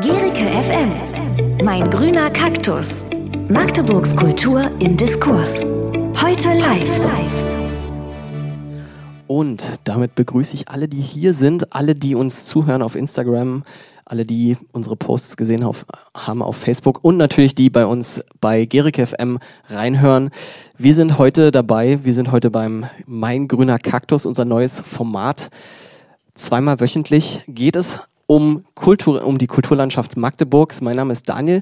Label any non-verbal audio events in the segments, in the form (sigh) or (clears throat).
Gericke FM. Mein grüner Kaktus. Magdeburgs Kultur im Diskurs. Heute live. Und damit begrüße ich alle, die hier sind, alle, die uns zuhören auf Instagram, alle, die unsere Posts gesehen haben auf Facebook und natürlich die bei uns bei Gericke FM reinhören. Wir sind heute dabei, wir sind heute beim Mein grüner Kaktus, unser neues Format. Zweimal wöchentlich geht es um, Kultur, um die Kulturlandschaft Magdeburgs. Mein Name ist Daniel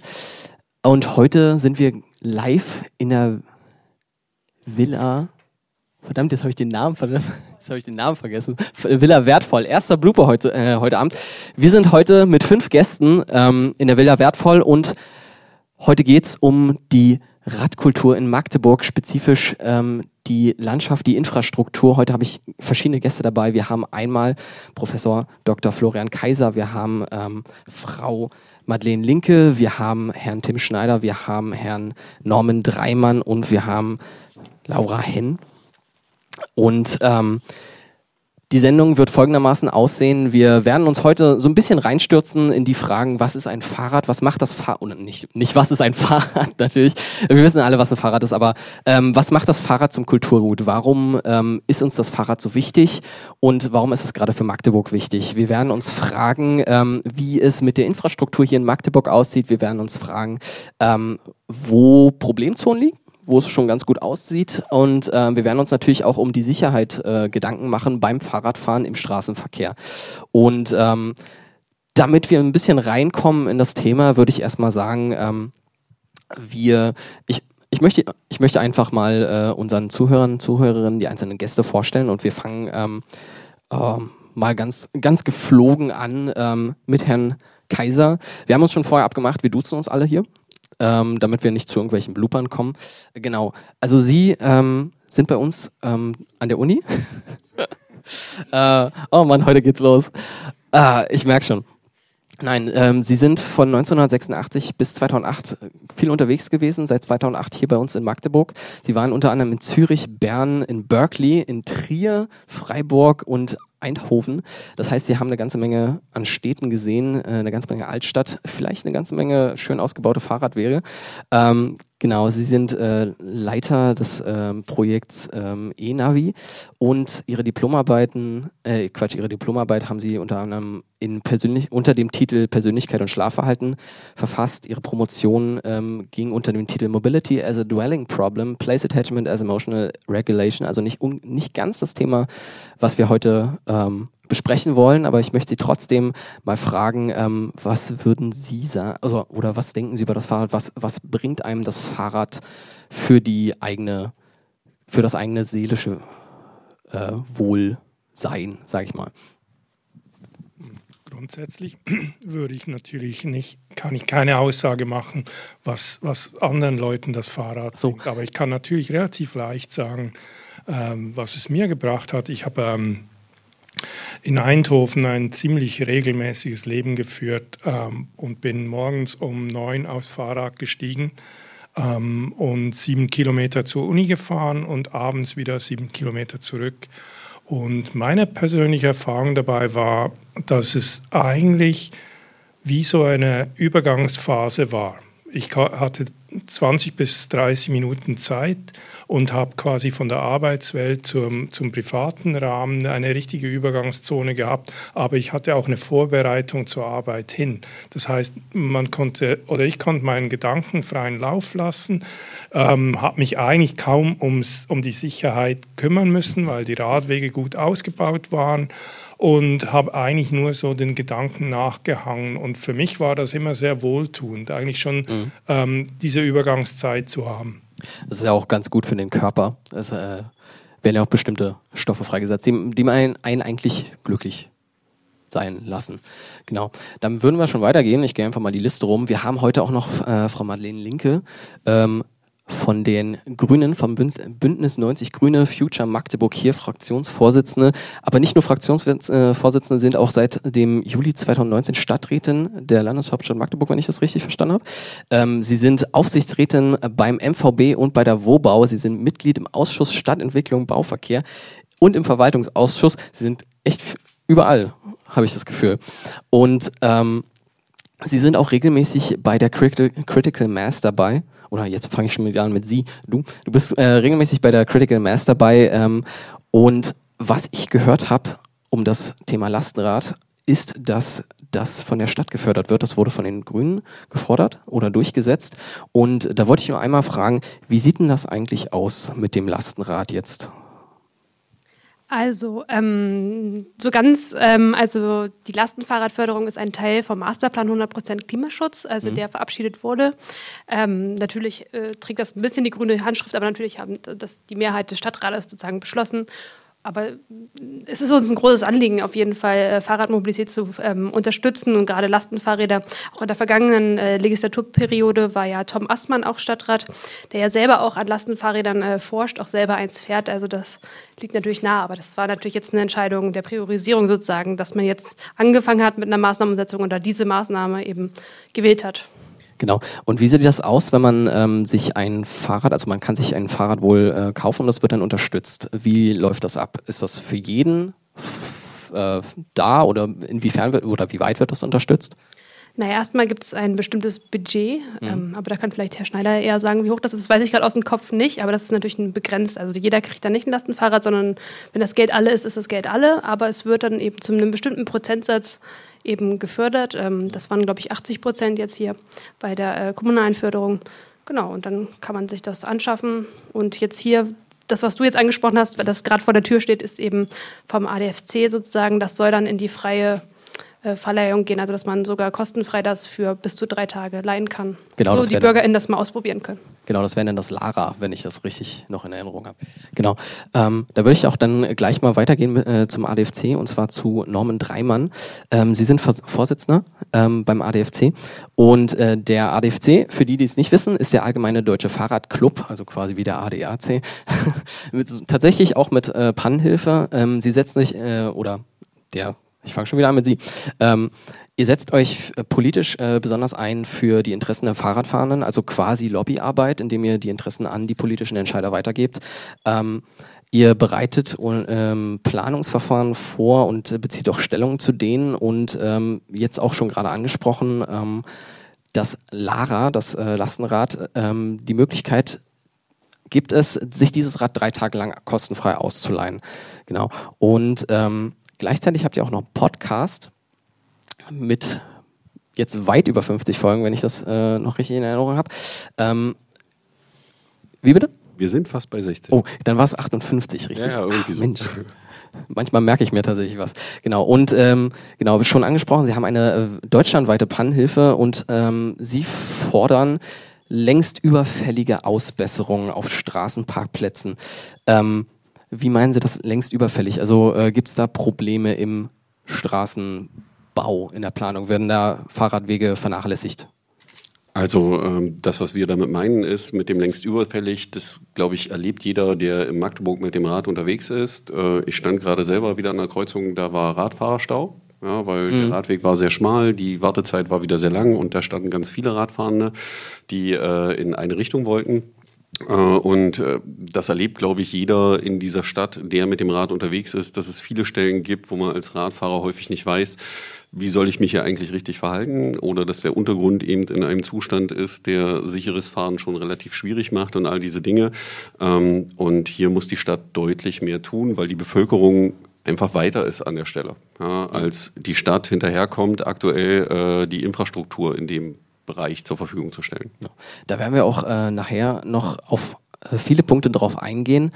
und heute sind wir live in der Villa. Verdammt, jetzt habe ich den Namen (laughs) Jetzt habe ich den Namen vergessen. Villa Wertvoll. Erster Blooper heute, äh, heute Abend. Wir sind heute mit fünf Gästen ähm, in der Villa Wertvoll und heute geht es um die Radkultur in Magdeburg, spezifisch ähm, die Landschaft, die Infrastruktur. Heute habe ich verschiedene Gäste dabei. Wir haben einmal Professor Dr. Florian Kaiser, wir haben ähm, Frau Madeleine Linke, wir haben Herrn Tim Schneider, wir haben Herrn Norman Dreimann und wir haben Laura Henn. Und ähm, die Sendung wird folgendermaßen aussehen. Wir werden uns heute so ein bisschen reinstürzen in die Fragen, was ist ein Fahrrad, was macht das Fahrrad, und nicht, nicht was ist ein (laughs) Fahrrad natürlich, wir wissen alle, was ein Fahrrad ist, aber ähm, was macht das Fahrrad zum Kulturgut? Warum ähm, ist uns das Fahrrad so wichtig und warum ist es gerade für Magdeburg wichtig? Wir werden uns fragen, ähm, wie es mit der Infrastruktur hier in Magdeburg aussieht. Wir werden uns fragen, ähm, wo Problemzonen liegen wo es schon ganz gut aussieht. Und äh, wir werden uns natürlich auch um die Sicherheit äh, Gedanken machen beim Fahrradfahren im Straßenverkehr. Und ähm, damit wir ein bisschen reinkommen in das Thema, würde ich erstmal sagen, ähm, wir, ich, ich möchte, ich möchte einfach mal äh, unseren Zuhörern, Zuhörerinnen die einzelnen Gäste vorstellen und wir fangen ähm, äh, mal ganz, ganz geflogen an ähm, mit Herrn Kaiser. Wir haben uns schon vorher abgemacht, wir duzen uns alle hier ähm, damit wir nicht zu irgendwelchen Bloopern kommen. Genau. Also Sie ähm, sind bei uns ähm, an der Uni. (laughs) äh, oh Mann, heute geht's los. Ah, ich merke schon. Nein, ähm, Sie sind von 1986 bis 2008 viel unterwegs gewesen, seit 2008 hier bei uns in Magdeburg. Sie waren unter anderem in Zürich, Bern, in Berkeley, in Trier, Freiburg und Eindhoven. Das heißt, sie haben eine ganze Menge an Städten gesehen, äh, eine ganze Menge Altstadt, vielleicht eine ganze Menge schön ausgebaute Fahrradwege. Ähm, genau, sie sind äh, Leiter des ähm, Projekts ähm, E-Navi und ihre Diplomarbeiten, äh, Quatsch, ihre Diplomarbeit haben sie unter anderem in persönlich, unter dem Titel Persönlichkeit und Schlafverhalten verfasst. Ihre Promotion ähm, ging unter dem Titel Mobility as a Dwelling Problem, Place Attachment as Emotional Regulation, also nicht, nicht ganz das Thema, was wir heute ähm, besprechen wollen, aber ich möchte Sie trotzdem mal fragen, ähm, was würden Sie sagen, also, oder was denken Sie über das Fahrrad? Was, was bringt einem das Fahrrad für die eigene, für das eigene seelische äh, Wohlsein, sage ich mal? Grundsätzlich (clears throat) würde ich natürlich nicht, kann ich keine Aussage machen, was, was anderen Leuten das Fahrrad so. bringt. Aber ich kann natürlich relativ leicht sagen, ähm, was es mir gebracht hat. Ich habe ähm, in Eindhoven ein ziemlich regelmäßiges Leben geführt ähm, und bin morgens um neun aufs Fahrrad gestiegen ähm, und sieben Kilometer zur Uni gefahren und abends wieder sieben Kilometer zurück. Und meine persönliche Erfahrung dabei war, dass es eigentlich wie so eine Übergangsphase war. Ich hatte 20 bis 30 Minuten Zeit und habe quasi von der Arbeitswelt zum, zum privaten Rahmen eine richtige Übergangszone gehabt. Aber ich hatte auch eine Vorbereitung zur Arbeit hin. Das heißt, man konnte oder ich konnte meinen Gedanken freien Lauf lassen, ähm, habe mich eigentlich kaum ums, um die Sicherheit kümmern müssen, weil die Radwege gut ausgebaut waren und habe eigentlich nur so den Gedanken nachgehangen. Und für mich war das immer sehr wohltuend, eigentlich schon mhm. ähm, diese Übergangszeit zu haben. Das ist ja auch ganz gut für den Körper. Es äh, werden ja auch bestimmte Stoffe freigesetzt, die, die einen, einen eigentlich glücklich sein lassen. Genau. Dann würden wir schon weitergehen. Ich gehe einfach mal die Liste rum. Wir haben heute auch noch äh, Frau Madeleine Linke. Ähm, von den Grünen, vom Bündnis 90 Grüne, Future Magdeburg hier Fraktionsvorsitzende, aber nicht nur Fraktionsvorsitzende sind auch seit dem Juli 2019 Stadträtin der Landeshauptstadt Magdeburg, wenn ich das richtig verstanden habe. Ähm, sie sind Aufsichtsrätin beim MVB und bei der WOBAU. Sie sind Mitglied im Ausschuss Stadtentwicklung, Bauverkehr und im Verwaltungsausschuss. Sie sind echt überall, habe ich das Gefühl. Und ähm, Sie sind auch regelmäßig bei der Critical Mass dabei. Oder jetzt fange ich schon wieder an mit Sie. Du, du bist äh, regelmäßig bei der Critical Mass dabei. Ähm, und was ich gehört habe um das Thema Lastenrad, ist, dass das von der Stadt gefördert wird. Das wurde von den Grünen gefordert oder durchgesetzt. Und da wollte ich nur einmal fragen, wie sieht denn das eigentlich aus mit dem Lastenrad jetzt? Also, ähm, so ganz, ähm, also die Lastenfahrradförderung ist ein Teil vom Masterplan 100% Klimaschutz, also mhm. der verabschiedet wurde. Ähm, natürlich äh, trägt das ein bisschen die grüne Handschrift, aber natürlich haben das die Mehrheit des Stadtrates sozusagen beschlossen aber es ist uns ein großes Anliegen, auf jeden Fall äh, Fahrradmobilität zu ähm, unterstützen und gerade Lastenfahrräder. Auch in der vergangenen äh, Legislaturperiode war ja Tom Assmann auch Stadtrat, der ja selber auch an Lastenfahrrädern äh, forscht, auch selber eins fährt. Also das liegt natürlich nah, aber das war natürlich jetzt eine Entscheidung der Priorisierung sozusagen, dass man jetzt angefangen hat mit einer Maßnahmenumsetzung und da diese Maßnahme eben gewählt hat. Genau. Und wie sieht das aus, wenn man ähm, sich ein Fahrrad, also man kann sich ein Fahrrad wohl äh, kaufen und das wird dann unterstützt. Wie läuft das ab? Ist das für jeden äh, da oder inwiefern wird, oder wie weit wird das unterstützt? Naja, erstmal gibt es ein bestimmtes Budget, mhm. ähm, aber da kann vielleicht Herr Schneider eher sagen, wie hoch das ist. Das weiß ich gerade aus dem Kopf nicht, aber das ist natürlich ein begrenzt. Also jeder kriegt dann nicht ein Lastenfahrrad, sondern wenn das Geld alle ist, ist das Geld alle, aber es wird dann eben zu einem bestimmten Prozentsatz eben gefördert. Ähm, das waren, glaube ich, 80 Prozent jetzt hier bei der äh, kommunalen Förderung. Genau, und dann kann man sich das anschaffen. Und jetzt hier, das, was du jetzt angesprochen hast, das gerade vor der Tür steht, ist eben vom ADFC sozusagen. Das soll dann in die freie Verleihung gehen, also dass man sogar kostenfrei das für bis zu drei Tage leihen kann. Genau, so die BürgerInnen das mal ausprobieren können. Genau, das wäre dann das Lara, wenn ich das richtig noch in Erinnerung habe. Genau. Ähm, da würde ich auch dann gleich mal weitergehen äh, zum ADFC und zwar zu Norman Dreimann. Ähm, Sie sind Vorsitzender ähm, beim ADFC und äh, der ADFC, für die, die es nicht wissen, ist der Allgemeine Deutsche Fahrradclub, also quasi wie der ADAC. (laughs) mit, tatsächlich auch mit äh, Pannenhilfe. Ähm, Sie setzen sich, äh, oder der ich fange schon wieder an mit Sie. Ähm, ihr setzt euch äh, politisch äh, besonders ein für die Interessen der Fahrradfahrenden, also quasi Lobbyarbeit, indem ihr die Interessen an die politischen Entscheider weitergebt. Ähm, ihr bereitet ähm, Planungsverfahren vor und bezieht auch Stellung zu denen und ähm, jetzt auch schon gerade angesprochen, ähm, dass Lara, das äh, Lastenrad, ähm, die Möglichkeit gibt es, sich dieses Rad drei Tage lang kostenfrei auszuleihen. Genau. Und ähm, Gleichzeitig habt ihr auch noch einen Podcast mit jetzt weit über 50 Folgen, wenn ich das äh, noch richtig in Erinnerung habe. Ähm, wie bitte? Wir sind fast bei 16. Oh, dann war es 58, richtig? Ja, ja irgendwie so. Mensch. Manchmal merke ich mir tatsächlich was. Genau. Und ähm, genau, schon angesprochen, Sie haben eine äh, deutschlandweite Pannenhilfe und ähm, Sie fordern längst überfällige Ausbesserungen auf Straßenparkplätzen. Ähm, wie meinen Sie das längst überfällig? Also äh, gibt es da Probleme im Straßenbau, in der Planung? Werden da Fahrradwege vernachlässigt? Also ähm, das, was wir damit meinen, ist mit dem längst überfällig, das glaube ich erlebt jeder, der in Magdeburg mit dem Rad unterwegs ist. Äh, ich stand gerade selber wieder an der Kreuzung, da war Radfahrerstau, ja, weil mhm. der Radweg war sehr schmal, die Wartezeit war wieder sehr lang und da standen ganz viele Radfahrende, die äh, in eine Richtung wollten. Äh, und äh, das erlebt, glaube ich, jeder in dieser Stadt, der mit dem Rad unterwegs ist, dass es viele Stellen gibt, wo man als Radfahrer häufig nicht weiß, wie soll ich mich hier eigentlich richtig verhalten oder dass der Untergrund eben in einem Zustand ist, der sicheres Fahren schon relativ schwierig macht und all diese Dinge. Ähm, und hier muss die Stadt deutlich mehr tun, weil die Bevölkerung einfach weiter ist an der Stelle, als die Stadt hinterherkommt, aktuell äh, die Infrastruktur in dem Bereich zur Verfügung zu stellen. Ja. Da werden wir auch äh, nachher noch auf viele Punkte drauf eingehen.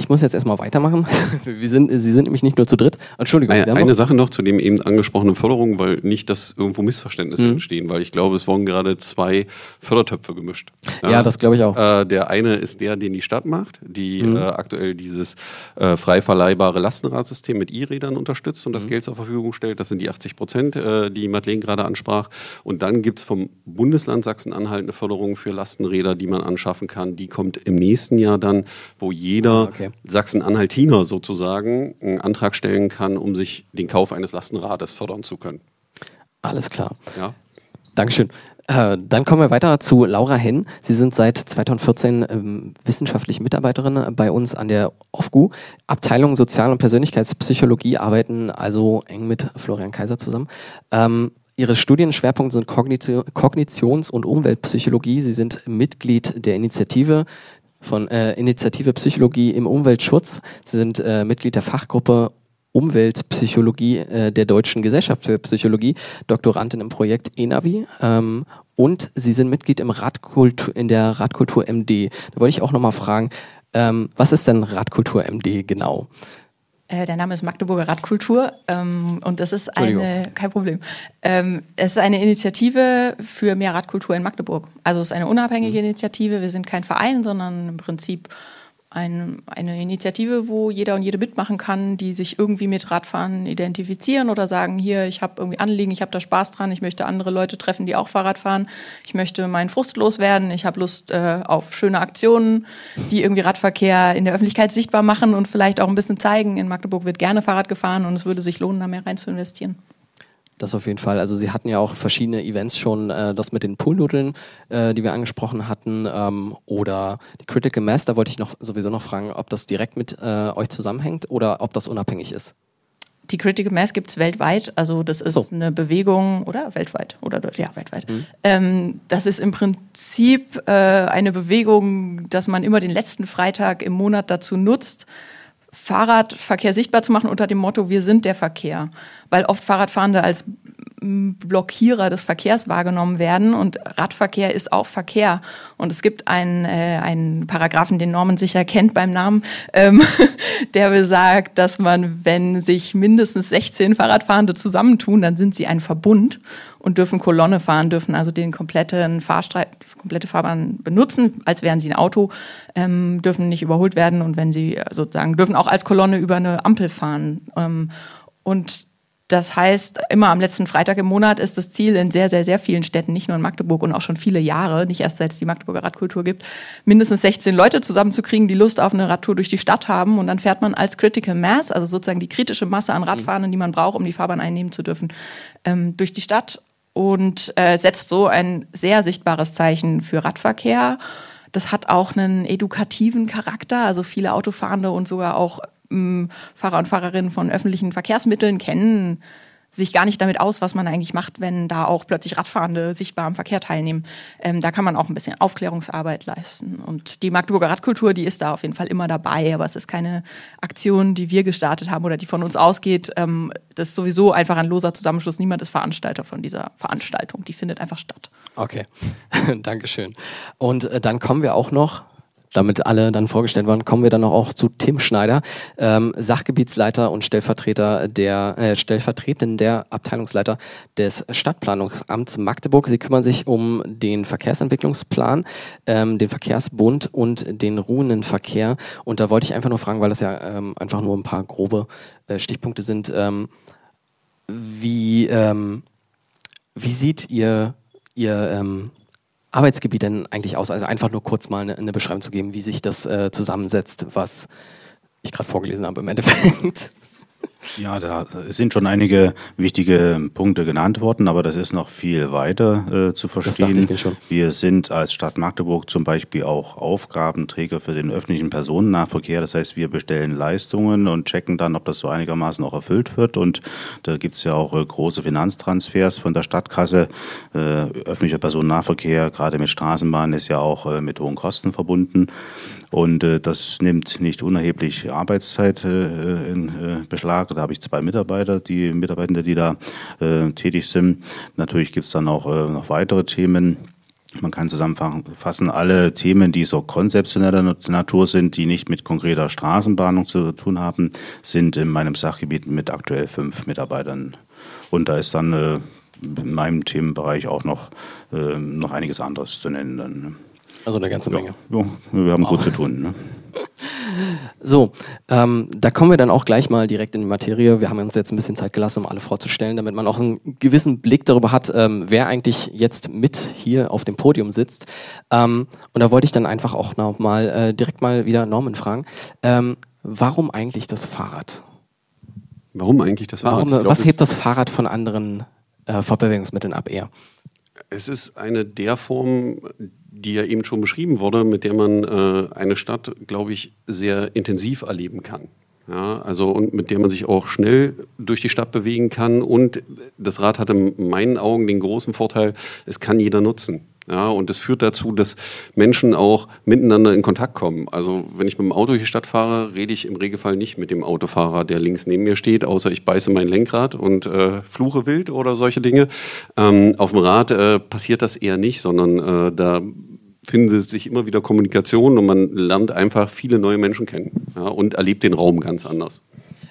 Ich muss jetzt erstmal weitermachen. (laughs) Wir sind, Sie sind nämlich nicht nur zu dritt. Entschuldigung. Eine, eine Sache noch zu dem eben angesprochenen Förderung, weil nicht, dass irgendwo Missverständnisse mhm. entstehen, weil ich glaube, es wurden gerade zwei Fördertöpfe gemischt. Ja, ja das glaube ich auch. Äh, der eine ist der, den die Stadt macht, die mhm. äh, aktuell dieses äh, frei verleihbare Lastenradsystem mit E-Rädern unterstützt und das mhm. Geld zur Verfügung stellt. Das sind die 80 Prozent, äh, die Madeleine gerade ansprach. Und dann gibt es vom Bundesland Sachsen-Anhalt eine Förderung für Lastenräder, die man anschaffen kann. Die kommt im nächsten Jahr dann, wo jeder ah, okay. Sachsen-Anhaltiner sozusagen einen Antrag stellen kann, um sich den Kauf eines Lastenrades fördern zu können. Alles klar. Ja. Dankeschön. Äh, dann kommen wir weiter zu Laura Henn. Sie sind seit 2014 ähm, wissenschaftliche Mitarbeiterin bei uns an der OFGU. Abteilung Sozial- und Persönlichkeitspsychologie arbeiten also eng mit Florian Kaiser zusammen. Ähm, Ihre Studienschwerpunkte sind Kognitions- und Umweltpsychologie. Sie sind Mitglied der Initiative von äh, Initiative Psychologie im Umweltschutz. Sie sind äh, Mitglied der Fachgruppe Umweltpsychologie äh, der Deutschen Gesellschaft für Psychologie, Doktorandin im Projekt ENAVI ähm, und Sie sind Mitglied im Radkultur, in der Radkultur MD. Da wollte ich auch nochmal fragen, ähm, was ist denn Radkultur MD genau? Äh, der Name ist Magdeburger Radkultur ähm, und das ist eine, kein Problem. Ähm, es ist eine Initiative für mehr Radkultur in Magdeburg. Also es ist eine unabhängige mhm. Initiative. Wir sind kein Verein, sondern im Prinzip ein, eine Initiative, wo jeder und jede mitmachen kann, die sich irgendwie mit Radfahren identifizieren oder sagen, hier, ich habe irgendwie Anliegen, ich habe da Spaß dran, ich möchte andere Leute treffen, die auch Fahrrad fahren, ich möchte meinen Frust loswerden, ich habe Lust äh, auf schöne Aktionen, die irgendwie Radverkehr in der Öffentlichkeit sichtbar machen und vielleicht auch ein bisschen zeigen. In Magdeburg wird gerne Fahrrad gefahren und es würde sich lohnen, da mehr rein zu investieren. Das auf jeden Fall. Also sie hatten ja auch verschiedene Events schon, äh, das mit den Poolnudeln, äh, die wir angesprochen hatten, ähm, oder die Critical Mass. Da wollte ich noch sowieso noch fragen, ob das direkt mit äh, euch zusammenhängt oder ob das unabhängig ist. Die Critical Mass gibt es weltweit, also das ist so. eine Bewegung, oder weltweit, oder ja, weltweit. Mhm. Ähm, das ist im Prinzip äh, eine Bewegung, dass man immer den letzten Freitag im Monat dazu nutzt, Fahrradverkehr sichtbar zu machen unter dem Motto, wir sind der Verkehr. Weil oft Fahrradfahrende als Blockierer des Verkehrs wahrgenommen werden und Radverkehr ist auch Verkehr. Und es gibt einen, äh, einen Paragraphen, den Norman sicher kennt beim Namen, ähm, (laughs) der besagt, dass man, wenn sich mindestens 16 Fahrradfahrende zusammentun, dann sind sie ein Verbund und dürfen Kolonne fahren, dürfen also den kompletten Fahrstreit, komplette Fahrbahn benutzen, als wären sie ein Auto, ähm, dürfen nicht überholt werden und wenn sie sozusagen dürfen auch als Kolonne über eine Ampel fahren. Ähm, und das heißt, immer am letzten Freitag im Monat ist das Ziel in sehr, sehr, sehr vielen Städten, nicht nur in Magdeburg und auch schon viele Jahre, nicht erst seit es die Magdeburger Radkultur gibt, mindestens 16 Leute zusammenzukriegen, die Lust auf eine Radtour durch die Stadt haben. Und dann fährt man als Critical Mass, also sozusagen die kritische Masse an Radfahrenden, die man braucht, um die Fahrbahn einnehmen zu dürfen, ähm, durch die Stadt und äh, setzt so ein sehr sichtbares Zeichen für Radverkehr. Das hat auch einen edukativen Charakter. Also viele Autofahrende und sogar auch Fahrer und Fahrerinnen von öffentlichen Verkehrsmitteln kennen sich gar nicht damit aus, was man eigentlich macht, wenn da auch plötzlich Radfahrende sichtbar am Verkehr teilnehmen. Ähm, da kann man auch ein bisschen Aufklärungsarbeit leisten. Und die Magdeburger Radkultur, die ist da auf jeden Fall immer dabei, aber es ist keine Aktion, die wir gestartet haben oder die von uns ausgeht. Ähm, das ist sowieso einfach ein loser Zusammenschluss. Niemand ist Veranstalter von dieser Veranstaltung. Die findet einfach statt. Okay, (laughs) Dankeschön. Und äh, dann kommen wir auch noch damit alle dann vorgestellt waren, kommen wir dann auch zu Tim Schneider, ähm, Sachgebietsleiter und Stellvertreter der äh, stellvertretender Abteilungsleiter des Stadtplanungsamts Magdeburg. Sie kümmern sich um den Verkehrsentwicklungsplan, ähm, den Verkehrsbund und den ruhenden Verkehr. Und da wollte ich einfach nur fragen, weil das ja ähm, einfach nur ein paar grobe äh, Stichpunkte sind. Ähm, wie, ähm, wie sieht ihr, ihr ähm, Arbeitsgebiet denn eigentlich aus? Also einfach nur kurz mal eine, eine Beschreibung zu geben, wie sich das äh, zusammensetzt, was ich gerade vorgelesen habe im Endeffekt. Ja, da sind schon einige wichtige Punkte genannt worden, aber das ist noch viel weiter äh, zu verstehen. Wir sind als Stadt Magdeburg zum Beispiel auch Aufgabenträger für den öffentlichen Personennahverkehr. Das heißt, wir bestellen Leistungen und checken dann, ob das so einigermaßen auch erfüllt wird. Und da gibt es ja auch äh, große Finanztransfers von der Stadtkasse. Äh, öffentlicher Personennahverkehr, gerade mit Straßenbahnen, ist ja auch äh, mit hohen Kosten verbunden. Und äh, das nimmt nicht unerheblich Arbeitszeit äh, in äh, Beschlag. Da habe ich zwei Mitarbeiter, die Mitarbeitende, die da äh, tätig sind. Natürlich gibt es dann auch äh, noch weitere Themen. Man kann zusammenfassen, alle Themen, die so konzeptioneller Natur sind, die nicht mit konkreter Straßenbahnung zu tun haben, sind in meinem Sachgebiet mit aktuell fünf Mitarbeitern. Und da ist dann äh, in meinem Themenbereich auch noch, äh, noch einiges anderes zu nennen. Dann, ne? Also eine ganze Menge. Ja, wir haben gut zu tun. Ne? (laughs) So, ähm, da kommen wir dann auch gleich mal direkt in die Materie. Wir haben uns jetzt ein bisschen Zeit gelassen, um alle vorzustellen, damit man auch einen gewissen Blick darüber hat, ähm, wer eigentlich jetzt mit hier auf dem Podium sitzt. Ähm, und da wollte ich dann einfach auch nochmal äh, direkt mal wieder Norman fragen. Ähm, warum eigentlich das Fahrrad? Warum eigentlich das Fahrrad? Warum, glaub, was hebt das Fahrrad von anderen äh, Fortbewegungsmitteln ab eher? Es ist eine der Formen, die ja eben schon beschrieben wurde, mit der man äh, eine Stadt, glaube ich, sehr intensiv erleben kann. Ja, also und mit der man sich auch schnell durch die Stadt bewegen kann. Und das Rad hat in meinen Augen den großen Vorteil, es kann jeder nutzen. Ja, und das führt dazu, dass Menschen auch miteinander in Kontakt kommen. Also wenn ich mit dem Auto hier Stadt fahre, rede ich im Regelfall nicht mit dem Autofahrer, der links neben mir steht, außer ich beiße mein Lenkrad und äh, fluche wild oder solche Dinge. Ähm, auf dem Rad äh, passiert das eher nicht, sondern äh, da findet sich immer wieder Kommunikation und man lernt einfach viele neue Menschen kennen ja, und erlebt den Raum ganz anders.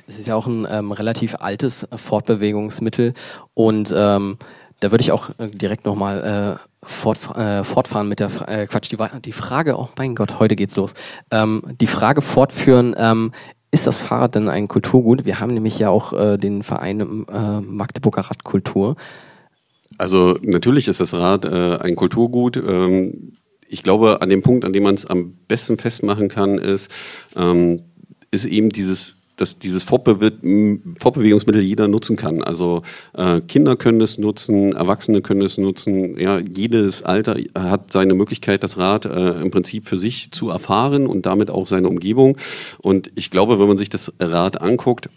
Es ist ja auch ein ähm, relativ altes Fortbewegungsmittel und ähm, da würde ich auch äh, direkt nochmal äh, fort, äh, fortfahren mit der äh, Quatsch, die, die Frage, oh mein Gott, heute geht's los. Ähm, die Frage fortführen, ähm, ist das Fahrrad denn ein Kulturgut? Wir haben nämlich ja auch äh, den Verein äh, Magdeburger Radkultur. Also natürlich ist das Rad äh, ein Kulturgut. Ähm, ich glaube, an dem Punkt, an dem man es am besten festmachen kann, ist, ähm, ist eben dieses dass dieses Fortbe Fortbewegungsmittel jeder nutzen kann. Also äh, Kinder können es nutzen, Erwachsene können es nutzen. Ja, jedes Alter hat seine Möglichkeit, das Rad äh, im Prinzip für sich zu erfahren und damit auch seine Umgebung. Und ich glaube, wenn man sich das Rad anguckt,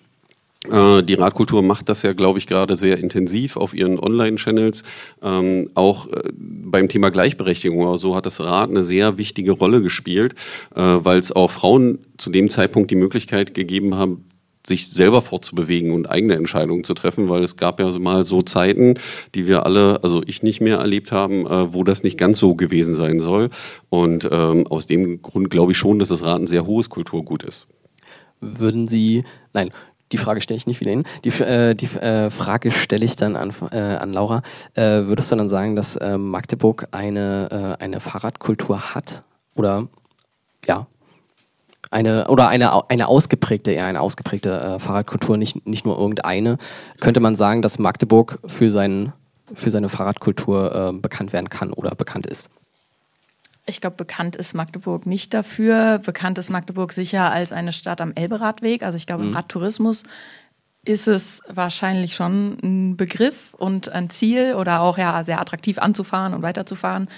die Radkultur macht das ja, glaube ich, gerade sehr intensiv auf ihren Online-Channels. Ähm, auch äh, beim Thema Gleichberechtigung oder so hat das Rad eine sehr wichtige Rolle gespielt, äh, weil es auch Frauen zu dem Zeitpunkt die Möglichkeit gegeben haben, sich selber fortzubewegen und eigene Entscheidungen zu treffen, weil es gab ja mal so Zeiten, die wir alle, also ich nicht mehr erlebt haben, äh, wo das nicht ganz so gewesen sein soll. Und ähm, aus dem Grund glaube ich schon, dass das Rad ein sehr hohes Kulturgut ist. Würden Sie, nein, die Frage stelle ich nicht wieder hin. Die, äh, die äh, Frage stelle ich dann an, äh, an Laura. Äh, würdest du dann sagen, dass äh, Magdeburg eine, äh, eine Fahrradkultur hat? Oder ja, eine oder eine, eine ausgeprägte, eher eine ausgeprägte Fahrradkultur, nicht, nicht nur irgendeine. Könnte man sagen, dass Magdeburg für, sein, für seine Fahrradkultur bekannt werden kann oder bekannt ist? Ich glaube, bekannt ist Magdeburg nicht dafür. Bekannt ist Magdeburg sicher als eine Stadt am Elberadweg. Also ich glaube, mhm. im Radtourismus ist es wahrscheinlich schon ein Begriff und ein Ziel oder auch ja sehr attraktiv anzufahren und weiterzufahren.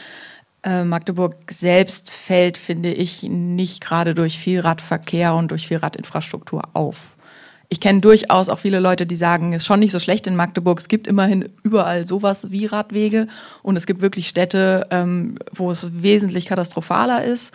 Äh, Magdeburg selbst fällt, finde ich, nicht gerade durch viel Radverkehr und durch viel Radinfrastruktur auf ich kenne durchaus auch viele Leute, die sagen, es ist schon nicht so schlecht in Magdeburg. Es gibt immerhin überall sowas wie Radwege und es gibt wirklich Städte, ähm, wo es wesentlich katastrophaler ist.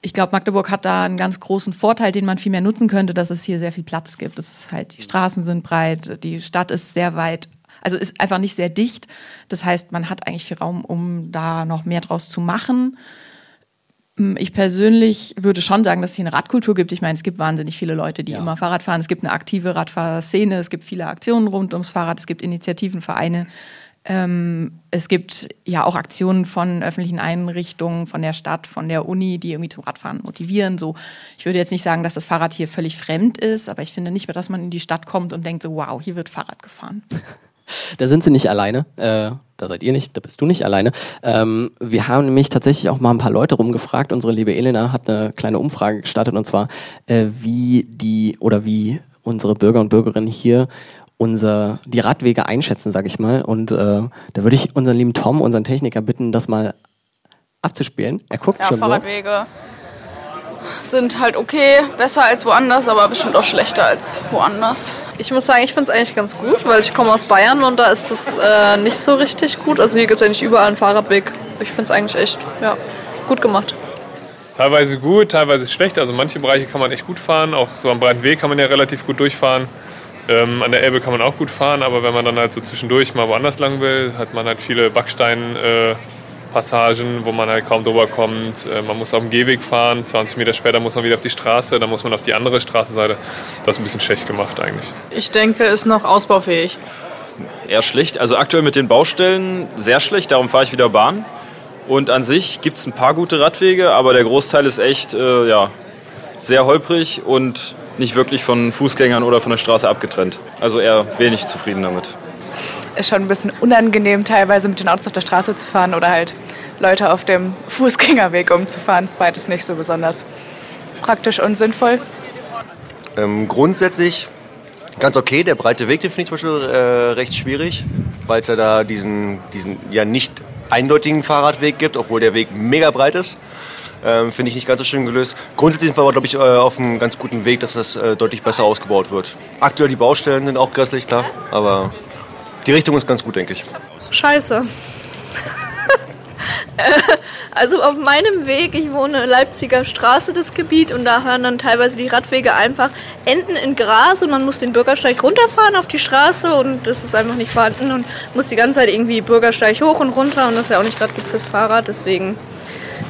Ich glaube, Magdeburg hat da einen ganz großen Vorteil, den man viel mehr nutzen könnte, dass es hier sehr viel Platz gibt. Das ist halt, die Straßen sind breit, die Stadt ist sehr weit, also ist einfach nicht sehr dicht. Das heißt, man hat eigentlich viel Raum, um da noch mehr draus zu machen. Hm, ich persönlich würde schon sagen, dass es hier eine Radkultur gibt. Ich meine, es gibt wahnsinnig viele Leute, die ja. immer Fahrrad fahren. Es gibt eine aktive Radfahrszene, es gibt viele Aktionen rund ums Fahrrad, es gibt Initiativen, Vereine. Ähm, es gibt ja auch Aktionen von öffentlichen Einrichtungen, von der Stadt, von der Uni, die irgendwie zum Radfahren motivieren. So, ich würde jetzt nicht sagen, dass das Fahrrad hier völlig fremd ist, aber ich finde nicht mehr, dass man in die Stadt kommt und denkt so, wow, hier wird Fahrrad gefahren. (laughs) Da sind sie nicht alleine. Äh, da seid ihr nicht, da bist du nicht alleine. Ähm, wir haben nämlich tatsächlich auch mal ein paar Leute rumgefragt. Unsere liebe Elena hat eine kleine Umfrage gestartet und zwar, äh, wie die oder wie unsere Bürger und Bürgerinnen hier unser, die Radwege einschätzen, sag ich mal. Und äh, da würde ich unseren lieben Tom, unseren Techniker, bitten, das mal abzuspielen. Er guckt ja, schon Fahrradwege so. sind halt okay, besser als woanders, aber bestimmt auch schlechter als woanders. Ich muss sagen, ich finde es eigentlich ganz gut, weil ich komme aus Bayern und da ist es äh, nicht so richtig gut. Also hier gibt es nicht überall einen Fahrradweg. Ich finde es eigentlich echt ja, gut gemacht. Teilweise gut, teilweise schlecht. Also manche Bereiche kann man echt gut fahren. Auch so am breiten Weg kann man ja relativ gut durchfahren. Ähm, an der Elbe kann man auch gut fahren, aber wenn man dann halt so zwischendurch mal woanders lang will, hat man halt viele Backstein. Äh, Passagen, wo man halt kaum drüber kommt. Äh, man muss auf dem Gehweg fahren, 20 Meter später muss man wieder auf die Straße, dann muss man auf die andere Straßenseite. Das ist ein bisschen schlecht gemacht eigentlich. Ich denke, ist noch ausbaufähig. Eher schlecht. Also aktuell mit den Baustellen sehr schlecht, darum fahre ich wieder Bahn. Und an sich gibt es ein paar gute Radwege, aber der Großteil ist echt äh, ja, sehr holprig und nicht wirklich von Fußgängern oder von der Straße abgetrennt. Also eher wenig zufrieden damit ist schon ein bisschen unangenehm, teilweise mit den Autos auf der Straße zu fahren oder halt Leute auf dem (laughs) Fußgängerweg umzufahren. Das beides nicht so besonders praktisch und sinnvoll. Ähm, grundsätzlich ganz okay. Der breite Weg, den finde ich zum Beispiel äh, recht schwierig, weil es ja da diesen, diesen ja nicht eindeutigen Fahrradweg gibt, obwohl der Weg mega breit ist. Ähm, Finde ich nicht ganz so schön gelöst. Grundsätzlich sind wir glaube ich, äh, auf einem ganz guten Weg, dass das äh, deutlich besser ausgebaut wird. Aktuell die Baustellen sind auch grässlich, klar, aber die Richtung ist ganz gut, denke ich. Scheiße. (laughs) also auf meinem Weg, ich wohne Leipziger Straße, das Gebiet, und da hören dann teilweise die Radwege einfach enden in Gras und man muss den Bürgersteig runterfahren auf die Straße und das ist einfach nicht vorhanden und muss die ganze Zeit irgendwie Bürgersteig hoch und runter und das ist ja auch nicht gerade gut fürs Fahrrad, deswegen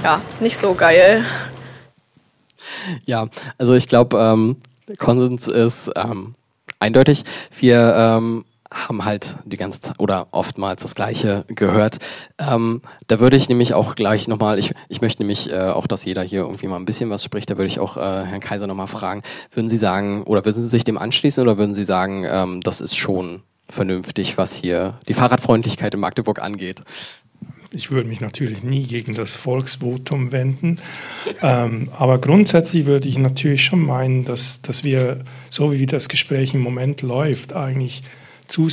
ja, nicht so geil. Ja, also ich glaube, ähm, Konsens ist ähm, eindeutig. Wir ähm, haben halt die ganze Zeit oder oftmals das Gleiche gehört. Ähm, da würde ich nämlich auch gleich nochmal, ich, ich möchte nämlich äh, auch, dass jeder hier irgendwie mal ein bisschen was spricht, da würde ich auch äh, Herrn Kaiser nochmal fragen, würden Sie sagen, oder würden Sie sich dem anschließen oder würden Sie sagen, ähm, das ist schon vernünftig, was hier die Fahrradfreundlichkeit in Magdeburg angeht? Ich würde mich natürlich nie gegen das Volksvotum wenden, ähm, aber grundsätzlich würde ich natürlich schon meinen, dass, dass wir, so wie das Gespräch im Moment läuft, eigentlich zu,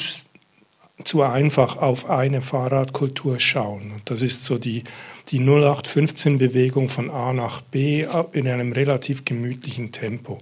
zu einfach auf eine Fahrradkultur schauen. Und das ist so die, die 0815-Bewegung von A nach B in einem relativ gemütlichen Tempo.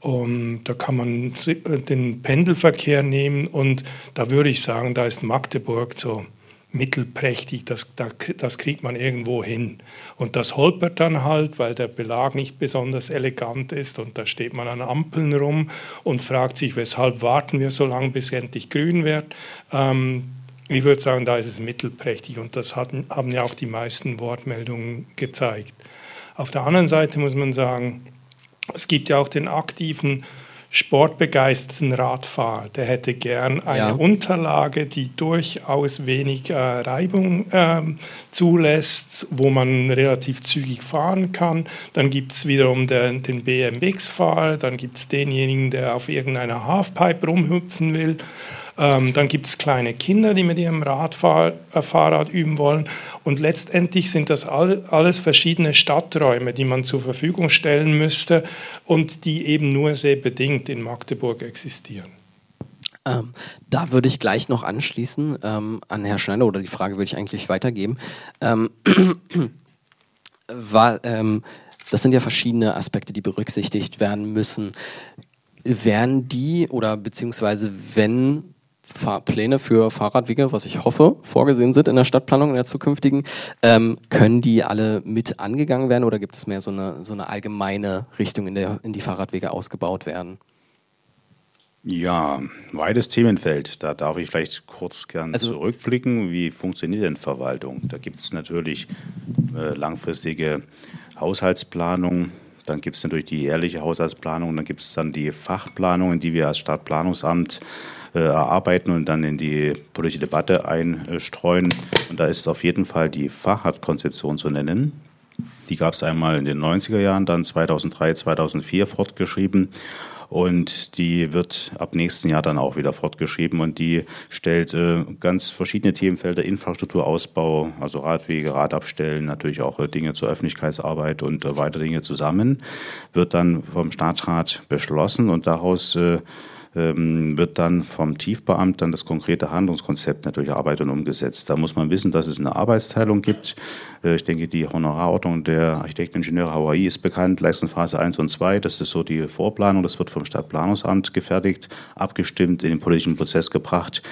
Um, da kann man den Pendelverkehr nehmen und da würde ich sagen, da ist Magdeburg so mittelprächtig, das, das kriegt man irgendwo hin. Und das holpert dann halt, weil der Belag nicht besonders elegant ist und da steht man an Ampeln rum und fragt sich, weshalb warten wir so lange, bis endlich grün wird. Ähm, ich würde sagen, da ist es mittelprächtig und das hatten, haben ja auch die meisten Wortmeldungen gezeigt. Auf der anderen Seite muss man sagen, es gibt ja auch den aktiven sportbegeisterten Radfahrer, der hätte gern eine ja. Unterlage, die durchaus wenig äh, Reibung äh, zulässt, wo man relativ zügig fahren kann. Dann gibt es wiederum den, den BMX-Fahrer, dann gibt es denjenigen, der auf irgendeiner Halfpipe rumhüpfen will. Ähm, dann gibt es kleine Kinder, die mit ihrem Radfahr äh, Fahrrad üben wollen. Und letztendlich sind das alle, alles verschiedene Stadträume, die man zur Verfügung stellen müsste und die eben nur sehr bedingt in Magdeburg existieren. Ähm, da würde ich gleich noch anschließen ähm, an Herrn Schneider oder die Frage würde ich eigentlich weitergeben. Ähm, (clears throat) war, ähm, das sind ja verschiedene Aspekte, die berücksichtigt werden müssen. Werden die oder beziehungsweise wenn Pläne für Fahrradwege, was ich hoffe, vorgesehen sind in der Stadtplanung in der zukünftigen, ähm, können die alle mit angegangen werden oder gibt es mehr so eine, so eine allgemeine Richtung, in der in die Fahrradwege ausgebaut werden? Ja, weites Themenfeld. Da darf ich vielleicht kurz gern also, zurückblicken. Wie funktioniert denn Verwaltung? Da gibt es natürlich äh, langfristige Haushaltsplanung. Dann gibt es natürlich die jährliche Haushaltsplanung. Dann gibt es dann die Fachplanungen, die wir als Stadtplanungsamt erarbeiten und dann in die politische Debatte einstreuen. Und da ist auf jeden Fall die Fahrradkonzeption zu nennen. Die gab es einmal in den 90er Jahren, dann 2003, 2004 fortgeschrieben. Und die wird ab nächsten Jahr dann auch wieder fortgeschrieben und die stellt äh, ganz verschiedene Themenfelder, Infrastrukturausbau, also Radwege, Radabstellen, natürlich auch äh, Dinge zur Öffentlichkeitsarbeit und äh, weitere Dinge zusammen, wird dann vom Staatsrat beschlossen und daraus äh, wird dann vom Tiefbeamt dann das konkrete Handlungskonzept natürlich erarbeitet und umgesetzt. Da muss man wissen, dass es eine Arbeitsteilung gibt. Äh, ich denke, die Honorarordnung der Architekteningenieure Hawaii ist bekannt, Leistungsphase 1 und 2. Das ist so die Vorplanung. Das wird vom Stadtplanungsamt gefertigt, abgestimmt, in den politischen Prozess gebracht.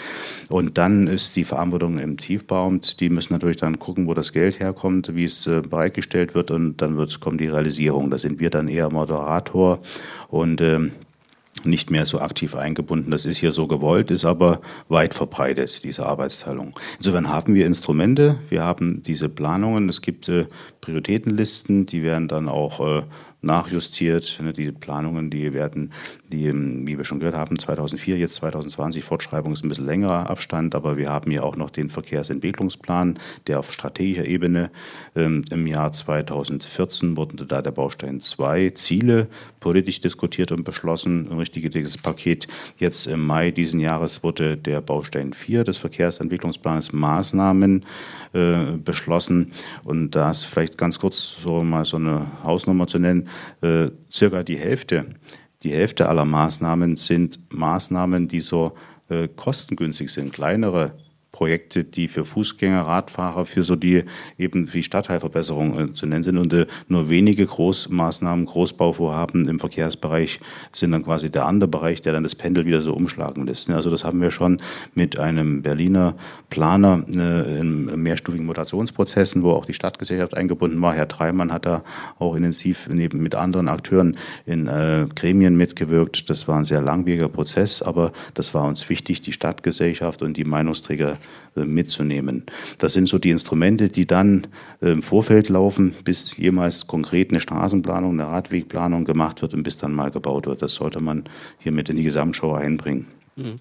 Und dann ist die Verantwortung im Tiefbauamt. Die müssen natürlich dann gucken, wo das Geld herkommt, wie es äh, bereitgestellt wird. Und dann wird, kommt die Realisierung. Da sind wir dann eher Moderator. Und ähm, nicht mehr so aktiv eingebunden. Das ist hier so gewollt, ist aber weit verbreitet, diese Arbeitsteilung. Insofern haben wir Instrumente, wir haben diese Planungen, es gibt äh, Prioritätenlisten, die werden dann auch äh, nachjustiert. Ne, die Planungen, die werden, die, ähm, wie wir schon gehört haben, 2004, jetzt 2020, Fortschreibung ist ein bisschen längerer Abstand, aber wir haben ja auch noch den Verkehrsentwicklungsplan, der auf strategischer Ebene ähm, im Jahr 2014 wurden da der Baustein 2 Ziele politisch diskutiert und beschlossen, ein richtiges Paket. Jetzt im Mai diesen Jahres wurde der Baustein 4 des Verkehrsentwicklungsplans Maßnahmen äh, beschlossen. Und da ist vielleicht ganz kurz so mal so eine Hausnummer zu nennen, äh, circa die Hälfte, die Hälfte aller Maßnahmen sind Maßnahmen, die so äh, kostengünstig sind, kleinere Projekte, die für Fußgänger, Radfahrer, für so die eben wie Stadtteilverbesserung äh, zu nennen sind. Und äh, nur wenige Großmaßnahmen, Großbauvorhaben im Verkehrsbereich sind dann quasi der andere Bereich, der dann das Pendel wieder so umschlagen lässt. Ne? Also das haben wir schon mit einem Berliner Planer äh, in mehrstufigen Mutationsprozessen, wo auch die Stadtgesellschaft eingebunden war. Herr Treimann hat da auch intensiv neben mit anderen Akteuren in äh, Gremien mitgewirkt. Das war ein sehr langwieriger Prozess, aber das war uns wichtig, die Stadtgesellschaft und die Meinungsträger mitzunehmen. Das sind so die Instrumente, die dann äh, im Vorfeld laufen, bis jemals konkret eine Straßenplanung, eine Radwegplanung gemacht wird und bis dann mal gebaut wird. Das sollte man hier mit in die Gesamtschau einbringen. Mhm.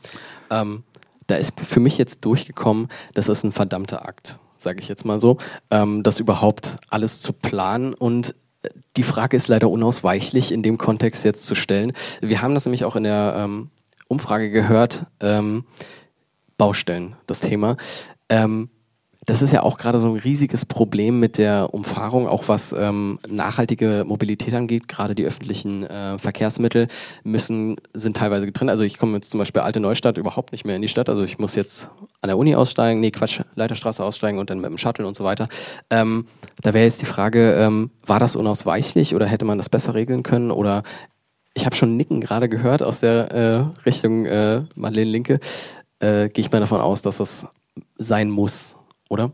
Ähm, da ist für mich jetzt durchgekommen, das ist ein verdammter Akt, sage ich jetzt mal so, ähm, das überhaupt alles zu planen und äh, die Frage ist leider unausweichlich in dem Kontext jetzt zu stellen. Wir haben das nämlich auch in der ähm, Umfrage gehört, ähm, Baustellen, das Thema. Ähm, das ist ja auch gerade so ein riesiges Problem mit der Umfahrung, auch was ähm, nachhaltige Mobilität angeht. Gerade die öffentlichen äh, Verkehrsmittel müssen, sind teilweise getrennt. Also ich komme jetzt zum Beispiel Alte Neustadt überhaupt nicht mehr in die Stadt. Also ich muss jetzt an der Uni aussteigen, nee Quatsch, Leiterstraße aussteigen und dann mit dem Shuttle und so weiter. Ähm, da wäre jetzt die Frage, ähm, war das unausweichlich oder hätte man das besser regeln können? Oder ich habe schon Nicken gerade gehört aus der äh, Richtung äh, Madeleine Linke. Äh, Gehe ich mal davon aus, dass das sein muss, oder?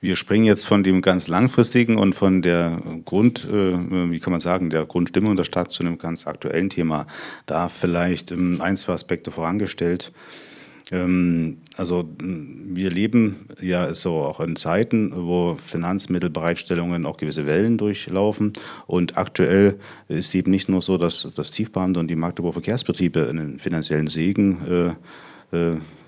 Wir springen jetzt von dem ganz langfristigen und von der Grund, äh, wie kann man sagen, der Grundstimmung der Stadt zu einem ganz aktuellen Thema. Da vielleicht ähm, ein, zwei Aspekte vorangestellt. Ähm, also wir leben ja so auch in Zeiten, wo Finanzmittelbereitstellungen auch gewisse Wellen durchlaufen. Und aktuell ist eben nicht nur so, dass das Tiefbahn und die Magdeburger Verkehrsbetriebe einen finanziellen Segen äh,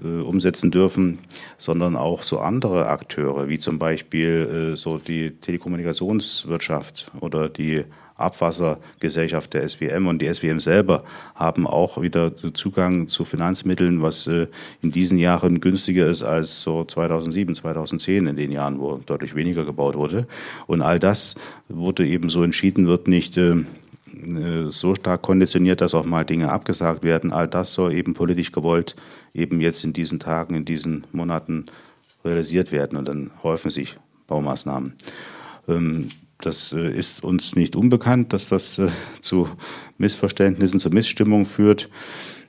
umsetzen dürfen, sondern auch so andere Akteure, wie zum Beispiel äh, so die Telekommunikationswirtschaft oder die Abwassergesellschaft der SWM und die SWM selber haben auch wieder Zugang zu Finanzmitteln, was äh, in diesen Jahren günstiger ist als so 2007, 2010 in den Jahren, wo deutlich weniger gebaut wurde. Und all das wurde eben so entschieden, wird nicht äh, äh, so stark konditioniert, dass auch mal Dinge abgesagt werden. All das soll eben politisch gewollt eben jetzt in diesen Tagen, in diesen Monaten realisiert werden und dann häufen sich Baumaßnahmen. Ähm, das äh, ist uns nicht unbekannt, dass das äh, zu Missverständnissen, zu Missstimmung führt.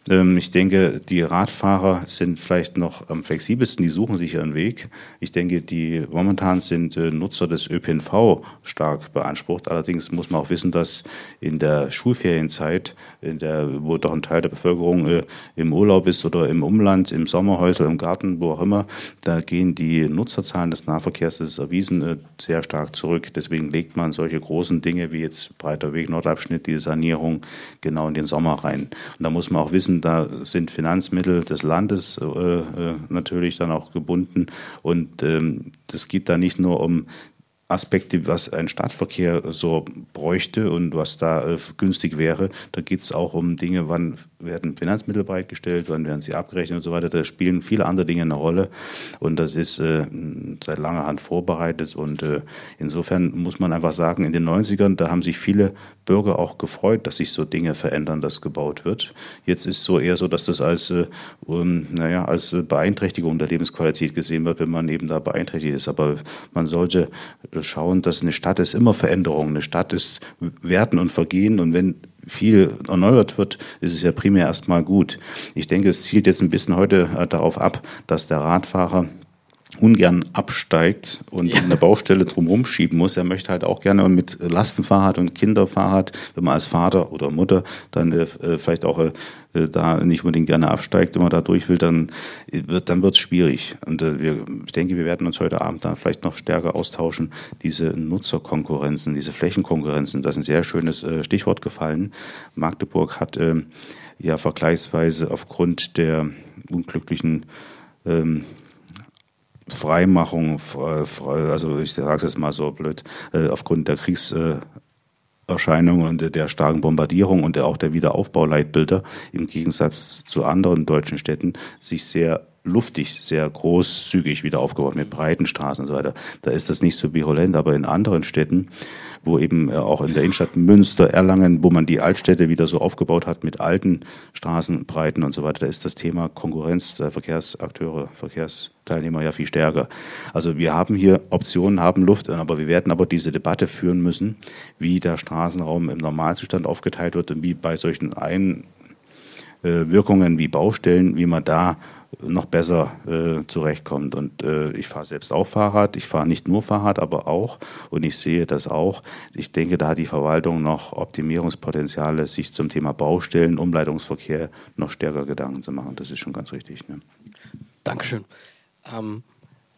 Ähm, ich denke, die Radfahrer sind vielleicht noch am flexibelsten, die suchen sich ihren Weg. Ich denke, die momentan sind äh, Nutzer des ÖPNV stark beansprucht. Allerdings muss man auch wissen, dass in der Schulferienzeit, in der, wo doch ein Teil der Bevölkerung äh, im Urlaub ist oder im Umland, im Sommerhäusl, im Garten, wo auch immer, da gehen die Nutzerzahlen des Nahverkehrs, das ist erwiesen, äh, sehr stark zurück. Deswegen legt man solche großen Dinge wie jetzt breiter Weg, Nordabschnitt, die Sanierung genau in den Sommer rein. Und da muss man auch wissen, wissen, da sind Finanzmittel des Landes äh, äh, natürlich dann auch gebunden. Und ähm, das geht da nicht nur um Aspekte, was ein Stadtverkehr so bräuchte und was da äh, günstig wäre. Da geht es auch um Dinge, wann werden Finanzmittel bereitgestellt, wann werden sie abgerechnet und so weiter. Da spielen viele andere Dinge eine Rolle und das ist äh, seit langer Hand vorbereitet und äh, insofern muss man einfach sagen, in den 90ern, da haben sich viele Bürger auch gefreut, dass sich so Dinge verändern, dass gebaut wird. Jetzt ist so eher so, dass das als, äh, um, naja, als Beeinträchtigung der Lebensqualität gesehen wird, wenn man eben da beeinträchtigt ist. Aber man sollte schauen, dass eine Stadt ist immer Veränderung. Eine Stadt ist Werten und Vergehen und wenn viel erneuert wird, ist es ja primär erstmal gut. Ich denke, es zielt jetzt ein bisschen heute äh, darauf ab, dass der Radfahrer ungern absteigt und ja. eine Baustelle drumherum schieben muss. Er möchte halt auch gerne mit Lastenfahrrad und Kinderfahrrad, wenn man als Vater oder Mutter dann äh, vielleicht auch äh, da nicht unbedingt gerne absteigt, wenn man da durch will, dann wird dann wird's schwierig. Und äh, wir, ich denke, wir werden uns heute Abend da vielleicht noch stärker austauschen. Diese Nutzerkonkurrenzen, diese Flächenkonkurrenzen, das ist ein sehr schönes äh, Stichwort gefallen. Magdeburg hat ähm, ja vergleichsweise aufgrund der unglücklichen ähm, Freimachung, also ich sage es jetzt mal so blöd, äh, aufgrund der Kriegserscheinungen und der starken Bombardierung und auch der Wiederaufbauleitbilder im Gegensatz zu anderen deutschen Städten sich sehr luftig, sehr großzügig wieder aufgebaut mit breiten Straßen und so weiter. Da ist das nicht so virulent, aber in anderen Städten wo eben äh, auch in der Innenstadt Münster, Erlangen, wo man die Altstädte wieder so aufgebaut hat mit alten Straßenbreiten und so weiter, da ist das Thema Konkurrenz der Verkehrsakteure, Verkehrsteilnehmer ja viel stärker. Also wir haben hier Optionen, haben Luft, aber wir werden aber diese Debatte führen müssen, wie der Straßenraum im Normalzustand aufgeteilt wird und wie bei solchen Einwirkungen wie Baustellen, wie man da noch besser äh, zurechtkommt. Und äh, ich fahre selbst auch Fahrrad. Ich fahre nicht nur Fahrrad, aber auch. Und ich sehe das auch. Ich denke, da hat die Verwaltung noch Optimierungspotenziale, sich zum Thema Baustellen, Umleitungsverkehr noch stärker Gedanken zu machen. Das ist schon ganz richtig. Ne? Dankeschön. Ähm,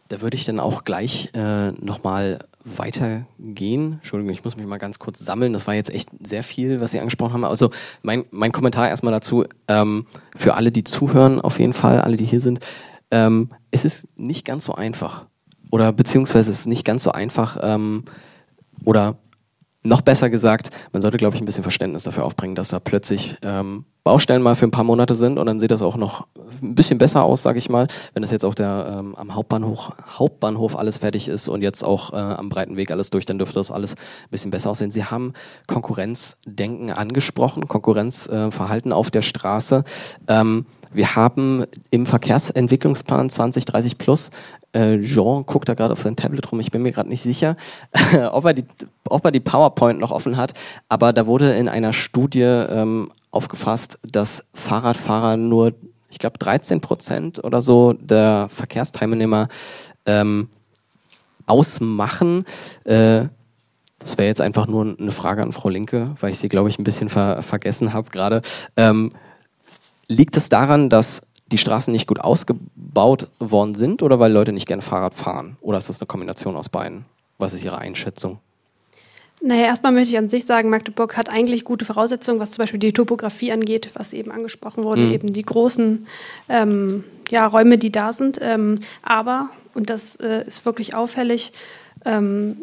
da würde ich dann auch gleich äh, nochmal weitergehen. Entschuldigung, ich muss mich mal ganz kurz sammeln. Das war jetzt echt sehr viel, was Sie angesprochen haben. Also mein, mein Kommentar erstmal dazu, ähm, für alle, die zuhören, auf jeden Fall, alle, die hier sind, ähm, es ist nicht ganz so einfach. Oder beziehungsweise es ist nicht ganz so einfach, ähm, oder noch besser gesagt, man sollte, glaube ich, ein bisschen Verständnis dafür aufbringen, dass da plötzlich ähm, Baustellen mal für ein paar Monate sind und dann sieht das auch noch ein bisschen besser aus, sage ich mal, wenn das jetzt auf der ähm, am Hauptbahnhof, Hauptbahnhof alles fertig ist und jetzt auch äh, am breiten Weg alles durch, dann dürfte das alles ein bisschen besser aussehen. Sie haben Konkurrenzdenken angesprochen, Konkurrenzverhalten äh, auf der Straße. Ähm, wir haben im Verkehrsentwicklungsplan 2030 plus äh, Jean guckt da gerade auf sein Tablet rum. Ich bin mir gerade nicht sicher, (laughs) ob, er die, ob er die PowerPoint noch offen hat. Aber da wurde in einer Studie ähm, aufgefasst, dass Fahrradfahrer nur, ich glaube, 13 Prozent oder so der Verkehrsteilnehmer ähm, ausmachen. Äh, das wäre jetzt einfach nur eine Frage an Frau Linke, weil ich sie, glaube ich, ein bisschen ver vergessen habe gerade. Ähm, liegt es daran, dass die Straßen nicht gut ausgebaut worden sind oder weil Leute nicht gerne Fahrrad fahren? Oder ist das eine Kombination aus beiden? Was ist Ihre Einschätzung? Naja, erstmal möchte ich an sich sagen, Magdeburg hat eigentlich gute Voraussetzungen, was zum Beispiel die Topografie angeht, was eben angesprochen wurde, mhm. eben die großen ähm, ja, Räume, die da sind. Ähm, aber, und das äh, ist wirklich auffällig, ähm,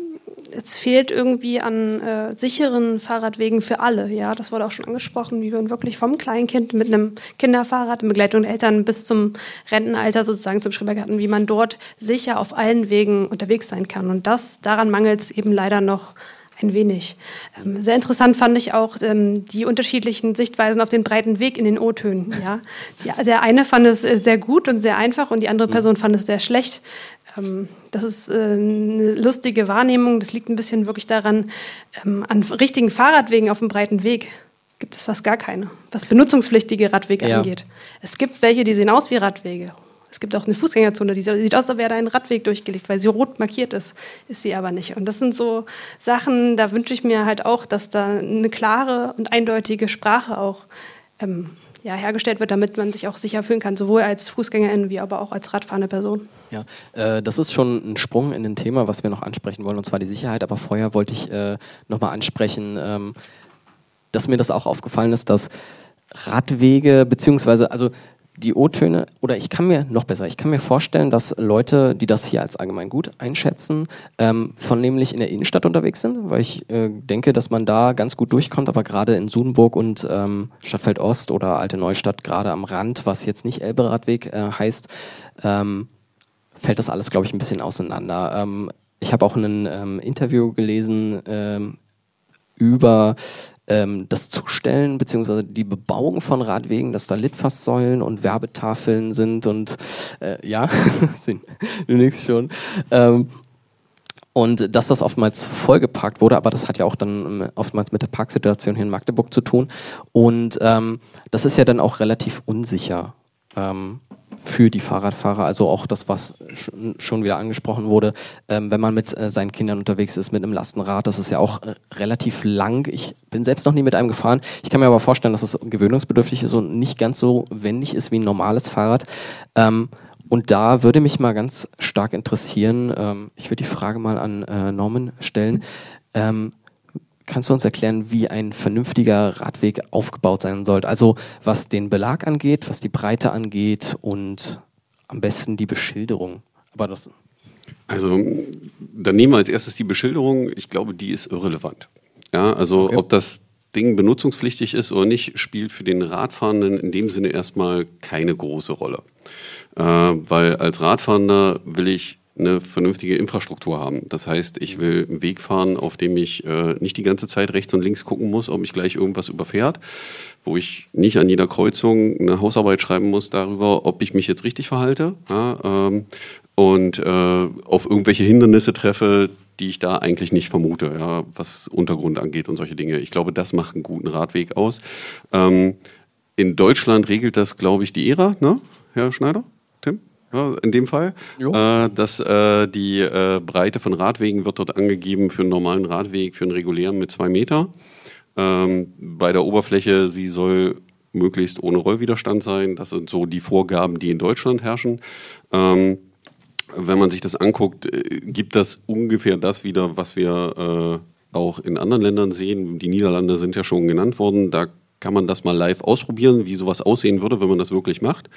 es fehlt irgendwie an äh, sicheren Fahrradwegen für alle. Ja, das wurde auch schon angesprochen, wie man wirklich vom Kleinkind mit einem Kinderfahrrad in Begleitung der Eltern bis zum Rentenalter sozusagen zum Schrebergarten, wie man dort sicher auf allen Wegen unterwegs sein kann. Und das daran mangelt es eben leider noch ein wenig. Ähm, sehr interessant fand ich auch ähm, die unterschiedlichen Sichtweisen auf den breiten Weg in den O-Tönen. Ja? Die, der eine fand es äh, sehr gut und sehr einfach und die andere mhm. Person fand es sehr schlecht. Ähm, das ist äh, eine lustige Wahrnehmung. Das liegt ein bisschen wirklich daran, ähm, an richtigen Fahrradwegen auf dem breiten Weg gibt es fast gar keine, was benutzungspflichtige Radwege ja. angeht. Es gibt welche, die sehen aus wie Radwege. Es gibt auch eine Fußgängerzone, die sieht aus, als wäre da ein Radweg durchgelegt, weil sie rot markiert ist, ist sie aber nicht. Und das sind so Sachen, da wünsche ich mir halt auch, dass da eine klare und eindeutige Sprache auch ähm, ja, hergestellt wird, damit man sich auch sicher fühlen kann, sowohl als Fußgängerin wie aber auch als radfahrende Person. Ja, äh, das ist schon ein Sprung in ein Thema, was wir noch ansprechen wollen, und zwar die Sicherheit. Aber vorher wollte ich äh, nochmal ansprechen, ähm, dass mir das auch aufgefallen ist, dass Radwege, beziehungsweise, also die O-Töne, oder ich kann mir, noch besser, ich kann mir vorstellen, dass Leute, die das hier als allgemein gut einschätzen, ähm, vornehmlich in der Innenstadt unterwegs sind, weil ich äh, denke, dass man da ganz gut durchkommt, aber gerade in Sudenburg und ähm, Stadtfeld Ost oder Alte Neustadt, gerade am Rand, was jetzt nicht Elberadweg äh, heißt, ähm, fällt das alles, glaube ich, ein bisschen auseinander. Ähm, ich habe auch ein ähm, Interview gelesen ähm, über ähm, das Zustellen bzw. die Bebauung von Radwegen, dass da Litfaßsäulen und Werbetafeln sind und äh, ja, (laughs) du nix schon. Ähm, und dass das oftmals vollgeparkt wurde, aber das hat ja auch dann ähm, oftmals mit der Parksituation hier in Magdeburg zu tun. Und ähm, das ist ja dann auch relativ unsicher. Ähm, für die Fahrradfahrer, also auch das, was schon wieder angesprochen wurde, ähm, wenn man mit äh, seinen Kindern unterwegs ist, mit einem Lastenrad, das ist ja auch äh, relativ lang. Ich bin selbst noch nie mit einem gefahren. Ich kann mir aber vorstellen, dass es gewöhnungsbedürftig ist und nicht ganz so wendig ist wie ein normales Fahrrad. Ähm, und da würde mich mal ganz stark interessieren, ähm, ich würde die Frage mal an äh, Norman stellen, ähm, Kannst du uns erklären, wie ein vernünftiger Radweg aufgebaut sein sollte? Also was den Belag angeht, was die Breite angeht und am besten die Beschilderung. Aber das also dann nehmen wir als erstes die Beschilderung. Ich glaube, die ist irrelevant. Ja, also okay. ob das Ding benutzungspflichtig ist oder nicht, spielt für den Radfahrenden in dem Sinne erstmal keine große Rolle. Äh, weil als Radfahrender will ich eine vernünftige Infrastruktur haben. Das heißt, ich will einen Weg fahren, auf dem ich äh, nicht die ganze Zeit rechts und links gucken muss, ob mich gleich irgendwas überfährt, wo ich nicht an jeder Kreuzung eine Hausarbeit schreiben muss darüber, ob ich mich jetzt richtig verhalte ja, ähm, und äh, auf irgendwelche Hindernisse treffe, die ich da eigentlich nicht vermute, ja, was Untergrund angeht und solche Dinge. Ich glaube, das macht einen guten Radweg aus. Ähm, in Deutschland regelt das, glaube ich, die ERA, ne, Herr Schneider? Ja, in dem Fall. Äh, dass äh, die äh, Breite von Radwegen wird dort angegeben für einen normalen Radweg, für einen regulären mit zwei Meter. Ähm, bei der Oberfläche, sie soll möglichst ohne Rollwiderstand sein. Das sind so die Vorgaben, die in Deutschland herrschen. Ähm, wenn man sich das anguckt, äh, gibt das ungefähr das wieder, was wir äh, auch in anderen Ländern sehen. Die Niederlande sind ja schon genannt worden. Da kann man das mal live ausprobieren, wie sowas aussehen würde, wenn man das wirklich macht.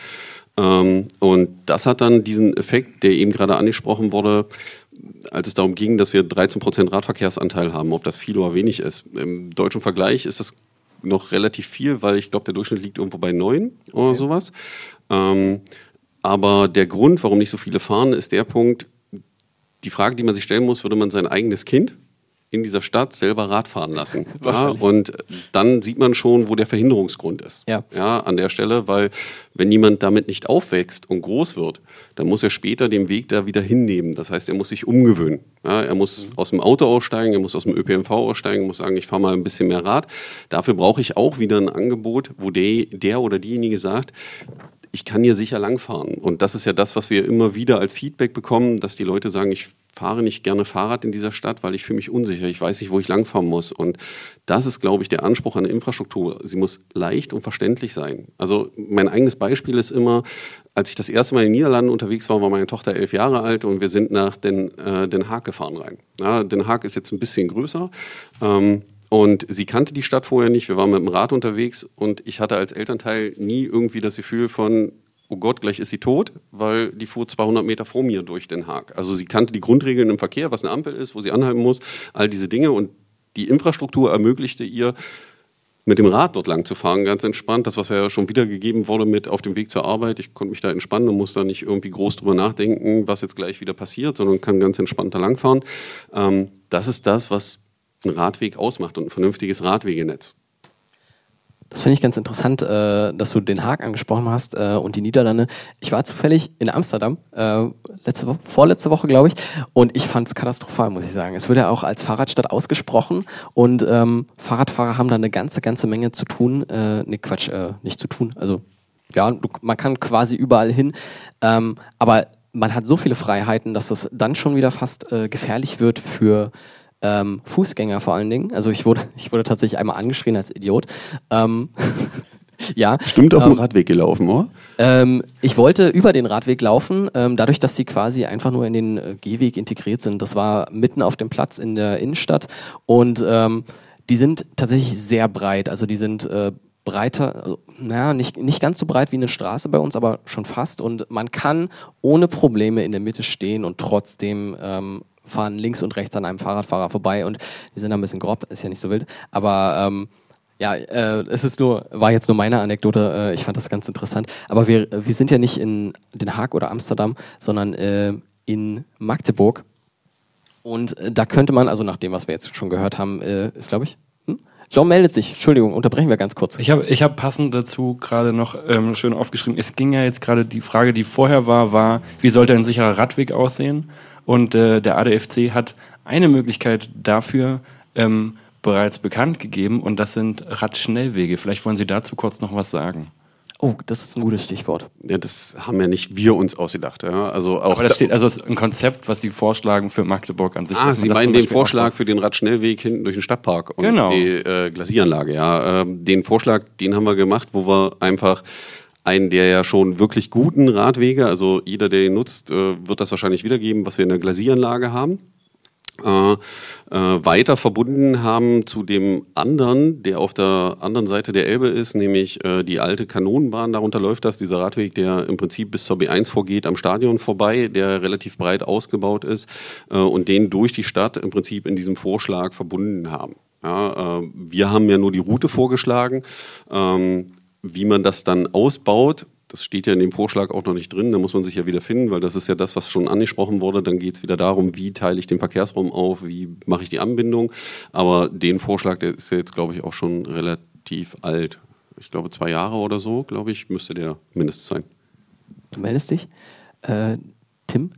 Ähm, und das hat dann diesen Effekt, der eben gerade angesprochen wurde, als es darum ging, dass wir 13% Radverkehrsanteil haben, ob das viel oder wenig ist. Im deutschen Vergleich ist das noch relativ viel, weil ich glaube, der Durchschnitt liegt irgendwo bei 9 oder okay. sowas. Ähm, aber der Grund, warum nicht so viele fahren, ist der Punkt, die Frage, die man sich stellen muss, würde man sein eigenes Kind in dieser Stadt selber Rad fahren lassen. (laughs) ja, und dann sieht man schon, wo der Verhinderungsgrund ist. Ja. ja, an der Stelle, weil wenn jemand damit nicht aufwächst und groß wird, dann muss er später den Weg da wieder hinnehmen. Das heißt, er muss sich umgewöhnen. Ja, er muss mhm. aus dem Auto aussteigen, er muss aus dem ÖPNV aussteigen, muss sagen, ich fahre mal ein bisschen mehr Rad. Dafür brauche ich auch wieder ein Angebot, wo der, der oder diejenige sagt, ich kann hier sicher langfahren. Und das ist ja das, was wir immer wieder als Feedback bekommen, dass die Leute sagen, ich fahre nicht gerne Fahrrad in dieser Stadt, weil ich fühle mich unsicher. Ich weiß nicht, wo ich langfahren muss. Und das ist, glaube ich, der Anspruch an Infrastruktur. Sie muss leicht und verständlich sein. Also mein eigenes Beispiel ist immer, als ich das erste Mal in den Niederlanden unterwegs war, war meine Tochter elf Jahre alt und wir sind nach Den, äh, Den Haag gefahren rein. Ja, Den Haag ist jetzt ein bisschen größer. Ähm, und sie kannte die Stadt vorher nicht. Wir waren mit dem Rad unterwegs und ich hatte als Elternteil nie irgendwie das Gefühl von, oh Gott, gleich ist sie tot, weil die fuhr 200 Meter vor mir durch Den Haag. Also sie kannte die Grundregeln im Verkehr, was eine Ampel ist, wo sie anhalten muss, all diese Dinge. Und die Infrastruktur ermöglichte ihr, mit dem Rad dort lang zu fahren, ganz entspannt. Das, was ja schon wiedergegeben wurde mit auf dem Weg zur Arbeit. Ich konnte mich da entspannen und muss da nicht irgendwie groß drüber nachdenken, was jetzt gleich wieder passiert, sondern kann ganz entspannt da langfahren. Ähm, das ist das, was einen Radweg ausmacht und ein vernünftiges Radwegenetz. Das finde ich ganz interessant, äh, dass du Den Haag angesprochen hast äh, und die Niederlande. Ich war zufällig in Amsterdam, äh, letzte Woche, vorletzte Woche, glaube ich, und ich fand es katastrophal, muss ich sagen. Es wird ja auch als Fahrradstadt ausgesprochen und ähm, Fahrradfahrer haben da eine ganze, ganze Menge zu tun. Äh, nee, Quatsch, äh, nicht zu tun. Also, ja, du, man kann quasi überall hin, ähm, aber man hat so viele Freiheiten, dass das dann schon wieder fast äh, gefährlich wird für ähm, Fußgänger vor allen Dingen. Also ich wurde, (laughs) ich wurde tatsächlich einmal angeschrien als Idiot. Ähm, (laughs) ja. Stimmt auf ähm, dem Radweg gelaufen, oder? Ähm, ich wollte über den Radweg laufen, ähm, dadurch, dass sie quasi einfach nur in den äh, Gehweg integriert sind. Das war mitten auf dem Platz in der Innenstadt und ähm, die sind tatsächlich sehr breit. Also die sind äh, breiter, also, naja, nicht, nicht ganz so breit wie eine Straße bei uns, aber schon fast. Und man kann ohne Probleme in der Mitte stehen und trotzdem ähm, fahren links und rechts an einem Fahrradfahrer vorbei und die sind da ein bisschen grob, ist ja nicht so wild. Aber ähm, ja, äh, es ist nur, war jetzt nur meine Anekdote, äh, ich fand das ganz interessant. Aber wir, wir sind ja nicht in Den Haag oder Amsterdam, sondern äh, in Magdeburg. Und äh, da könnte man, also nach dem, was wir jetzt schon gehört haben, äh, ist glaube ich, hm? John meldet sich. Entschuldigung, unterbrechen wir ganz kurz. Ich habe ich hab passend dazu gerade noch ähm, schön aufgeschrieben. Es ging ja jetzt gerade die Frage, die vorher war, war, wie sollte ein sicherer Radweg aussehen? Und äh, der ADFC hat eine Möglichkeit dafür ähm, bereits bekannt gegeben und das sind Radschnellwege. Vielleicht wollen Sie dazu kurz noch was sagen. Oh, das ist ein gutes Stichwort. Ja, das haben ja nicht wir uns ausgedacht. Ja. Also auch Aber das steht also ein Konzept, was Sie vorschlagen für Magdeburg an sich. Ah, Sie meinen den Vorschlag für den Radschnellweg hinten durch den Stadtpark und genau. die äh, Glasieranlage. Ja, ähm, den Vorschlag, den haben wir gemacht, wo wir einfach einen der ja schon wirklich guten Radwege, also jeder, der ihn nutzt, äh, wird das wahrscheinlich wiedergeben, was wir in der Glasieranlage haben. Äh, äh, weiter verbunden haben zu dem anderen, der auf der anderen Seite der Elbe ist, nämlich äh, die alte Kanonenbahn, darunter läuft das, dieser Radweg, der im Prinzip bis zur B1 vorgeht, am Stadion vorbei, der relativ breit ausgebaut ist äh, und den durch die Stadt im Prinzip in diesem Vorschlag verbunden haben. Ja, wir haben ja nur die Route vorgeschlagen. Ähm, wie man das dann ausbaut, das steht ja in dem Vorschlag auch noch nicht drin, da muss man sich ja wieder finden, weil das ist ja das, was schon angesprochen wurde. Dann geht es wieder darum, wie teile ich den Verkehrsraum auf, wie mache ich die Anbindung. Aber den Vorschlag, der ist ja jetzt, glaube ich, auch schon relativ alt. Ich glaube, zwei Jahre oder so, glaube ich, müsste der mindestens sein. Du meldest dich. Äh, Tim,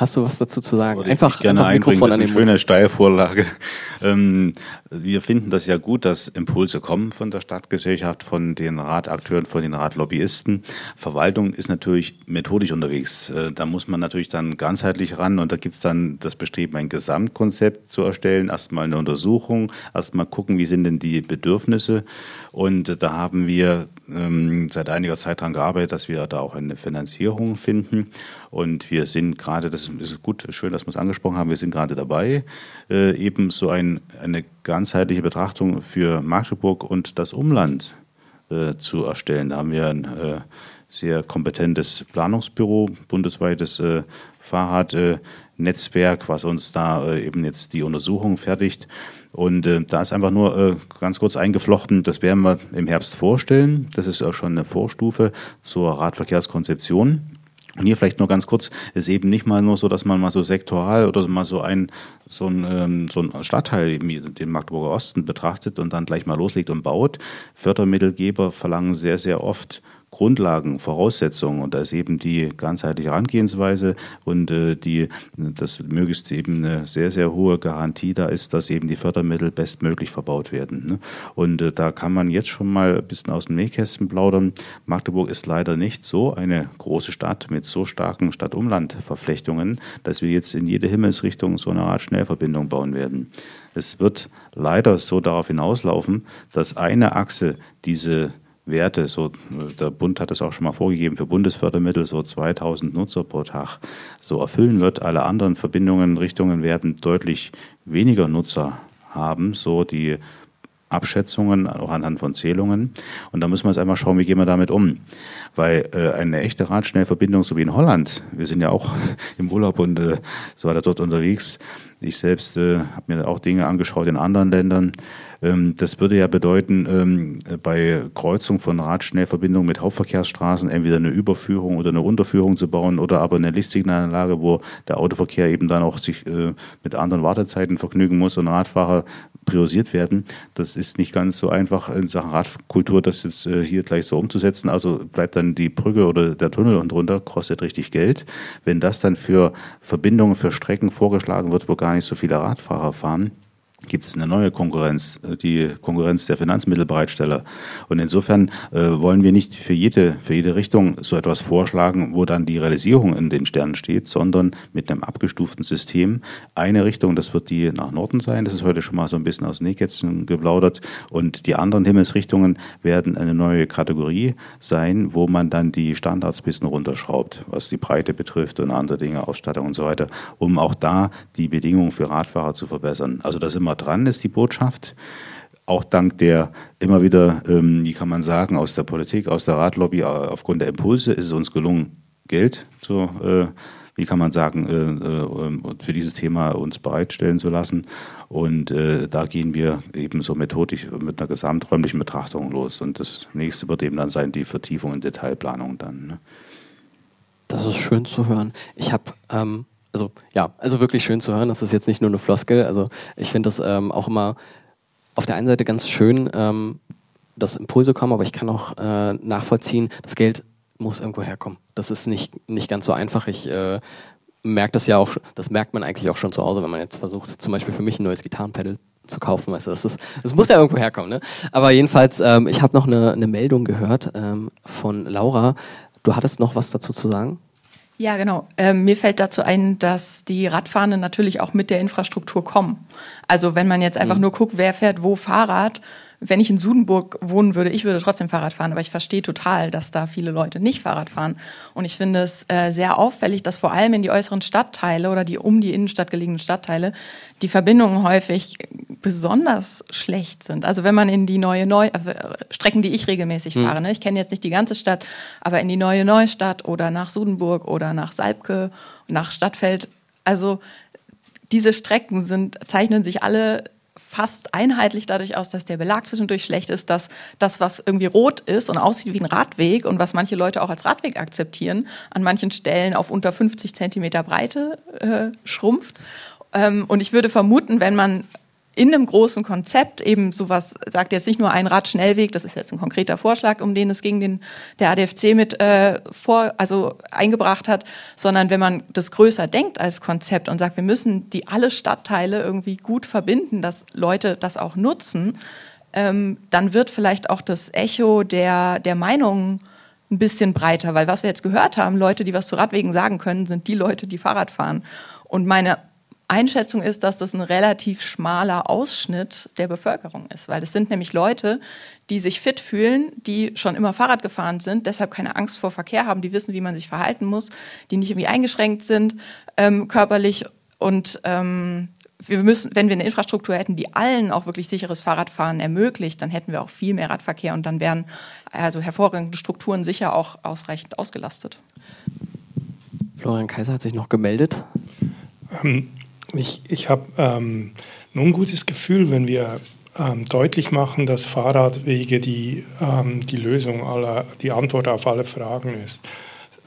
Hast du was dazu zu sagen? Einfach, gerne einfach Mikrofon das ist eine schöne Steilvorlage. (laughs) Ähm, wir finden das ja gut, dass Impulse kommen von der Stadtgesellschaft, von den Ratakteuren, von den Ratlobbyisten. Verwaltung ist natürlich methodisch unterwegs. Äh, da muss man natürlich dann ganzheitlich ran und da gibt es dann das Bestreben, ein Gesamtkonzept zu erstellen. Erstmal eine Untersuchung, erstmal gucken, wie sind denn die Bedürfnisse. Und da haben wir ähm, seit einiger Zeit daran gearbeitet, dass wir da auch eine Finanzierung finden. Und wir sind gerade, das ist gut, schön, dass wir es angesprochen haben, wir sind gerade dabei, äh, eben so ein, eine ganzheitliche Betrachtung für Magdeburg und das Umland äh, zu erstellen. Da haben wir ein äh, sehr kompetentes Planungsbüro, bundesweites äh, Fahrradnetzwerk, was uns da äh, eben jetzt die Untersuchung fertigt. Und äh, da ist einfach nur äh, ganz kurz eingeflochten, das werden wir im Herbst vorstellen. Das ist auch schon eine Vorstufe zur Radverkehrskonzeption. Und hier vielleicht nur ganz kurz, ist eben nicht mal nur so, dass man mal so sektoral oder mal so ein, so ein, ähm, so ein Stadtteil, den Magdeburger Osten betrachtet und dann gleich mal loslegt und baut. Fördermittelgeber verlangen sehr, sehr oft Grundlagen, Voraussetzungen und da ist eben die ganzheitliche Herangehensweise und äh, die, dass möglichst eben eine sehr, sehr hohe Garantie da ist, dass eben die Fördermittel bestmöglich verbaut werden. Ne? Und äh, da kann man jetzt schon mal ein bisschen aus dem Nähkästchen plaudern. Magdeburg ist leider nicht so eine große Stadt mit so starken Stadt-Umland-Verflechtungen, dass wir jetzt in jede Himmelsrichtung so eine Art Schnellverbindung bauen werden. Es wird leider so darauf hinauslaufen, dass eine Achse diese Werte. So, der Bund hat es auch schon mal vorgegeben, für Bundesfördermittel so 2000 Nutzer pro Tag so erfüllen wird. Alle anderen Verbindungen, Richtungen werden deutlich weniger Nutzer haben, so die Abschätzungen, auch anhand von Zählungen. Und da muss man jetzt einmal schauen, wie gehen wir damit um. Weil äh, eine echte Radschnellverbindung, so wie in Holland, wir sind ja auch (laughs) im Urlaub und äh, so weiter dort unterwegs. Ich selbst äh, habe mir auch Dinge angeschaut in anderen Ländern. Ähm, das würde ja bedeuten, ähm, bei Kreuzung von Radschnellverbindungen mit Hauptverkehrsstraßen entweder eine Überführung oder eine Unterführung zu bauen oder aber eine Listinganlage, wo der Autoverkehr eben dann auch sich äh, mit anderen Wartezeiten vergnügen muss und Radfahrer priorisiert werden. Das ist nicht ganz so einfach in Sachen Radkultur, das jetzt äh, hier gleich so umzusetzen. Also bleibt dann die Brücke oder der Tunnel und drunter, kostet richtig Geld. Wenn das dann für Verbindungen, für Strecken vorgeschlagen wird, wo gar nicht so viele Radfahrer fahren, gibt es eine neue Konkurrenz, äh, die Konkurrenz der Finanzmittelbereitsteller. Und insofern äh, wollen wir nicht für jede, für jede Richtung so etwas vorschlagen, wo dann die Realisierung in den Sternen steht, sondern mit einem abgestuften System. Eine Richtung, das wird die nach Norden sein, das ist heute schon mal so ein bisschen aus Nähkätzchen geplaudert. Und die anderen Himmelsrichtungen werden eine neue Kategorie sein, wo man dann die Standards ein bisschen runterschraubt, was die Breite betrifft und andere Dinge, Ausstattung und so weiter, um auch da die Bedingungen für Radfahrer zu verbessern. Also das immer immer dran ist, die Botschaft. Auch dank der immer wieder, ähm, wie kann man sagen, aus der Politik, aus der Ratlobby, äh, aufgrund der Impulse ist es uns gelungen, Geld zu, äh, wie kann man sagen, äh, äh, für dieses Thema uns bereitstellen zu lassen. Und äh, da gehen wir eben so methodisch mit einer gesamträumlichen Betrachtung los. Und das nächste wird eben dann sein, die Vertiefung in Detailplanung dann. Ne? Das ist schön zu hören. Ich habe ähm, also ja, also wirklich schön zu hören. Das ist jetzt nicht nur eine Floskel. Also ich finde das ähm, auch immer auf der einen Seite ganz schön, ähm, dass Impulse kommen, aber ich kann auch äh, nachvollziehen, das Geld muss irgendwo herkommen. Das ist nicht, nicht ganz so einfach. Ich äh, merke das ja auch, das merkt man eigentlich auch schon zu Hause, wenn man jetzt versucht, zum Beispiel für mich ein neues Gitarrenpedal zu kaufen, weißt du, das, ist, das muss ja irgendwo herkommen. Ne? Aber jedenfalls, ähm, ich habe noch eine, eine Meldung gehört ähm, von Laura. Du hattest noch was dazu zu sagen? Ja, genau. Ähm, mir fällt dazu ein, dass die Radfahrenden natürlich auch mit der Infrastruktur kommen. Also wenn man jetzt einfach mhm. nur guckt, wer fährt wo Fahrrad, wenn ich in Sudenburg wohnen würde, ich würde trotzdem Fahrrad fahren, aber ich verstehe total, dass da viele Leute nicht Fahrrad fahren. Und ich finde es äh, sehr auffällig, dass vor allem in die äußeren Stadtteile oder die um die Innenstadt gelegenen Stadtteile die Verbindungen häufig besonders schlecht sind. Also wenn man in die neue Neu also Strecken, die ich regelmäßig hm. fahre, ne? ich kenne jetzt nicht die ganze Stadt, aber in die neue Neustadt oder nach Sudenburg oder nach Salbke, nach Stadtfeld, also diese Strecken sind, zeichnen sich alle fast einheitlich dadurch aus, dass der Belag zwischendurch schlecht ist, dass das, was irgendwie rot ist und aussieht wie ein Radweg und was manche Leute auch als Radweg akzeptieren, an manchen Stellen auf unter 50 Zentimeter Breite äh, schrumpft. Ähm, und ich würde vermuten, wenn man in einem großen Konzept eben sowas sagt jetzt nicht nur ein Radschnellweg, das ist jetzt ein konkreter Vorschlag, um den es gegen den der ADFC mit äh, vor also eingebracht hat, sondern wenn man das größer denkt als Konzept und sagt, wir müssen die alle Stadtteile irgendwie gut verbinden, dass Leute das auch nutzen, ähm, dann wird vielleicht auch das Echo der der Meinungen ein bisschen breiter, weil was wir jetzt gehört haben, Leute, die was zu Radwegen sagen können, sind die Leute, die Fahrrad fahren. Und meine Einschätzung ist, dass das ein relativ schmaler Ausschnitt der Bevölkerung ist, weil das sind nämlich Leute, die sich fit fühlen, die schon immer Fahrrad gefahren sind, deshalb keine Angst vor Verkehr haben, die wissen, wie man sich verhalten muss, die nicht irgendwie eingeschränkt sind ähm, körperlich und ähm, wir müssen, wenn wir eine Infrastruktur hätten, die allen auch wirklich sicheres Fahrradfahren ermöglicht, dann hätten wir auch viel mehr Radverkehr und dann wären also hervorragende Strukturen sicher auch ausreichend ausgelastet. Florian Kaiser hat sich noch gemeldet. Ähm, ich, ich habe ähm, ein gutes Gefühl, wenn wir ähm, deutlich machen, dass Fahrradwege die, ähm, die Lösung aller, die Antwort auf alle Fragen ist,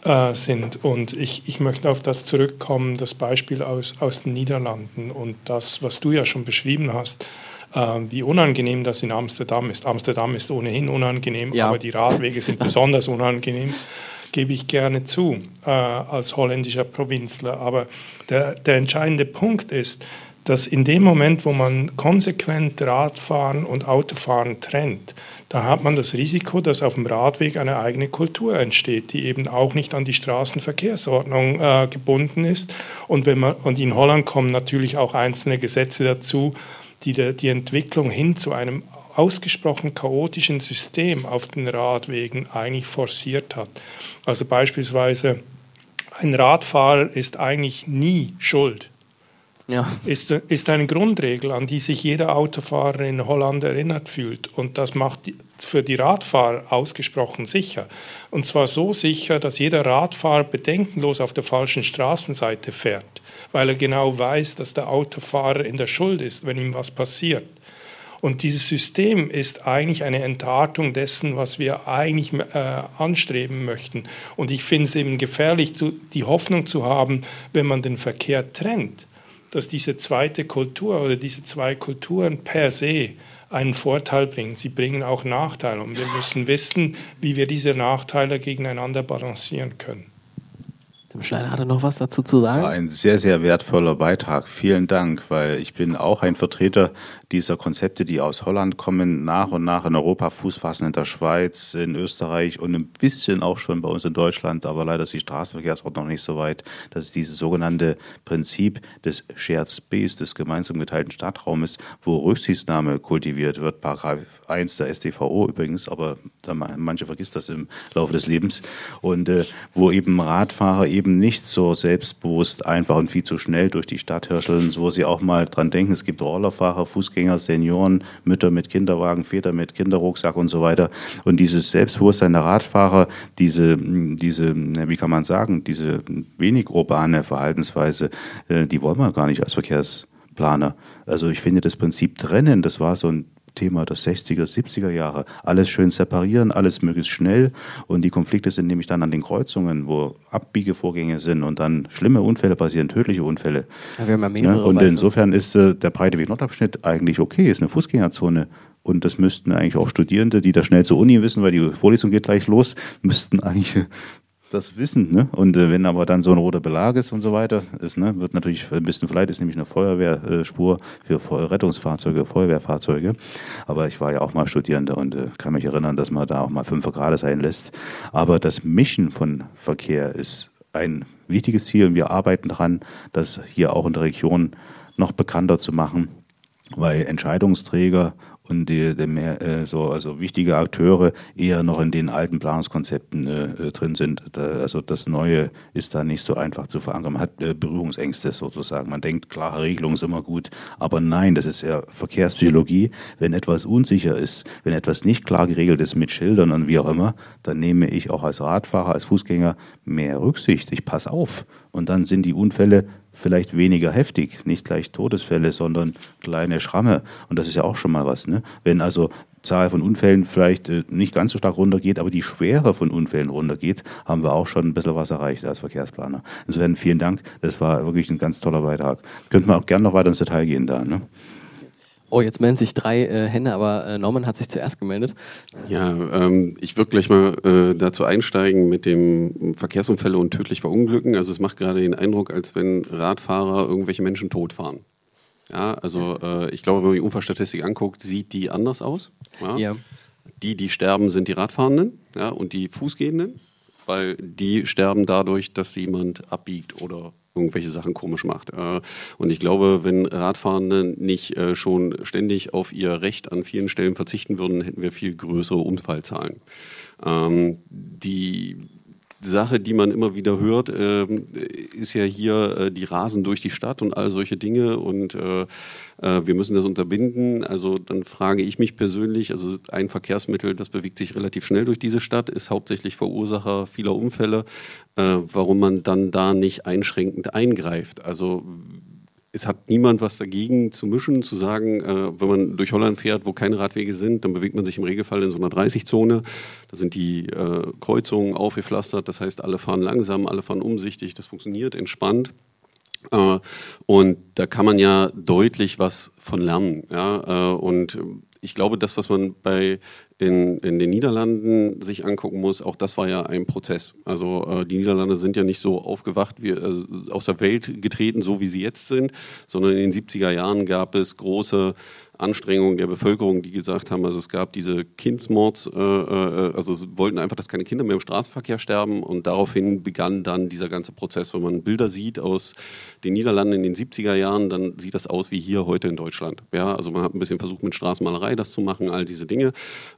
äh, sind. Und ich, ich möchte auf das zurückkommen, das Beispiel aus, aus den Niederlanden und das, was du ja schon beschrieben hast, äh, wie unangenehm das in Amsterdam ist. Amsterdam ist ohnehin unangenehm, ja. aber die Radwege sind besonders unangenehm (laughs) gebe ich gerne zu äh, als holländischer Provinzler. Aber der, der entscheidende Punkt ist, dass in dem Moment, wo man konsequent Radfahren und Autofahren trennt, da hat man das Risiko, dass auf dem Radweg eine eigene Kultur entsteht, die eben auch nicht an die Straßenverkehrsordnung äh, gebunden ist. Und, wenn man, und in Holland kommen natürlich auch einzelne Gesetze dazu, die die Entwicklung hin zu einem ausgesprochen chaotischen System auf den Radwegen eigentlich forciert hat. Also beispielsweise ein Radfahrer ist eigentlich nie schuld. Ja. Ist, ist eine Grundregel, an die sich jeder Autofahrer in Holland erinnert fühlt. Und das macht für die Radfahrer ausgesprochen sicher. Und zwar so sicher, dass jeder Radfahrer bedenkenlos auf der falschen Straßenseite fährt, weil er genau weiß, dass der Autofahrer in der Schuld ist, wenn ihm was passiert. Und dieses System ist eigentlich eine Entartung dessen, was wir eigentlich äh, anstreben möchten. Und ich finde es eben gefährlich, zu, die Hoffnung zu haben, wenn man den Verkehr trennt, dass diese zweite Kultur oder diese zwei Kulturen per se einen Vorteil bringen. Sie bringen auch Nachteile. Und wir müssen wissen, wie wir diese Nachteile gegeneinander balancieren können. Tim Schneider hatte noch was dazu zu sagen. Das war ein sehr, sehr wertvoller Beitrag. Vielen Dank, weil ich bin auch ein Vertreter dieser Konzepte, die aus Holland kommen, nach und nach in Europa Fuß fassen, in der Schweiz, in Österreich und ein bisschen auch schon bei uns in Deutschland, aber leider ist die Straßenverkehrsordnung noch nicht so weit, dass dieses sogenannte Prinzip des Shared Space, des gemeinsam geteilten Stadtraumes, wo Rücksichtnahme kultiviert wird, Paragraph 1 der StVO übrigens, aber manche vergisst das im Laufe des Lebens, und äh, wo eben Radfahrer eben nicht so selbstbewusst einfach und viel zu schnell durch die Stadt hirscheln, wo sie auch mal dran denken, es gibt Rollerfahrer, Fußgänger, Fußgänger, Senioren, Mütter mit Kinderwagen, Väter mit Kinderrucksack und so weiter. Und dieses Selbstbewusstsein der Radfahrer, diese, diese, wie kann man sagen, diese wenig urbane Verhaltensweise, äh, die wollen wir gar nicht als Verkehrsplaner. Also ich finde das Prinzip trennen, das war so ein Thema der 60er, 70er Jahre. Alles schön separieren, alles möglichst schnell. Und die Konflikte sind nämlich dann an den Kreuzungen, wo Abbiegevorgänge sind und dann schlimme Unfälle passieren, tödliche Unfälle. Ja, wir haben ja mehrere, ja, und insofern ist äh, der breite Weg-Nordabschnitt eigentlich okay, ist eine Fußgängerzone. Und das müssten eigentlich auch Studierende, die da schnell zur Uni wissen, weil die Vorlesung geht gleich los, müssten eigentlich das wissen. Ne? Und äh, wenn aber dann so ein roter Belag ist und so weiter, ist, ne, wird natürlich ein bisschen vielleicht ist nämlich eine Feuerwehrspur für Rettungsfahrzeuge, Feuerwehrfahrzeuge. Aber ich war ja auch mal Studierender und äh, kann mich erinnern, dass man da auch mal fünf Grad sein lässt. Aber das Mischen von Verkehr ist ein wichtiges Ziel und wir arbeiten daran, das hier auch in der Region noch bekannter zu machen, weil Entscheidungsträger und die, die mehr, äh, so, also wichtige Akteure eher noch in den alten Planungskonzepten äh, äh, drin sind. Da, also das Neue ist da nicht so einfach zu verankern. Man hat äh, Berührungsängste sozusagen. Man denkt, klare Regelung ist immer gut. Aber nein, das ist ja Verkehrspsychologie. Wenn etwas unsicher ist, wenn etwas nicht klar geregelt ist mit Schildern und wie auch immer, dann nehme ich auch als Radfahrer, als Fußgänger mehr Rücksicht. Ich passe auf. Und dann sind die Unfälle vielleicht weniger heftig, nicht gleich Todesfälle, sondern kleine Schramme. Und das ist ja auch schon mal was. Ne? Wenn also Zahl von Unfällen vielleicht äh, nicht ganz so stark runtergeht, aber die Schwere von Unfällen runtergeht, haben wir auch schon ein bisschen was erreicht als Verkehrsplaner. Insofern vielen Dank. Das war wirklich ein ganz toller Beitrag. Könnten wir auch gerne noch weiter ins Detail gehen da. Ne? Oh, jetzt melden sich drei äh, Hände, aber äh, Norman hat sich zuerst gemeldet. Ja, ähm, ich würde gleich mal äh, dazu einsteigen mit dem Verkehrsunfälle und tödlich verunglücken. Also es macht gerade den Eindruck, als wenn Radfahrer irgendwelche Menschen totfahren. Ja, also äh, ich glaube, wenn man die Unfallstatistik anguckt, sieht die anders aus. Ja? ja. Die, die sterben, sind die Radfahrenden ja, und die Fußgehenden, weil die sterben dadurch, dass jemand abbiegt oder irgendwelche Sachen komisch macht. Äh, und ich glaube, wenn Radfahrende nicht äh, schon ständig auf ihr Recht an vielen Stellen verzichten würden, hätten wir viel größere Unfallzahlen. Ähm, die Sache, die man immer wieder hört, ähm, ist ja hier, äh, die rasen durch die Stadt und all solche Dinge und wir müssen das unterbinden. Also dann frage ich mich persönlich, also ein Verkehrsmittel, das bewegt sich relativ schnell durch diese Stadt, ist hauptsächlich Verursacher vieler Unfälle äh, warum man dann da nicht einschränkend eingreift. Also es hat niemand was dagegen zu mischen, zu sagen, äh, wenn man durch Holland fährt, wo keine Radwege sind, dann bewegt man sich im Regelfall in so einer 30-Zone. Da sind die äh, Kreuzungen aufgepflastert, das heißt, alle fahren langsam, alle fahren umsichtig, das funktioniert entspannt. Äh, und da kann man ja deutlich was von lernen. Ja? Äh, und ich glaube, das, was man bei in, in den Niederlanden sich angucken muss, auch das war ja ein Prozess. Also äh, die Niederlande sind ja nicht so aufgewacht, wie, also aus der Welt getreten, so wie sie jetzt sind, sondern in den 70er Jahren gab es große Anstrengungen der Bevölkerung, die gesagt haben, also es gab diese Kindsmords, äh, äh, also wollten einfach, dass keine Kinder mehr im Straßenverkehr sterben und daraufhin begann dann dieser ganze Prozess. Wenn man Bilder sieht aus den Niederlanden in den 70er Jahren, dann sieht das aus wie hier heute in Deutschland. Ja, also man hat ein bisschen versucht mit Straßenmalerei das zu machen, all diese Dinge.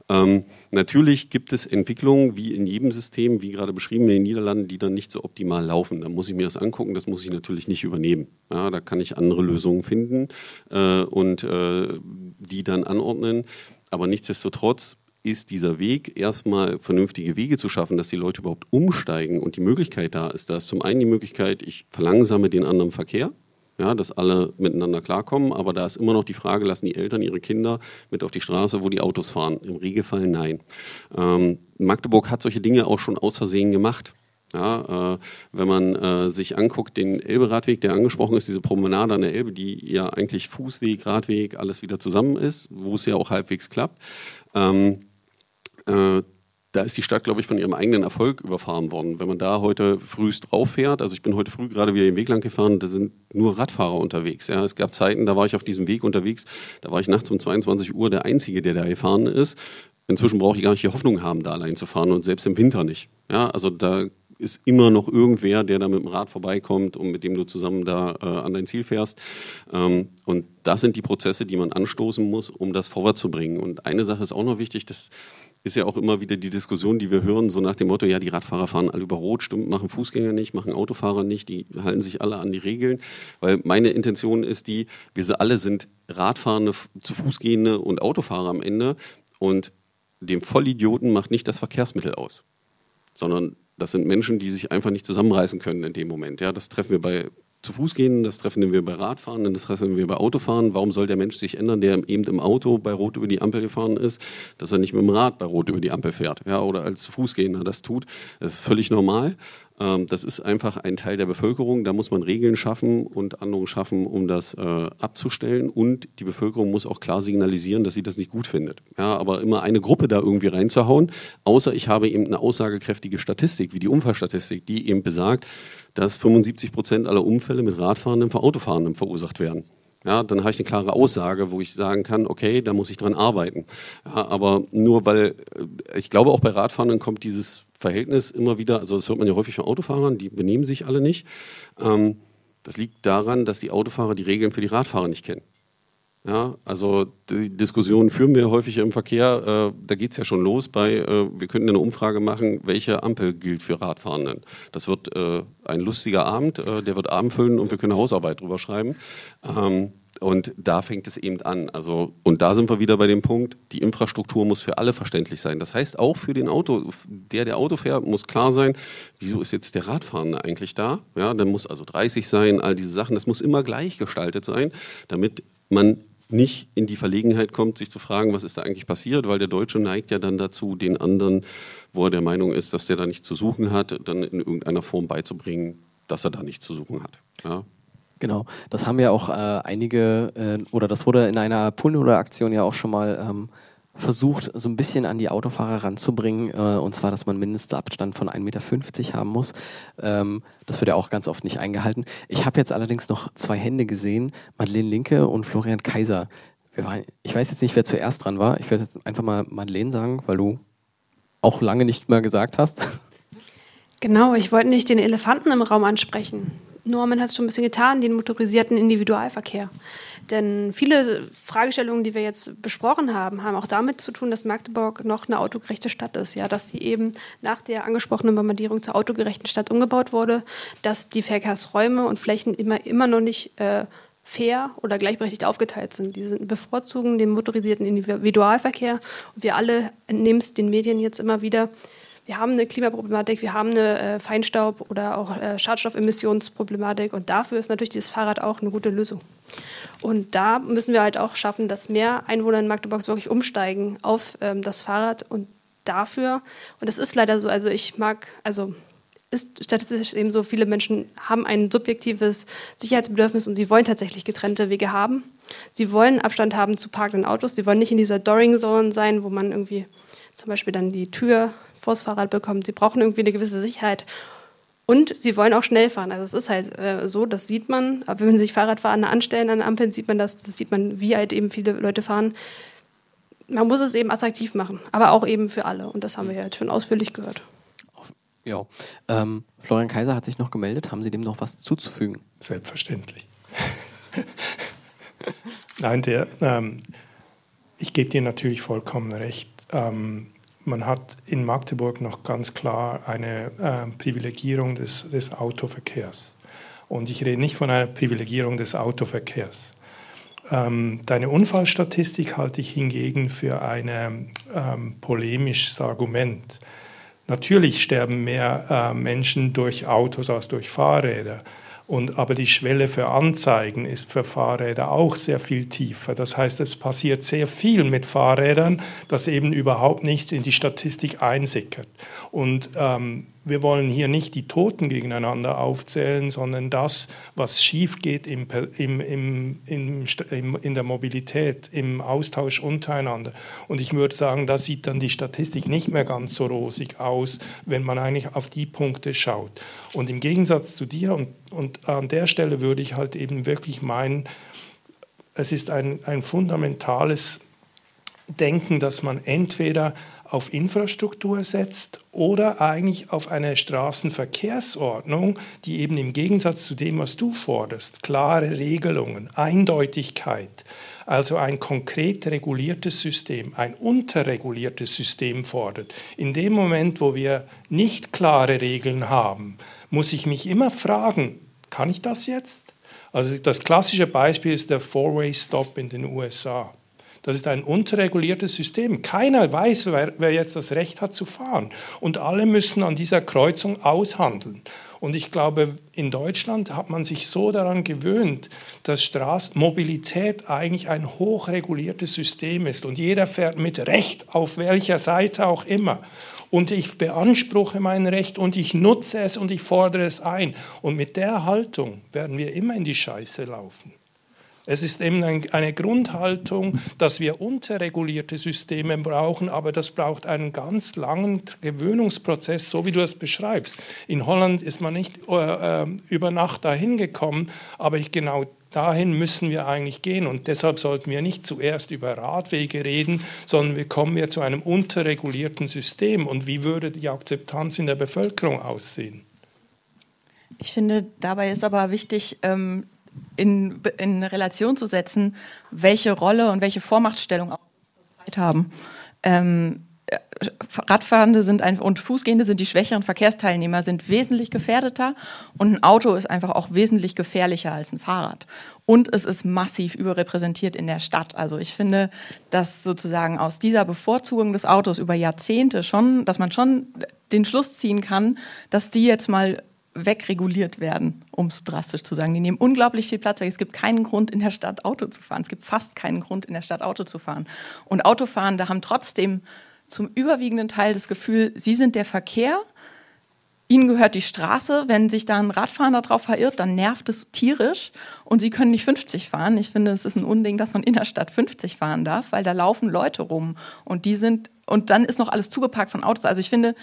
Ähm, natürlich gibt es Entwicklungen wie in jedem System, wie gerade beschrieben in den Niederlanden, die dann nicht so optimal laufen. Da muss ich mir das angucken, das muss ich natürlich nicht übernehmen. Ja, da kann ich andere Lösungen finden äh, und äh, die dann anordnen. Aber nichtsdestotrotz ist dieser Weg, erstmal vernünftige Wege zu schaffen, dass die Leute überhaupt umsteigen und die Möglichkeit da ist. Da ist zum einen die Möglichkeit, ich verlangsame den anderen Verkehr, ja, dass alle miteinander klarkommen, aber da ist immer noch die Frage, lassen die Eltern ihre Kinder mit auf die Straße, wo die Autos fahren? Im Regelfall nein. Ähm, Magdeburg hat solche Dinge auch schon aus Versehen gemacht. Ja, äh, wenn man äh, sich anguckt, den Elbe-Radweg, der angesprochen ist, diese Promenade an der Elbe, die ja eigentlich Fußweg, Radweg, alles wieder zusammen ist, wo es ja auch halbwegs klappt. Ähm, äh, da ist die Stadt, glaube ich, von ihrem eigenen Erfolg überfahren worden. Wenn man da heute frühst drauf fährt, also ich bin heute früh gerade wieder den Weg lang gefahren, da sind nur Radfahrer unterwegs. Ja. Es gab Zeiten, da war ich auf diesem Weg unterwegs, da war ich nachts um 22 Uhr der Einzige, der da gefahren ist. Inzwischen brauche ich gar nicht die Hoffnung haben, da allein zu fahren und selbst im Winter nicht. Ja, also da ist immer noch irgendwer, der da mit dem Rad vorbeikommt und mit dem du zusammen da äh, an dein Ziel fährst. Ähm, und das sind die Prozesse, die man anstoßen muss, um das vorwärts zu bringen. Und eine Sache ist auch noch wichtig, das ist ja auch immer wieder die Diskussion, die wir hören, so nach dem Motto, ja, die Radfahrer fahren alle über Rot, stimmt, machen Fußgänger nicht, machen Autofahrer nicht, die halten sich alle an die Regeln. Weil meine Intention ist die, wir alle sind Radfahrende, zu Fußgehende und Autofahrer am Ende. Und dem Vollidioten macht nicht das Verkehrsmittel aus, sondern das sind Menschen, die sich einfach nicht zusammenreißen können in dem Moment. Ja, das treffen wir bei zu Fuß gehen, das treffen wir bei Radfahren, das treffen wir bei Autofahren. Warum soll der Mensch sich ändern, der eben im Auto bei Rot über die Ampel gefahren ist, dass er nicht mit dem Rad bei Rot über die Ampel fährt, ja, oder als zu Fußgehender das tut? Das ist völlig normal. Ähm, das ist einfach ein Teil der Bevölkerung. Da muss man Regeln schaffen und Andungen schaffen, um das äh, abzustellen. Und die Bevölkerung muss auch klar signalisieren, dass sie das nicht gut findet. Ja, aber immer eine Gruppe da irgendwie reinzuhauen, außer ich habe eben eine aussagekräftige Statistik, wie die Unfallstatistik, die eben besagt, dass 75 Prozent aller Unfälle mit Radfahrenden vor Autofahrenden verursacht werden. Ja, dann habe ich eine klare Aussage, wo ich sagen kann, okay, da muss ich dran arbeiten. Ja, aber nur weil, äh, ich glaube auch bei Radfahrenden kommt dieses Verhältnis immer wieder, also das hört man ja häufig von Autofahrern, die benehmen sich alle nicht. Ähm, das liegt daran, dass die Autofahrer die Regeln für die Radfahrer nicht kennen. Ja, also die Diskussion führen wir häufig im Verkehr. Äh, da geht es ja schon los bei, äh, wir könnten eine Umfrage machen, welche Ampel gilt für Radfahrenden. Das wird äh, ein lustiger Abend, äh, der wird Abend füllen und wir können Hausarbeit drüber schreiben. Ähm, und da fängt es eben an. Also, und da sind wir wieder bei dem Punkt, die Infrastruktur muss für alle verständlich sein. Das heißt, auch für den Auto, der der Auto fährt, muss klar sein, wieso ist jetzt der Radfahrende eigentlich da? Ja, dann muss also 30 sein, all diese Sachen. Das muss immer gleich gestaltet sein, damit man nicht in die Verlegenheit kommt, sich zu fragen, was ist da eigentlich passiert, weil der Deutsche neigt ja dann dazu, den anderen, wo er der Meinung ist, dass der da nichts zu suchen hat, dann in irgendeiner Form beizubringen, dass er da nichts zu suchen hat. Ja, Genau, das haben ja auch äh, einige, äh, oder das wurde in einer Pullenhuder-Aktion ja auch schon mal ähm, versucht, so ein bisschen an die Autofahrer ranzubringen, äh, und zwar, dass man mindestens Abstand von 1,50 Meter haben muss. Ähm, das wird ja auch ganz oft nicht eingehalten. Ich habe jetzt allerdings noch zwei Hände gesehen, Madeleine Linke und Florian Kaiser. Waren, ich weiß jetzt nicht, wer zuerst dran war. Ich werde jetzt einfach mal Madeleine sagen, weil du auch lange nicht mehr gesagt hast. Genau, ich wollte nicht den Elefanten im Raum ansprechen. Norman hat es schon ein bisschen getan, den motorisierten Individualverkehr. Denn viele Fragestellungen, die wir jetzt besprochen haben, haben auch damit zu tun, dass Magdeburg noch eine autogerechte Stadt ist. Ja, dass sie eben nach der angesprochenen Bombardierung zur autogerechten Stadt umgebaut wurde, dass die Verkehrsräume und Flächen immer, immer noch nicht äh, fair oder gleichberechtigt aufgeteilt sind. Die sind bevorzugen den motorisierten Individualverkehr. Und wir alle entnehmen es den Medien jetzt immer wieder, wir haben eine Klimaproblematik, wir haben eine äh, Feinstaub- oder auch äh, Schadstoffemissionsproblematik und dafür ist natürlich dieses Fahrrad auch eine gute Lösung. Und da müssen wir halt auch schaffen, dass mehr Einwohner in Magdeburg wirklich umsteigen auf ähm, das Fahrrad und dafür, und das ist leider so, also ich mag, also ist statistisch eben so, viele Menschen haben ein subjektives Sicherheitsbedürfnis und sie wollen tatsächlich getrennte Wege haben. Sie wollen Abstand haben zu parkenden Autos, sie wollen nicht in dieser Doring Zone sein, wo man irgendwie zum Beispiel dann die Tür vors Fahrrad bekommen. Sie brauchen irgendwie eine gewisse Sicherheit. Und sie wollen auch schnell fahren. Also es ist halt äh, so, das sieht man. Aber wenn sich Fahrradfahrer anstellen an Ampeln, sieht man das. Das sieht man, wie halt eben viele Leute fahren. Man muss es eben attraktiv machen, aber auch eben für alle. Und das haben wir ja jetzt schon ausführlich gehört. Ja. Ähm, Florian Kaiser hat sich noch gemeldet. Haben Sie dem noch was zuzufügen? Selbstverständlich. (laughs) Nein, der, ähm, ich gebe dir natürlich vollkommen recht. Ähm, man hat in Magdeburg noch ganz klar eine äh, Privilegierung des, des Autoverkehrs. Und ich rede nicht von einer Privilegierung des Autoverkehrs. Ähm, deine Unfallstatistik halte ich hingegen für ein ähm, polemisches Argument. Natürlich sterben mehr äh, Menschen durch Autos als durch Fahrräder. Und, aber die Schwelle für Anzeigen ist für Fahrräder auch sehr viel tiefer. Das heißt, es passiert sehr viel mit Fahrrädern, das eben überhaupt nicht in die Statistik einsickert. Und ähm, wir wollen hier nicht die Toten gegeneinander aufzählen, sondern das, was schief geht im, im, im, im, in der Mobilität, im Austausch untereinander. Und ich würde sagen, da sieht dann die Statistik nicht mehr ganz so rosig aus, wenn man eigentlich auf die Punkte schaut. Und im Gegensatz zu dir, und, und an der Stelle würde ich halt eben wirklich meinen, es ist ein, ein fundamentales Denken, dass man entweder auf Infrastruktur setzt oder eigentlich auf eine Straßenverkehrsordnung, die eben im Gegensatz zu dem, was du forderst, klare Regelungen, Eindeutigkeit, also ein konkret reguliertes System, ein unterreguliertes System fordert. In dem Moment, wo wir nicht klare Regeln haben, muss ich mich immer fragen, kann ich das jetzt? Also das klassische Beispiel ist der Four-Way-Stop in den USA. Das ist ein unterreguliertes System. Keiner weiß, wer, wer, jetzt das Recht hat zu fahren. Und alle müssen an dieser Kreuzung aushandeln. Und ich glaube, in Deutschland hat man sich so daran gewöhnt, dass Straßenmobilität eigentlich ein hochreguliertes System ist. Und jeder fährt mit Recht auf welcher Seite auch immer. Und ich beanspruche mein Recht und ich nutze es und ich fordere es ein. Und mit der Haltung werden wir immer in die Scheiße laufen. Es ist eben eine Grundhaltung, dass wir unterregulierte Systeme brauchen, aber das braucht einen ganz langen Gewöhnungsprozess, so wie du es beschreibst. In Holland ist man nicht äh, äh, über Nacht dahin gekommen, aber ich genau dahin müssen wir eigentlich gehen. Und deshalb sollten wir nicht zuerst über Radwege reden, sondern wir kommen ja zu einem unterregulierten System. Und wie würde die Akzeptanz in der Bevölkerung aussehen? Ich finde, dabei ist aber wichtig, ähm, in, in Relation zu setzen, welche Rolle und welche Vormachtstellung auch Zeit haben. Ähm, Radfahrende sind ein, und Fußgehende sind die schwächeren Verkehrsteilnehmer, sind wesentlich gefährdeter und ein Auto ist einfach auch wesentlich gefährlicher als ein Fahrrad. Und es ist massiv überrepräsentiert in der Stadt. Also ich finde, dass sozusagen aus dieser Bevorzugung des Autos über Jahrzehnte schon, dass man schon den Schluss ziehen kann, dass die jetzt mal wegreguliert werden, um es drastisch zu sagen. Die nehmen unglaublich viel Platz weg. Es gibt keinen Grund, in der Stadt Auto zu fahren. Es gibt fast keinen Grund, in der Stadt Auto zu fahren. Und Autofahrende haben trotzdem zum überwiegenden Teil das Gefühl, sie sind der Verkehr, ihnen gehört die Straße. Wenn sich da ein Radfahrer drauf verirrt, dann nervt es tierisch und sie können nicht 50 fahren. Ich finde, es ist ein Unding, dass man in der Stadt 50 fahren darf, weil da laufen Leute rum und die sind und dann ist noch alles zugeparkt von Autos. Also ich finde,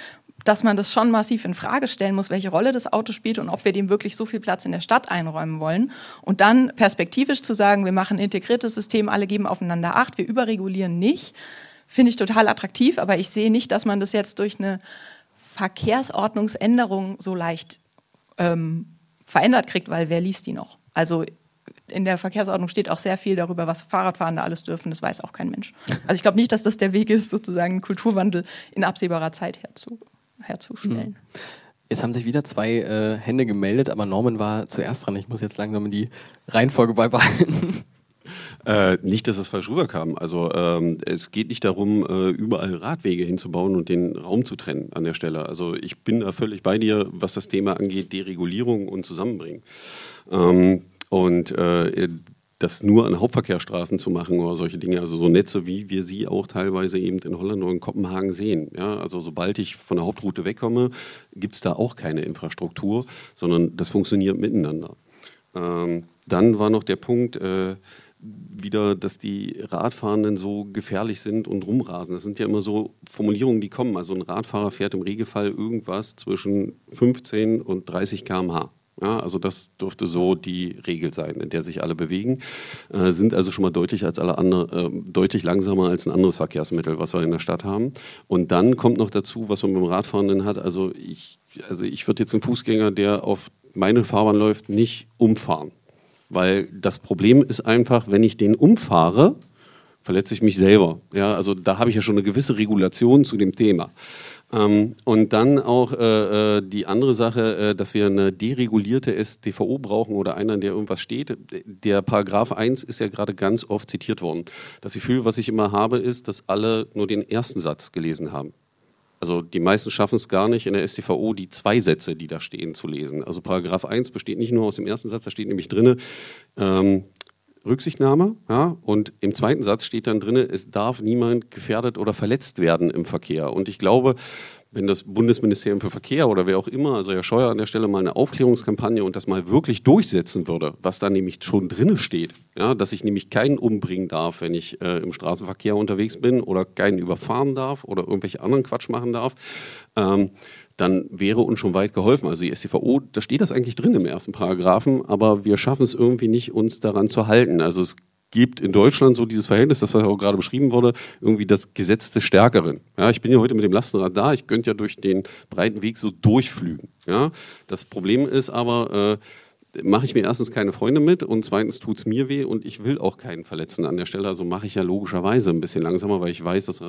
dass man das schon massiv in Frage stellen muss, welche Rolle das Auto spielt und ob wir dem wirklich so viel Platz in der Stadt einräumen wollen. Und dann perspektivisch zu sagen, wir machen ein integriertes System, alle geben aufeinander Acht, wir überregulieren nicht, finde ich total attraktiv, aber ich sehe nicht, dass man das jetzt durch eine Verkehrsordnungsänderung so leicht ähm, verändert kriegt, weil wer liest die noch? Also in der Verkehrsordnung steht auch sehr viel darüber, was Fahrradfahrende alles dürfen. Das weiß auch kein Mensch. Also ich glaube nicht, dass das der Weg ist, sozusagen einen Kulturwandel in absehbarer Zeit herzu, herzustellen. Mhm. Jetzt haben sich wieder zwei äh, Hände gemeldet, aber Norman war zuerst dran. Ich muss jetzt langsam die Reihenfolge beibehalten. Äh, nicht, dass es falsch rüberkam. Also ähm, es geht nicht darum, äh, überall Radwege hinzubauen und den Raum zu trennen an der Stelle. Also ich bin da völlig bei dir, was das Thema angeht, Deregulierung und Zusammenbringen. Ähm, und äh, das nur an Hauptverkehrsstraßen zu machen oder solche Dinge, also so Netze, wie wir sie auch teilweise eben in Holland oder in Kopenhagen sehen. Ja, also sobald ich von der Hauptroute wegkomme, gibt es da auch keine Infrastruktur, sondern das funktioniert miteinander. Ähm, dann war noch der Punkt, äh, wieder, dass die Radfahrenden so gefährlich sind und rumrasen. Das sind ja immer so Formulierungen, die kommen. Also ein Radfahrer fährt im Regelfall irgendwas zwischen 15 und 30 km/h. Ja, also das dürfte so die Regel sein, in der sich alle bewegen, äh, sind also schon mal deutlich als alle andere, äh, deutlich langsamer als ein anderes Verkehrsmittel, was wir in der Stadt haben. Und dann kommt noch dazu, was man dem Radfahrenden hat. Also ich, also ich würde jetzt einen Fußgänger, der auf meine Fahrbahn läuft, nicht umfahren. Weil das Problem ist einfach, wenn ich den umfahre, verletze ich mich selber. Ja, also da habe ich ja schon eine gewisse Regulation zu dem Thema. Ähm, und dann auch äh, äh die andere Sache, äh, dass wir eine deregulierte StVO brauchen oder einer, der irgendwas steht. Der Paragraph 1 ist ja gerade ganz oft zitiert worden. Das Gefühl, was ich immer habe, ist, dass alle nur den ersten Satz gelesen haben. Also die meisten schaffen es gar nicht in der StVO, die zwei Sätze, die da stehen, zu lesen. Also Paragraph 1 besteht nicht nur aus dem ersten Satz, da steht nämlich drin, ähm, Rücksichtnahme. Ja, und im zweiten Satz steht dann drin, es darf niemand gefährdet oder verletzt werden im Verkehr. Und ich glaube, wenn das Bundesministerium für Verkehr oder wer auch immer, also Herr Scheuer an der Stelle mal eine Aufklärungskampagne und das mal wirklich durchsetzen würde, was da nämlich schon drinne steht, ja, dass ich nämlich keinen umbringen darf, wenn ich äh, im Straßenverkehr unterwegs bin oder keinen überfahren darf oder irgendwelche anderen Quatsch machen darf, ähm, dann wäre uns schon weit geholfen. Also die STVO, da steht das eigentlich drin im ersten Paragraphen, aber wir schaffen es irgendwie nicht, uns daran zu halten. Also es gibt in Deutschland so dieses Verhältnis, das was auch gerade beschrieben wurde, irgendwie das Gesetz des Stärkeren. Ja, ich bin ja heute mit dem Lastenrad da, ich könnte ja durch den breiten Weg so durchflügen. Ja, das Problem ist aber, äh, mache ich mir erstens keine Freunde mit und zweitens tut es mir weh und ich will auch keinen verletzen an der Stelle. Also mache ich ja logischerweise ein bisschen langsamer, weil ich weiß, dass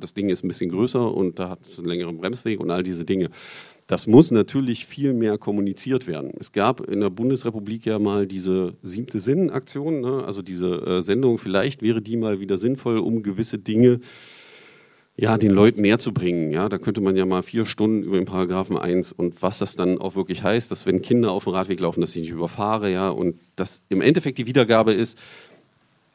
das Ding ist ein bisschen größer und da hat es einen längeren Bremsweg und all diese Dinge. Das muss natürlich viel mehr kommuniziert werden. Es gab in der Bundesrepublik ja mal diese siebte Sinn-Aktion, ne? also diese äh, Sendung. Vielleicht wäre die mal wieder sinnvoll, um gewisse Dinge ja, den Leuten näher zu bringen. Ja, da könnte man ja mal vier Stunden über den Paragraphen 1 und was das dann auch wirklich heißt, dass wenn Kinder auf dem Radweg laufen, dass ich nicht überfahre, ja, und dass im Endeffekt die Wiedergabe ist,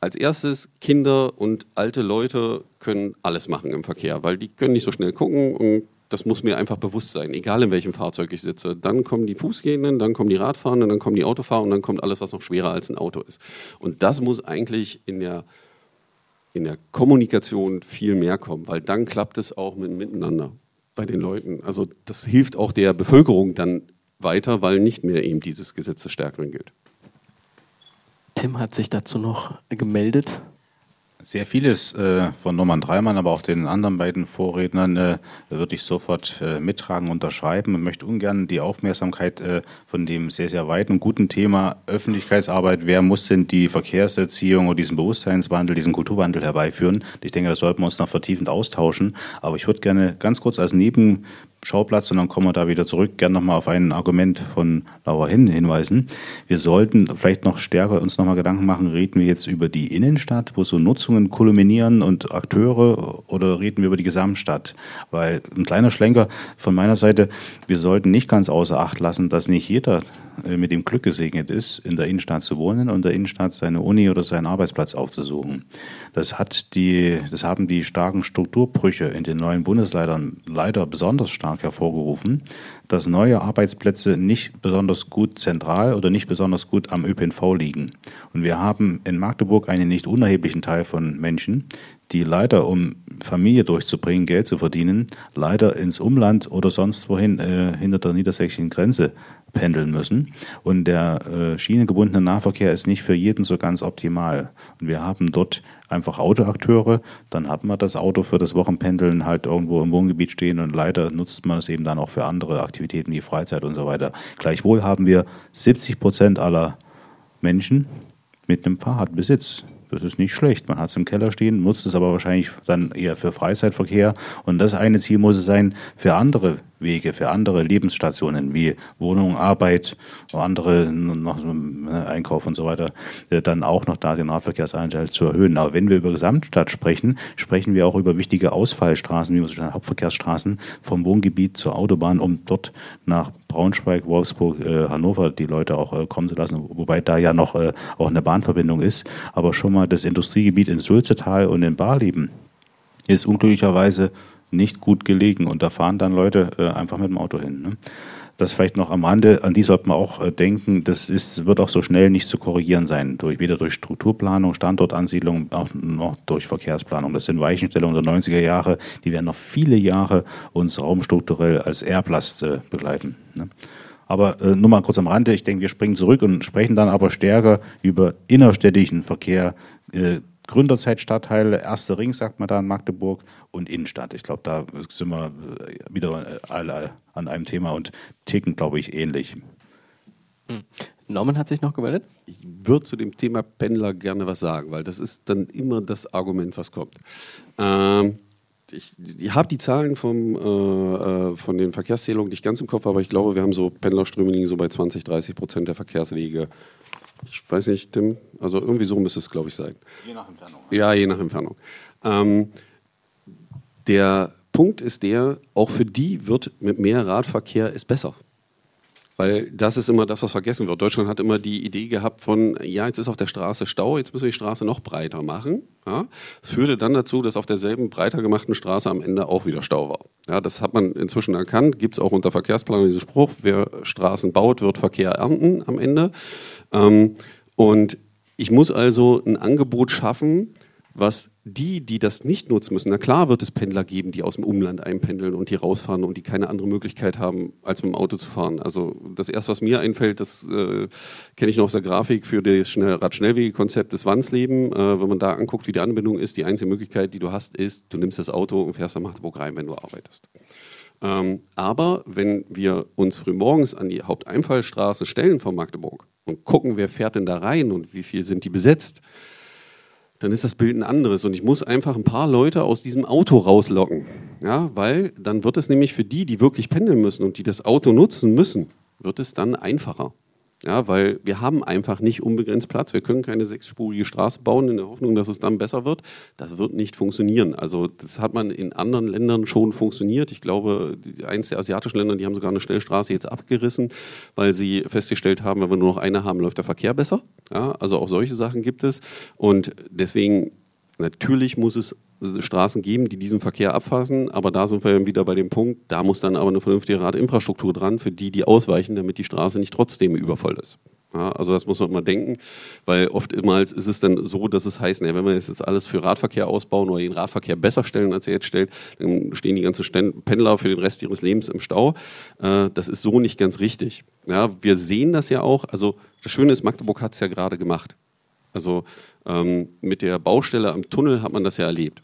als erstes, Kinder und alte Leute können alles machen im Verkehr, weil die können nicht so schnell gucken und das muss mir einfach bewusst sein, egal in welchem Fahrzeug ich sitze. Dann kommen die Fußgehenden, dann kommen die Radfahrenden, dann kommen die Autofahrer und dann kommt alles, was noch schwerer als ein Auto ist. Und das muss eigentlich in der, in der Kommunikation viel mehr kommen, weil dann klappt es auch mit Miteinander bei den Leuten. Also das hilft auch der Bevölkerung dann weiter, weil nicht mehr eben dieses Gesetz des Stärkeren gilt. Tim hat sich dazu noch gemeldet. Sehr vieles äh, von Norman Dreimann, aber auch den anderen beiden Vorrednern äh, würde ich sofort äh, mittragen, unterschreiben und möchte ungern die Aufmerksamkeit äh, von dem sehr, sehr weiten, guten Thema Öffentlichkeitsarbeit, wer muss denn die Verkehrserziehung oder diesen Bewusstseinswandel, diesen Kulturwandel herbeiführen. Ich denke, da sollten wir uns noch vertiefend austauschen. Aber ich würde gerne ganz kurz als Neben Schauplatz und dann kommen wir da wieder zurück. Gerne nochmal auf ein Argument von Laura Hin hinweisen. Wir sollten vielleicht noch stärker uns nochmal Gedanken machen, reden wir jetzt über die Innenstadt, wo so Nutzungen kulminieren und Akteure oder reden wir über die Gesamtstadt? Weil ein kleiner Schlenker von meiner Seite, wir sollten nicht ganz außer Acht lassen, dass nicht jeder mit dem Glück gesegnet ist, in der Innenstadt zu wohnen und in der Innenstadt seine Uni oder seinen Arbeitsplatz aufzusuchen. Das, hat die, das haben die starken Strukturbrüche in den neuen Bundesleitern leider besonders stark hervorgerufen, dass neue Arbeitsplätze nicht besonders gut zentral oder nicht besonders gut am ÖPNV liegen. Und wir haben in Magdeburg einen nicht unerheblichen Teil von Menschen, die leider, um Familie durchzubringen, Geld zu verdienen, leider ins Umland oder sonst wohin äh, hinter der niedersächsischen Grenze pendeln müssen. Und der äh, schienengebundene Nahverkehr ist nicht für jeden so ganz optimal. Und wir haben dort einfach Autoakteure, dann hat man das Auto für das Wochenpendeln halt irgendwo im Wohngebiet stehen und leider nutzt man es eben dann auch für andere Aktivitäten wie Freizeit und so weiter. Gleichwohl haben wir 70 Prozent aller Menschen mit einem Fahrradbesitz. Das ist nicht schlecht. Man hat es im Keller stehen, nutzt es aber wahrscheinlich dann eher für Freizeitverkehr. Und das eine Ziel muss es sein, für andere Wege für andere Lebensstationen wie Wohnung, Arbeit, andere noch ne, Einkauf und so weiter, äh, dann auch noch da den Radverkehrsanteil zu erhöhen. Aber wenn wir über Gesamtstadt sprechen, sprechen wir auch über wichtige Ausfallstraßen, wie man so Hauptverkehrsstraßen vom Wohngebiet zur Autobahn, um dort nach Braunschweig, Wolfsburg, äh, Hannover die Leute auch äh, kommen zu lassen, wobei da ja noch äh, auch eine Bahnverbindung ist. Aber schon mal das Industriegebiet in Sulzetal und in Barleben ist unglücklicherweise nicht gut gelegen und da fahren dann Leute äh, einfach mit dem Auto hin. Ne? Das vielleicht noch am Rande, an die sollte man auch äh, denken, das ist, wird auch so schnell nicht zu korrigieren sein, durch, weder durch Strukturplanung, Standortansiedlung, auch noch durch Verkehrsplanung. Das sind Weichenstellungen der 90er Jahre, die werden noch viele Jahre uns raumstrukturell als Erblast äh, begleiten. Ne? Aber äh, nur mal kurz am Rande, ich denke, wir springen zurück und sprechen dann aber stärker über innerstädtischen Verkehr, äh, Gründerzeitstadtteile, erster Ring, sagt man da in Magdeburg, und Innenstadt. Ich glaube, da sind wir äh, wieder äh, alle an einem Thema und ticken, glaube ich, ähnlich. Hm. Norman hat sich noch gemeldet. Ich würde zu dem Thema Pendler gerne was sagen, weil das ist dann immer das Argument, was kommt. Ähm, ich, ich habe die Zahlen vom, äh, äh, von den Verkehrszählungen nicht ganz im Kopf, aber ich glaube, wir haben so Pendlerströme liegen so bei 20, 30 Prozent der Verkehrswege ich weiß nicht, Tim, also irgendwie so müsste es, glaube ich, sein. Je nach Entfernung. Ja, je nach Entfernung. Ähm, der Punkt ist der, auch für die wird mit mehr Radverkehr es besser. Weil das ist immer das, was vergessen wird. Deutschland hat immer die Idee gehabt von, ja, jetzt ist auf der Straße Stau, jetzt müssen wir die Straße noch breiter machen. Ja, das führte dann dazu, dass auf derselben breiter gemachten Straße am Ende auch wieder Stau war. Ja, das hat man inzwischen erkannt, gibt es auch unter Verkehrsplanung diesen Spruch, wer Straßen baut, wird Verkehr ernten am Ende. Ähm, und ich muss also ein Angebot schaffen, was die, die das nicht nutzen müssen, na klar wird es Pendler geben, die aus dem Umland einpendeln und die rausfahren und die keine andere Möglichkeit haben, als mit dem Auto zu fahren. Also das erste, was mir einfällt, das äh, kenne ich noch aus der Grafik für das Radschnellwegekonzept des Wandsleben. Äh, wenn man da anguckt, wie die Anbindung ist, die einzige Möglichkeit, die du hast, ist, du nimmst das Auto und fährst nach Magdeburg rein, wenn du arbeitest. Ähm, aber wenn wir uns frühmorgens an die Haupteinfallstraße stellen von Magdeburg und gucken, wer fährt denn da rein und wie viel sind die besetzt, dann ist das Bild ein anderes. Und ich muss einfach ein paar Leute aus diesem Auto rauslocken. Ja, weil dann wird es nämlich für die, die wirklich pendeln müssen und die das Auto nutzen müssen, wird es dann einfacher. Ja, weil wir haben einfach nicht unbegrenzt Platz. Wir können keine sechsspurige Straße bauen in der Hoffnung, dass es dann besser wird. Das wird nicht funktionieren. Also das hat man in anderen Ländern schon funktioniert. Ich glaube, eins der asiatischen Länder, die haben sogar eine Schnellstraße jetzt abgerissen, weil sie festgestellt haben, wenn wir nur noch eine haben, läuft der Verkehr besser. Ja, also auch solche Sachen gibt es. Und deswegen Natürlich muss es Straßen geben, die diesen Verkehr abfassen, aber da sind wir wieder bei dem Punkt, da muss dann aber eine vernünftige Radinfrastruktur dran, für die, die ausweichen, damit die Straße nicht trotzdem übervoll ist. Ja, also das muss man immer denken, weil oftmals ist es dann so, dass es heißt, na, wenn wir jetzt alles für Radverkehr ausbauen oder den Radverkehr besser stellen, als er jetzt stellt, dann stehen die ganzen Pendler für den Rest ihres Lebens im Stau. Äh, das ist so nicht ganz richtig. Ja, wir sehen das ja auch, also das Schöne ist, Magdeburg hat es ja gerade gemacht. Also ähm, mit der Baustelle am Tunnel hat man das ja erlebt.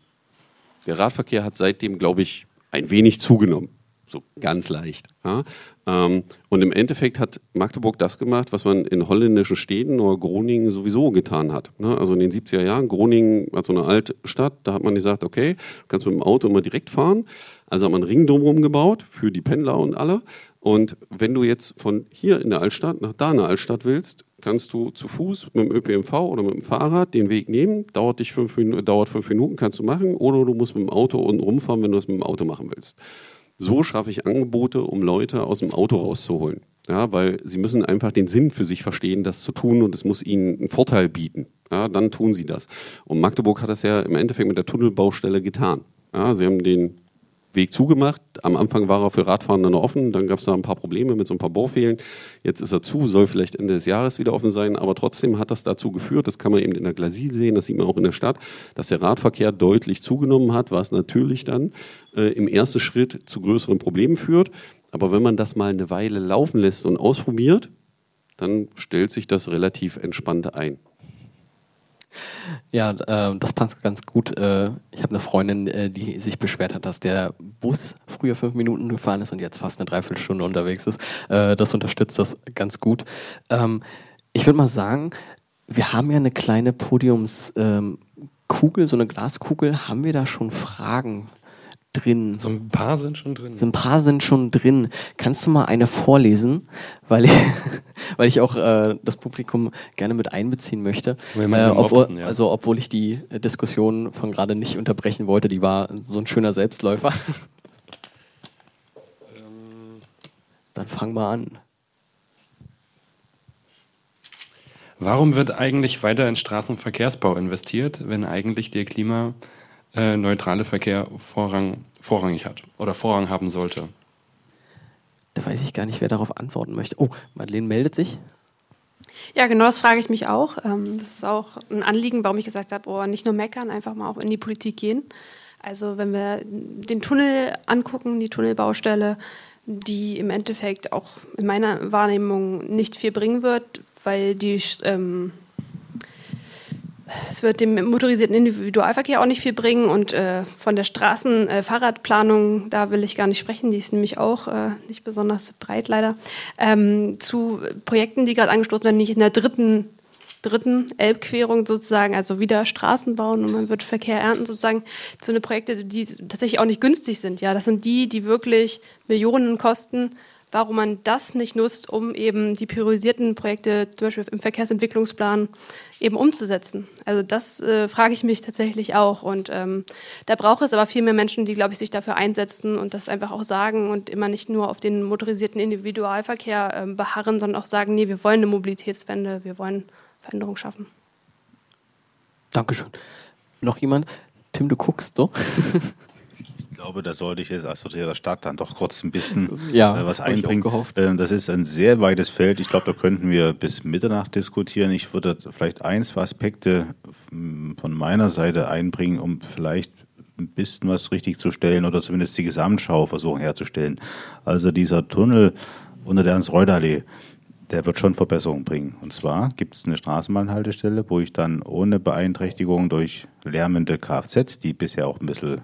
Der Radverkehr hat seitdem, glaube ich, ein wenig zugenommen. So ganz leicht. Ja? Ähm, und im Endeffekt hat Magdeburg das gemacht, was man in holländischen Städten oder Groningen sowieso getan hat. Ne? Also in den 70er Jahren, Groningen war so eine Altstadt, da hat man gesagt, okay, du kannst mit dem Auto immer direkt fahren. Also hat man einen Ring drumherum gebaut für die Pendler und alle. Und wenn du jetzt von hier in der Altstadt nach da in der Altstadt willst, kannst du zu Fuß mit dem ÖPNV oder mit dem Fahrrad den Weg nehmen. Dauert dich fünf, dauert fünf Minuten, kannst du machen. Oder du musst mit dem Auto unten rumfahren, wenn du das mit dem Auto machen willst. So schaffe ich Angebote, um Leute aus dem Auto rauszuholen. Ja, weil sie müssen einfach den Sinn für sich verstehen, das zu tun und es muss ihnen einen Vorteil bieten. Ja, dann tun sie das. Und Magdeburg hat das ja im Endeffekt mit der Tunnelbaustelle getan. Ja, sie haben den Weg zugemacht. Am Anfang war er für Radfahrende noch offen, dann gab es da ein paar Probleme mit so ein paar Bohrfehlen. Jetzt ist er zu, soll vielleicht Ende des Jahres wieder offen sein, aber trotzdem hat das dazu geführt, das kann man eben in der Glasie sehen, das sieht man auch in der Stadt, dass der Radverkehr deutlich zugenommen hat, was natürlich dann äh, im ersten Schritt zu größeren Problemen führt. Aber wenn man das mal eine Weile laufen lässt und ausprobiert, dann stellt sich das relativ entspannt ein. Ja, äh, das passt ganz gut. Äh, ich habe eine Freundin, äh, die sich beschwert hat, dass der Bus früher fünf Minuten gefahren ist und jetzt fast eine Dreiviertelstunde unterwegs ist. Äh, das unterstützt das ganz gut. Ähm, ich würde mal sagen, wir haben ja eine kleine Podiumskugel, ähm, so eine Glaskugel. Haben wir da schon Fragen drin. So ein paar sind schon drin. So ein paar sind schon drin. Kannst du mal eine vorlesen, weil ich, (laughs) weil ich auch äh, das Publikum gerne mit einbeziehen möchte. Äh, obwohl, Mopsen, ja. Also obwohl ich die Diskussion von gerade nicht unterbrechen wollte, die war so ein schöner Selbstläufer. Ähm. (laughs) Dann fang mal an. Warum wird eigentlich weiter in Straßenverkehrsbau investiert, wenn eigentlich der Klima äh, neutrale Verkehr Vorrang, vorrangig hat oder Vorrang haben sollte. Da weiß ich gar nicht, wer darauf antworten möchte. Oh, Madeleine meldet sich. Ja, genau das frage ich mich auch. Ähm, das ist auch ein Anliegen, warum ich gesagt habe, oh, nicht nur meckern, einfach mal auch in die Politik gehen. Also wenn wir den Tunnel angucken, die Tunnelbaustelle, die im Endeffekt auch in meiner Wahrnehmung nicht viel bringen wird, weil die ähm, es wird dem motorisierten Individualverkehr auch nicht viel bringen und äh, von der Straßen-Fahrradplanung, äh, da will ich gar nicht sprechen, die ist nämlich auch äh, nicht besonders breit leider, ähm, zu Projekten, die gerade angestoßen werden, nicht in der dritten, dritten Elbquerung sozusagen, also wieder Straßen bauen und man wird Verkehr ernten sozusagen, zu eine Projekte, die tatsächlich auch nicht günstig sind. Ja, das sind die, die wirklich Millionen kosten warum man das nicht nutzt, um eben die priorisierten Projekte, zum Beispiel im Verkehrsentwicklungsplan, eben umzusetzen. Also das äh, frage ich mich tatsächlich auch. Und ähm, da braucht es aber viel mehr Menschen, die, glaube ich, sich dafür einsetzen und das einfach auch sagen und immer nicht nur auf den motorisierten Individualverkehr äh, beharren, sondern auch sagen, nee, wir wollen eine Mobilitätswende, wir wollen Veränderung schaffen. Dankeschön. Noch jemand? Tim, du guckst so. (laughs) glaube, da sollte ich jetzt als Vertreter der Stadt dann doch kurz ein bisschen (laughs) ja, äh, was einbringen. Ähm, das ist ein sehr weites Feld. Ich glaube, da könnten wir bis Mitternacht diskutieren. Ich würde vielleicht ein, zwei Aspekte hm, von meiner Seite einbringen, um vielleicht ein bisschen was richtig zu stellen oder zumindest die Gesamtschau versuchen herzustellen. Also dieser Tunnel unter der Ernst-Reuter-Allee, der wird schon Verbesserungen bringen. Und zwar gibt es eine Straßenbahnhaltestelle, wo ich dann ohne Beeinträchtigung durch lärmende Kfz, die bisher auch ein bisschen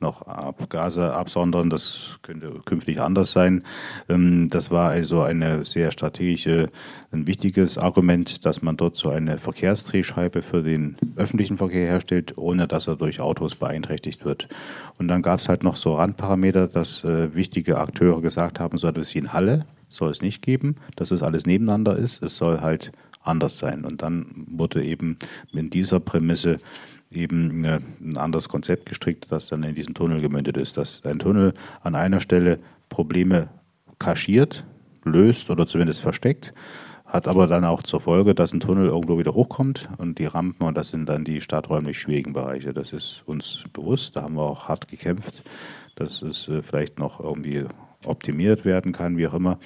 noch Abgase absondern. Das könnte künftig anders sein. Ähm, das war also eine sehr strategische, ein wichtiges Argument, dass man dort so eine Verkehrsdrehscheibe für den öffentlichen Verkehr herstellt, ohne dass er durch Autos beeinträchtigt wird. Und dann gab es halt noch so Randparameter, dass äh, wichtige Akteure gesagt haben, so etwas wie in Halle soll es nicht geben, dass es alles nebeneinander ist. Es soll halt anders sein. Und dann wurde eben in dieser Prämisse eben äh, ein anderes Konzept gestrickt, das dann in diesen Tunnel gemündet ist. Dass ein Tunnel an einer Stelle Probleme kaschiert, löst oder zumindest versteckt, hat aber dann auch zur Folge, dass ein Tunnel irgendwo wieder hochkommt und die Rampen, und das sind dann die stadträumlich schwierigen Bereiche. Das ist uns bewusst, da haben wir auch hart gekämpft, dass es äh, vielleicht noch irgendwie optimiert werden kann, wie auch immer.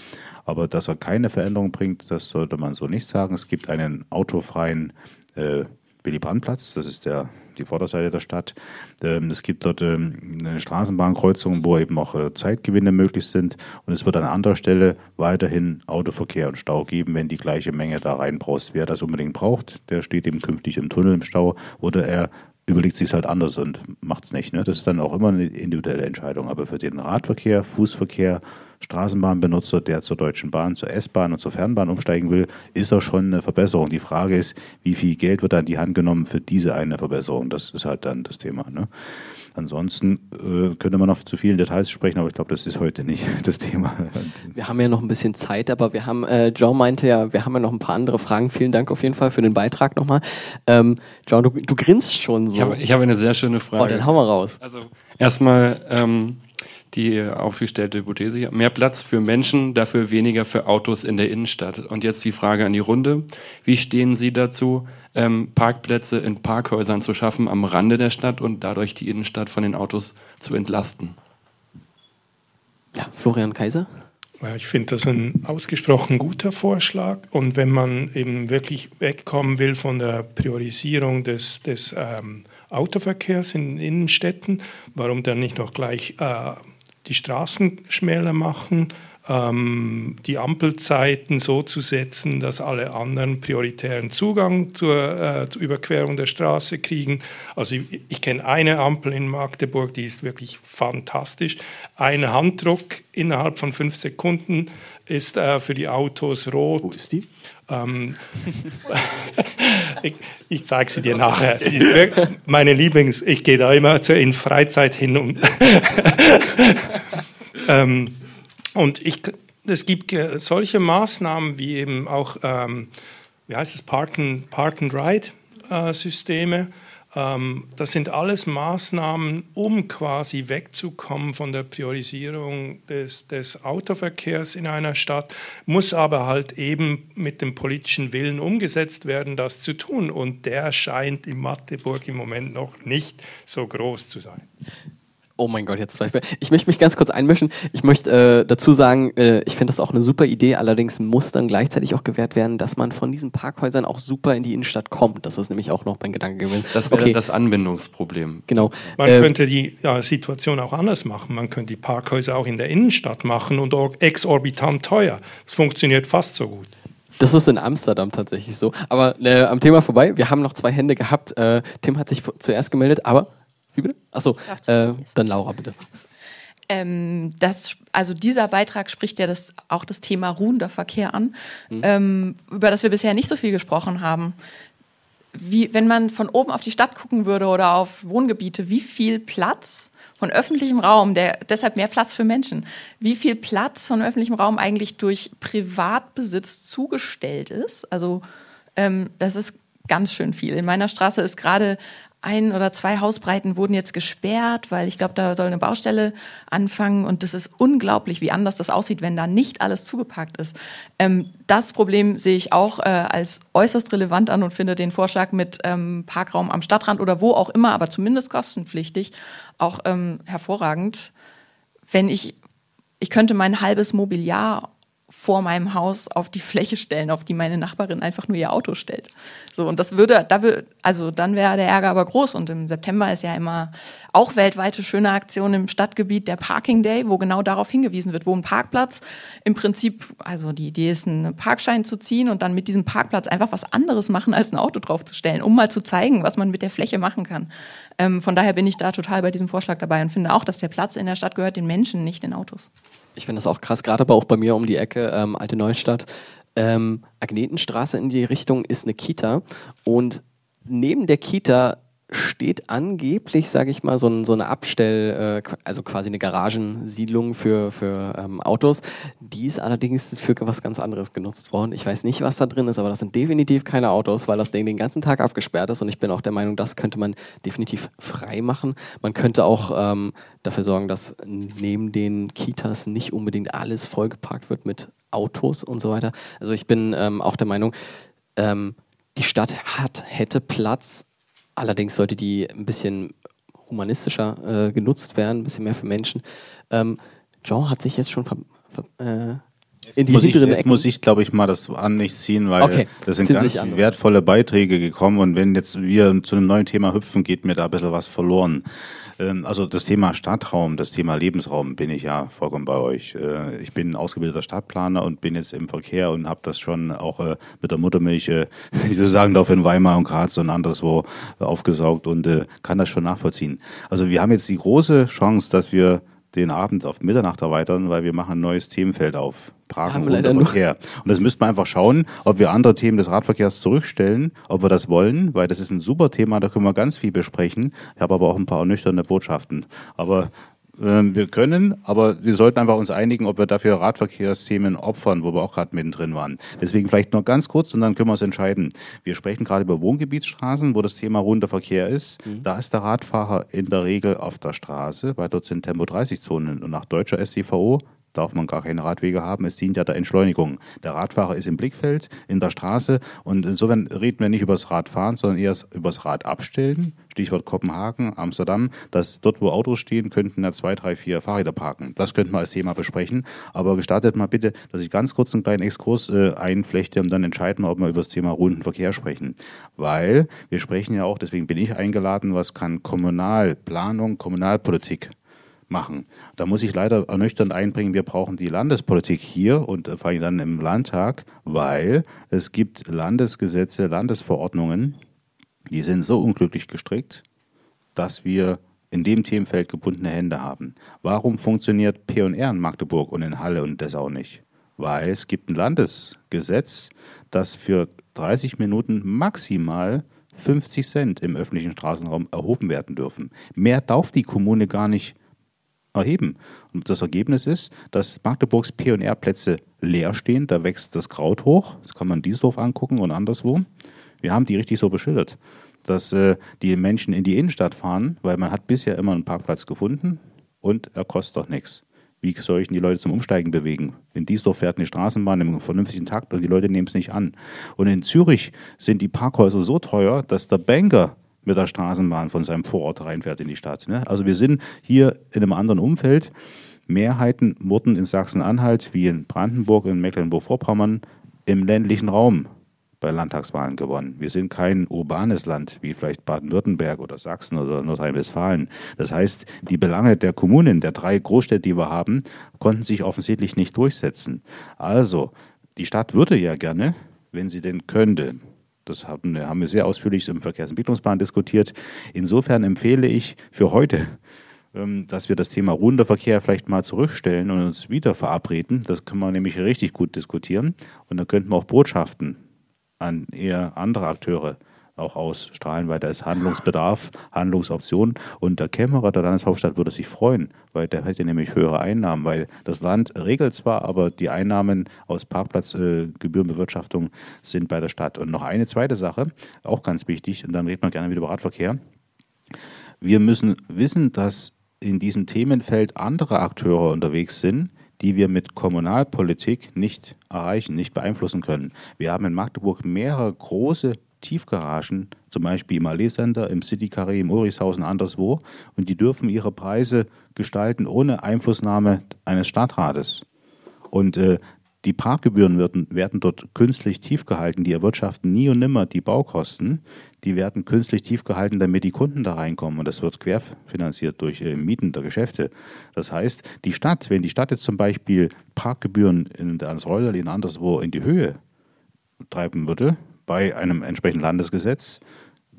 Aber dass er keine Veränderung bringt, das sollte man so nicht sagen. Es gibt einen autofreien äh, Willy Brandt-Platz, das ist der, die Vorderseite der Stadt. Ähm, es gibt dort ähm, eine Straßenbahnkreuzung, wo eben auch äh, Zeitgewinne möglich sind. Und es wird an anderer Stelle weiterhin Autoverkehr und Stau geben, wenn die gleiche Menge da reinbraust. Wer das unbedingt braucht, der steht eben künftig im Tunnel im Stau oder er überlegt sich halt anders und macht es nicht. Ne? Das ist dann auch immer eine individuelle Entscheidung. Aber für den Radverkehr, Fußverkehr, Straßenbahnbenutzer, der zur Deutschen Bahn, zur S-Bahn und zur Fernbahn umsteigen will, ist das schon eine Verbesserung. Die Frage ist, wie viel Geld wird da in die Hand genommen für diese eine Verbesserung? Das ist halt dann das Thema. Ne? Ansonsten äh, könnte man noch zu vielen Details sprechen, aber ich glaube, das ist heute nicht (laughs) das Thema. Wir haben ja noch ein bisschen Zeit, aber wir haben, äh, John meinte ja, wir haben ja noch ein paar andere Fragen. Vielen Dank auf jeden Fall für den Beitrag nochmal. Ähm, John, du, du grinst schon so. Ich habe hab eine sehr schöne Frage. Oh, dann hau mal raus. Also erstmal ähm, die aufgestellte Hypothese hier. Mehr Platz für Menschen, dafür weniger für Autos in der Innenstadt. Und jetzt die Frage an die Runde. Wie stehen Sie dazu, ähm, Parkplätze in Parkhäusern zu schaffen am Rande der Stadt und dadurch die Innenstadt von den Autos zu entlasten? Ja, Florian Kaiser? Ja, ich finde das ein ausgesprochen guter Vorschlag. Und wenn man eben wirklich wegkommen will von der Priorisierung des, des ähm, Autoverkehrs in Innenstädten, warum dann nicht noch gleich äh, die Straßen schmäler machen, ähm, die Ampelzeiten so zu setzen, dass alle anderen prioritären Zugang zur, äh, zur Überquerung der Straße kriegen. Also ich, ich kenne eine Ampel in Magdeburg, die ist wirklich fantastisch. Ein Handdruck innerhalb von fünf Sekunden ist äh, für die Autos rot. Wo ist die? Ähm, (laughs) ich, ich zeige sie dir nachher. Sie ist wirklich meine Lieblings. Ich gehe da immer in Freizeit hin und (laughs) ähm, und ich, es gibt solche Maßnahmen wie eben auch, ähm, wie heißt es, Park and, Park and Ride äh, Systeme. Ähm, das sind alles Maßnahmen, um quasi wegzukommen von der Priorisierung des, des Autoverkehrs in einer Stadt, muss aber halt eben mit dem politischen Willen umgesetzt werden, das zu tun. Und der scheint in Magdeburg im Moment noch nicht so groß zu sein. Oh mein Gott, jetzt Zweifel. Ich möchte mich ganz kurz einmischen. Ich möchte äh, dazu sagen, äh, ich finde das auch eine super Idee. Allerdings muss dann gleichzeitig auch gewährt werden, dass man von diesen Parkhäusern auch super in die Innenstadt kommt. Das ist nämlich auch noch mein Gedanke gewesen. Das wäre okay. das Anbindungsproblem. Genau. Man äh, könnte die ja, Situation auch anders machen. Man könnte die Parkhäuser auch in der Innenstadt machen und exorbitant teuer. Das funktioniert fast so gut. Das ist in Amsterdam tatsächlich so. Aber äh, am Thema vorbei. Wir haben noch zwei Hände gehabt. Äh, Tim hat sich zuerst gemeldet, aber wie bitte? Achso, äh, dann Laura bitte. Ähm, das, also dieser Beitrag spricht ja das, auch das Thema ruhender Verkehr an, mhm. ähm, über das wir bisher nicht so viel gesprochen haben. Wie, wenn man von oben auf die Stadt gucken würde oder auf Wohngebiete, wie viel Platz von öffentlichem Raum, der deshalb mehr Platz für Menschen, wie viel Platz von öffentlichem Raum eigentlich durch Privatbesitz zugestellt ist. Also ähm, das ist ganz schön viel. In meiner Straße ist gerade ein oder zwei Hausbreiten wurden jetzt gesperrt, weil ich glaube, da soll eine Baustelle anfangen und das ist unglaublich, wie anders das aussieht, wenn da nicht alles zugepackt ist. Ähm, das Problem sehe ich auch äh, als äußerst relevant an und finde den Vorschlag mit ähm, Parkraum am Stadtrand oder wo auch immer, aber zumindest kostenpflichtig, auch ähm, hervorragend. Wenn ich, ich könnte mein halbes Mobiliar vor meinem Haus auf die Fläche stellen, auf die meine Nachbarin einfach nur ihr Auto stellt. So, und das würde, da würde, also dann wäre der Ärger aber groß. Und im September ist ja immer auch weltweite schöne Aktion im Stadtgebiet der Parking Day, wo genau darauf hingewiesen wird, wo ein Parkplatz im Prinzip, also die Idee ist, einen Parkschein zu ziehen und dann mit diesem Parkplatz einfach was anderes machen, als ein Auto draufzustellen, um mal zu zeigen, was man mit der Fläche machen kann. Ähm, von daher bin ich da total bei diesem Vorschlag dabei und finde auch, dass der Platz in der Stadt gehört den Menschen, nicht den Autos. Ich finde das auch krass, gerade aber auch bei mir um die Ecke, ähm, Alte Neustadt. Ähm, Agnetenstraße in die Richtung ist eine Kita und neben der Kita steht angeblich, sage ich mal, so, ein, so eine Abstell, äh, also quasi eine Garagensiedlung für, für ähm, Autos. Die ist allerdings für was ganz anderes genutzt worden. Ich weiß nicht, was da drin ist, aber das sind definitiv keine Autos, weil das Ding den ganzen Tag abgesperrt ist und ich bin auch der Meinung, das könnte man definitiv frei machen. Man könnte auch ähm, dafür sorgen, dass neben den Kitas nicht unbedingt alles vollgeparkt wird mit Autos und so weiter. Also ich bin ähm, auch der Meinung, ähm, die Stadt hat, hätte Platz, Allerdings sollte die ein bisschen humanistischer äh, genutzt werden, ein bisschen mehr für Menschen. Ähm, Jean hat sich jetzt schon ver, ver, äh, in die muss hinteren ich, Jetzt muss ich, glaube ich, mal das an nicht ziehen, weil Okay, das sind ziehen ganz sich an. wertvolle Beiträge gekommen und wenn jetzt wir zu einem neuen Thema hüpfen, geht mir da ein bisschen was verloren. Ähm, Also das Thema Stadtraum, das Thema Lebensraum bin ich ja vollkommen bei euch. Äh, Ich bin ausgebildeter Stadtplaner und bin jetzt im Verkehr und habe das schon auch äh, mit der Muttermilch, äh, (laughs) wie so sagen darf, in Weimar und Graz und anderswo aufgesaugt und kann das schon nachvollziehen. Also wir haben jetzt die große Chance, dass wir den Abend auf Mitternacht erweitern, weil wir machen ein neues Themenfeld auf. Parken und nur- Verkehr. Und das müssten wir einfach schauen, ob wir andere Themen des Radverkehrs zurückstellen, ob wir das wollen, weil das ist ein super Thema, da können wir ganz viel besprechen. Ich habe aber auch ein paar ernüchternde Botschaften. Aber wir können, aber wir sollten einfach uns einigen, ob wir dafür Radverkehrsthemen opfern, wo wir auch gerade mittendrin waren. Deswegen vielleicht nur ganz kurz und dann können wir uns entscheiden. Wir sprechen gerade über Wohngebietsstraßen, wo das Thema runder Verkehr ist. Da ist der Radfahrer in der Regel auf der Straße, weil dort sind Tempo-30-Zonen und nach deutscher SDVO darf man gar keine Radwege haben. Es dient ja der Entschleunigung. Der Radfahrer ist im Blickfeld, in der Straße und insofern reden wir nicht über das Radfahren, sondern eher über das Rad abstellen. Stichwort Kopenhagen, Amsterdam, dass dort, wo Autos stehen, könnten ja zwei, drei, vier Fahrräder parken. Das könnten wir als Thema besprechen. Aber gestartet mal bitte, dass ich ganz kurz einen kleinen Exkurs äh, einflechte und dann entscheiden wir, ob wir über das Thema runden Verkehr sprechen. Weil wir sprechen ja auch, deswegen bin ich eingeladen, was kann Kommunalplanung, Kommunalpolitik machen. Da muss ich leider ernüchternd einbringen, wir brauchen die Landespolitik hier und äh, vor allem dann im Landtag, weil es gibt Landesgesetze, Landesverordnungen, die sind so unglücklich gestrickt, dass wir in dem Themenfeld gebundene Hände haben. Warum funktioniert P&R in Magdeburg und in Halle und Dessau nicht? Weil es gibt ein Landesgesetz, das für 30 Minuten maximal 50 Cent im öffentlichen Straßenraum erhoben werden dürfen. Mehr darf die Kommune gar nicht erheben. Und das Ergebnis ist, dass Magdeburgs P&R-Plätze leer stehen, da wächst das Kraut hoch, das kann man in Diesdorf angucken und anderswo. Wir haben die richtig so beschildert, dass äh, die Menschen in die Innenstadt fahren, weil man hat bisher immer einen Parkplatz gefunden und er kostet doch nichts. Wie soll ich denn die Leute zum Umsteigen bewegen? In Diesdorf fährt eine Straßenbahn im vernünftigen Takt und die Leute nehmen es nicht an. Und in Zürich sind die Parkhäuser so teuer, dass der Banker mit der Straßenbahn von seinem Vorort reinfährt in die Stadt. Ne? Also wir sind hier in einem anderen Umfeld. Mehrheiten wurden in Sachsen-Anhalt wie in Brandenburg und Mecklenburg-Vorpommern im ländlichen Raum bei Landtagswahlen gewonnen. Wir sind kein urbanes Land wie vielleicht Baden-Württemberg oder Sachsen oder Nordrhein-Westfalen. Das heißt, die Belange der Kommunen, der drei Großstädte, die wir haben, konnten sich offensichtlich nicht durchsetzen. Also, die Stadt würde ja gerne, wenn sie denn könnte, das haben, wir sehr ausführlich im Verkehrsentwicklungsplan diskutiert. Insofern empfehle ich für heute, ähm, dass wir das Thema ruhender Verkehr vielleicht mal zurückstellen und uns wieder verabreden. Das können wir nämlich richtig gut diskutieren. Und dann könnten wir auch Botschaften an eher andere Akteure auch ausstrahlen, weil da ist Handlungsbedarf, Handlungsoptionen. Und der Kämmerer der Landeshauptstadt würde sich freuen, weil der hätte nämlich höhere Einnahmen, weil das Land regelt zwar, aber die Einnahmen aus Parkplatzgebührenbewirtschaftung sind bei der Stadt. Und noch eine zweite Sache, auch ganz wichtig, und dann redet man gerne wieder über Radverkehr. Wir müssen wissen, dass in diesem Themenfeld andere Akteure unterwegs sind, die wir mit Kommunalpolitik nicht erreichen, nicht beeinflussen können. Wir haben in Magdeburg mehrere große Tiefgaragen, zum Beispiel im Allee Center, im City Carré, im Ulrichshausen, anderswo, und die dürfen ihre Preise gestalten ohne Einflussnahme eines Stadtrates. Und äh, die Parkgebühren werden, werden dort künstlich tief gehalten, die erwirtschaften nie und nimmer die Baukosten, die werden künstlich tief gehalten, damit die Kunden da reinkommen und das wird querfinanziert durch äh, Mieten der Geschäfte. Das heißt, die Stadt, wenn die Stadt jetzt zum Beispiel Parkgebühren in der Ansreuderlin anderswo in die Höhe treiben würde, bei einem entsprechenden Landesgesetz,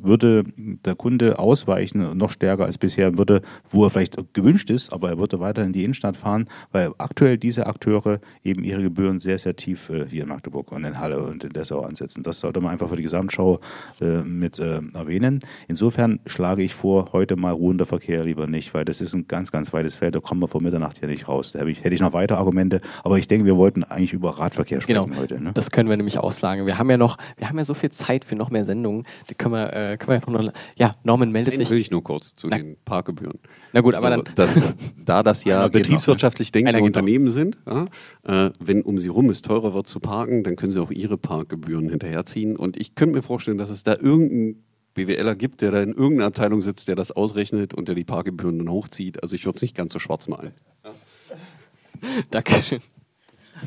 würde der Kunde ausweichen, noch stärker als bisher, würde, wo er vielleicht gewünscht ist, aber er würde weiter in die Innenstadt fahren, weil aktuell diese Akteure eben ihre Gebühren sehr, sehr tief äh, hier in Magdeburg und in Halle und in Dessau ansetzen. Das sollte man einfach für die Gesamtschau äh, mit äh, erwähnen. Insofern schlage ich vor, heute mal ruhender Verkehr lieber nicht, weil das ist ein ganz, ganz weites Feld, da kommen wir vor Mitternacht hier nicht raus. Da hätte ich, hätte ich noch weitere Argumente, aber ich denke, wir wollten eigentlich über Radverkehr sprechen genau. heute. Ne? Das können wir nämlich aussagen. Wir haben ja noch, wir haben ja so viel Zeit für noch mehr Sendungen. Die können wir, äh, können wir ja noch. Ja, Norman meldet Den sich. will ich nur kurz zu Na, den Parkgebühren. Na gut, aber so, dann. Das, da das ja (laughs) geht betriebswirtschaftlich denkende geht noch. Unternehmen sind, ja, äh, wenn um sie rum es teurer wird zu parken, dann können sie auch ihre Parkgebühren hinterherziehen. Und ich könnte mir vorstellen, dass es da irgendeinen BWLer gibt, der da in irgendeiner Abteilung sitzt, der das ausrechnet und der die Parkgebühren dann hochzieht. Also ich würde es nicht ganz so schwarz malen. (laughs) Dankeschön.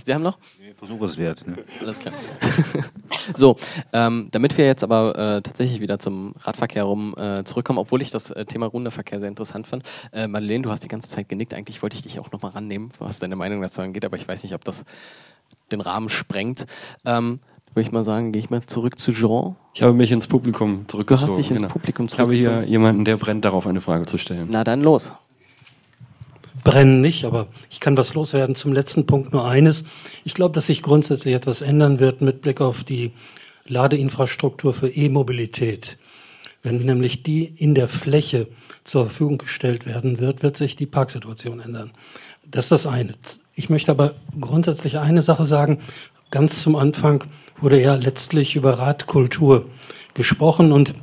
Sie haben noch? Nee, Versuch es wert. Ne? Alles klar. (laughs) so, ähm, damit wir jetzt aber äh, tatsächlich wieder zum Radverkehr rum äh, zurückkommen, obwohl ich das äh, Thema Rundeverkehr sehr interessant fand. Äh, Madeleine, du hast die ganze Zeit genickt. Eigentlich wollte ich dich auch nochmal rannehmen, was deine Meinung dazu angeht, aber ich weiß nicht, ob das den Rahmen sprengt. Ähm, würde ich mal sagen, gehe ich mal zurück zu Jean. Ich habe mich ins Publikum zurückgezogen. Du hast dich ins genau. Publikum zurückgezogen. Ich habe hier jemanden, der brennt darauf, eine Frage zu stellen. Na dann los. Brennen nicht, aber ich kann was loswerden. Zum letzten Punkt nur eines. Ich glaube, dass sich grundsätzlich etwas ändern wird mit Blick auf die Ladeinfrastruktur für E-Mobilität. Wenn nämlich die in der Fläche zur Verfügung gestellt werden wird, wird sich die Parksituation ändern. Das ist das eine. Ich möchte aber grundsätzlich eine Sache sagen. Ganz zum Anfang wurde ja letztlich über Radkultur gesprochen und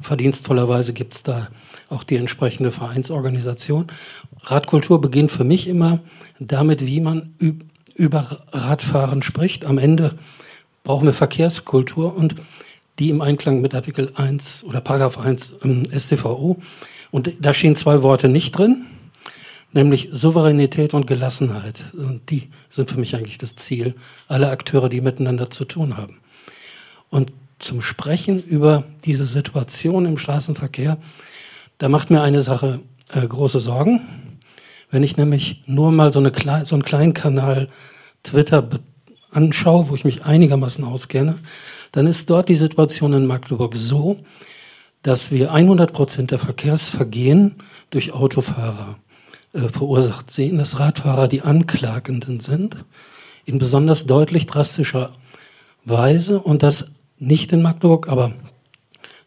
verdienstvollerweise gibt es da auch die entsprechende Vereinsorganisation. Radkultur beginnt für mich immer damit, wie man über Radfahren spricht. Am Ende brauchen wir Verkehrskultur und die im Einklang mit Artikel 1 oder Paragraph 1 im StVO. Und da stehen zwei Worte nicht drin, nämlich Souveränität und Gelassenheit. Und die sind für mich eigentlich das Ziel aller Akteure, die miteinander zu tun haben. Und zum Sprechen über diese Situation im Straßenverkehr, da macht mir eine Sache äh, große Sorgen. Wenn ich nämlich nur mal so, eine, so einen kleinen Kanal Twitter anschaue, wo ich mich einigermaßen auskenne, dann ist dort die Situation in Magdeburg so, dass wir 100 Prozent der Verkehrsvergehen durch Autofahrer äh, verursacht sehen, dass Radfahrer die Anklagenden sind, in besonders deutlich drastischer Weise und dass nicht in Magdeburg, aber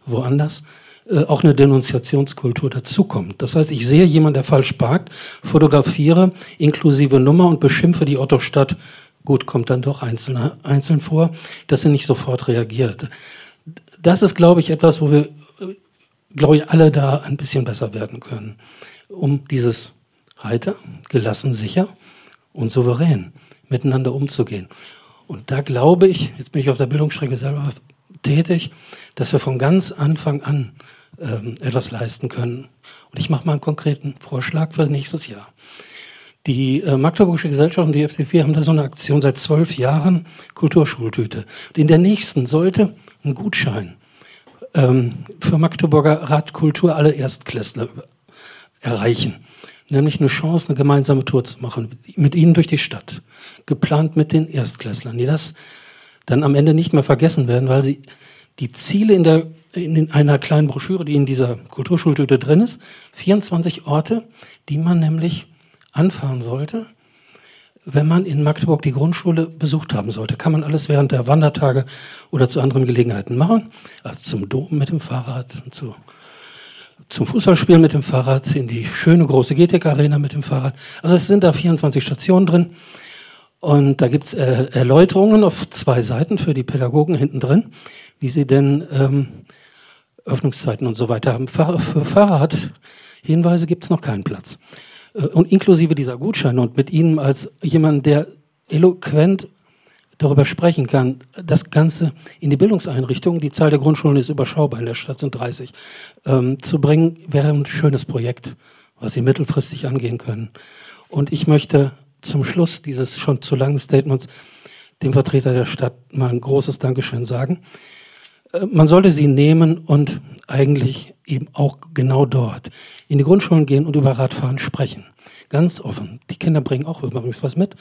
woanders, äh, auch eine Denunziationskultur dazukommt. Das heißt, ich sehe jemanden, der falsch parkt, fotografiere inklusive Nummer und beschimpfe die Ottostadt. Gut, kommt dann doch einzeln, einzeln vor, dass er nicht sofort reagiert. Das ist, glaube ich, etwas, wo wir, glaube ich, alle da ein bisschen besser werden können, um dieses heiter, gelassen, sicher und souverän miteinander umzugehen. Und da glaube ich, jetzt bin ich auf der Bildungsstrecke selber tätig, dass wir von ganz Anfang an ähm, etwas leisten können. Und ich mache mal einen konkreten Vorschlag für nächstes Jahr. Die äh, Magdeburgische Gesellschaft und die FDP haben da so eine Aktion seit zwölf Jahren, Kulturschultüte. Und in der nächsten sollte ein Gutschein ähm, für Magdeburger Radkultur alle Erstklässler erreichen. Nämlich eine Chance, eine gemeinsame Tour zu machen, mit ihnen durch die Stadt. Geplant mit den Erstklässlern, die das dann am Ende nicht mehr vergessen werden, weil sie die Ziele in, der, in einer kleinen Broschüre, die in dieser Kulturschultüte drin ist, 24 Orte, die man nämlich anfahren sollte, wenn man in Magdeburg die Grundschule besucht haben sollte. Kann man alles während der Wandertage oder zu anderen Gelegenheiten machen. Also zum Dom mit dem Fahrrad, zu, zum Fußballspielen mit dem Fahrrad, in die schöne große GTK-Arena mit dem Fahrrad. Also es sind da 24 Stationen drin. Und da gibt's äh, Erläuterungen auf zwei Seiten für die Pädagogen hinten drin, wie sie denn ähm, Öffnungszeiten und so weiter haben. Für Fahrradhinweise gibt's noch keinen Platz. Äh, und inklusive dieser Gutscheine und mit Ihnen als jemand, der eloquent darüber sprechen kann, das Ganze in die Bildungseinrichtungen, die Zahl der Grundschulen ist überschaubar, in der Stadt sind 30, ähm, zu bringen, wäre ein schönes Projekt, was Sie mittelfristig angehen können. Und ich möchte zum Schluss dieses schon zu langen Statements dem Vertreter der Stadt mal ein großes Dankeschön sagen. Äh, man sollte sie nehmen und eigentlich eben auch genau dort in die Grundschulen gehen und über Radfahren sprechen. Ganz offen. Die Kinder bringen auch übrigens was mit.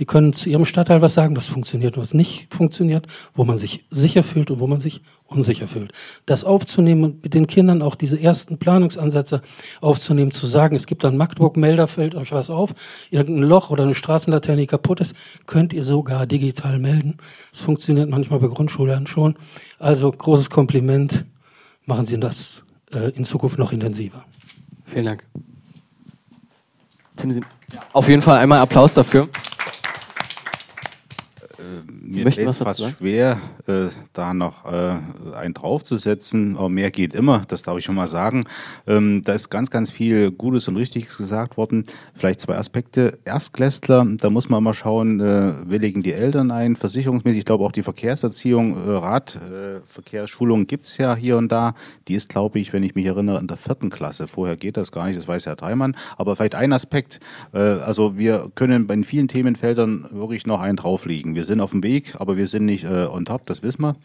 Die können zu ihrem Stadtteil was sagen, was funktioniert und was nicht funktioniert, wo man sich sicher fühlt und wo man sich unsicher fühlt. Das aufzunehmen und mit den Kindern auch diese ersten Planungsansätze aufzunehmen, zu sagen, es gibt an Magdeburg-Melder, fällt euch was auf, irgendein Loch oder eine Straßenlaterne, die kaputt ist, könnt ihr sogar digital melden. Das funktioniert manchmal bei Grundschulern schon. Also großes Kompliment. Machen Sie das äh, in Zukunft noch intensiver. Vielen Dank. Auf jeden Fall einmal Applaus dafür. Mir möchten was dazu sagen? schwer, äh, da noch äh, einen draufzusetzen, aber mehr geht immer, das darf ich schon mal sagen. Ähm, da ist ganz, ganz viel Gutes und Richtiges gesagt worden. Vielleicht zwei Aspekte. Erstklässler, da muss man mal schauen, äh, willigen die Eltern ein, versicherungsmäßig, ich glaube auch die Verkehrserziehung, äh, Radverkehrsschulung äh, gibt's ja hier und da. Die ist, glaube ich, wenn ich mich erinnere, in der vierten Klasse. Vorher geht das gar nicht, das weiß Herr Dreimann. Aber vielleicht ein Aspekt, äh, also wir können bei vielen Themenfeldern wirklich noch einen drauflegen. Wir sind auf dem Weg, aber wir sind nicht äh, on top, das wissen wir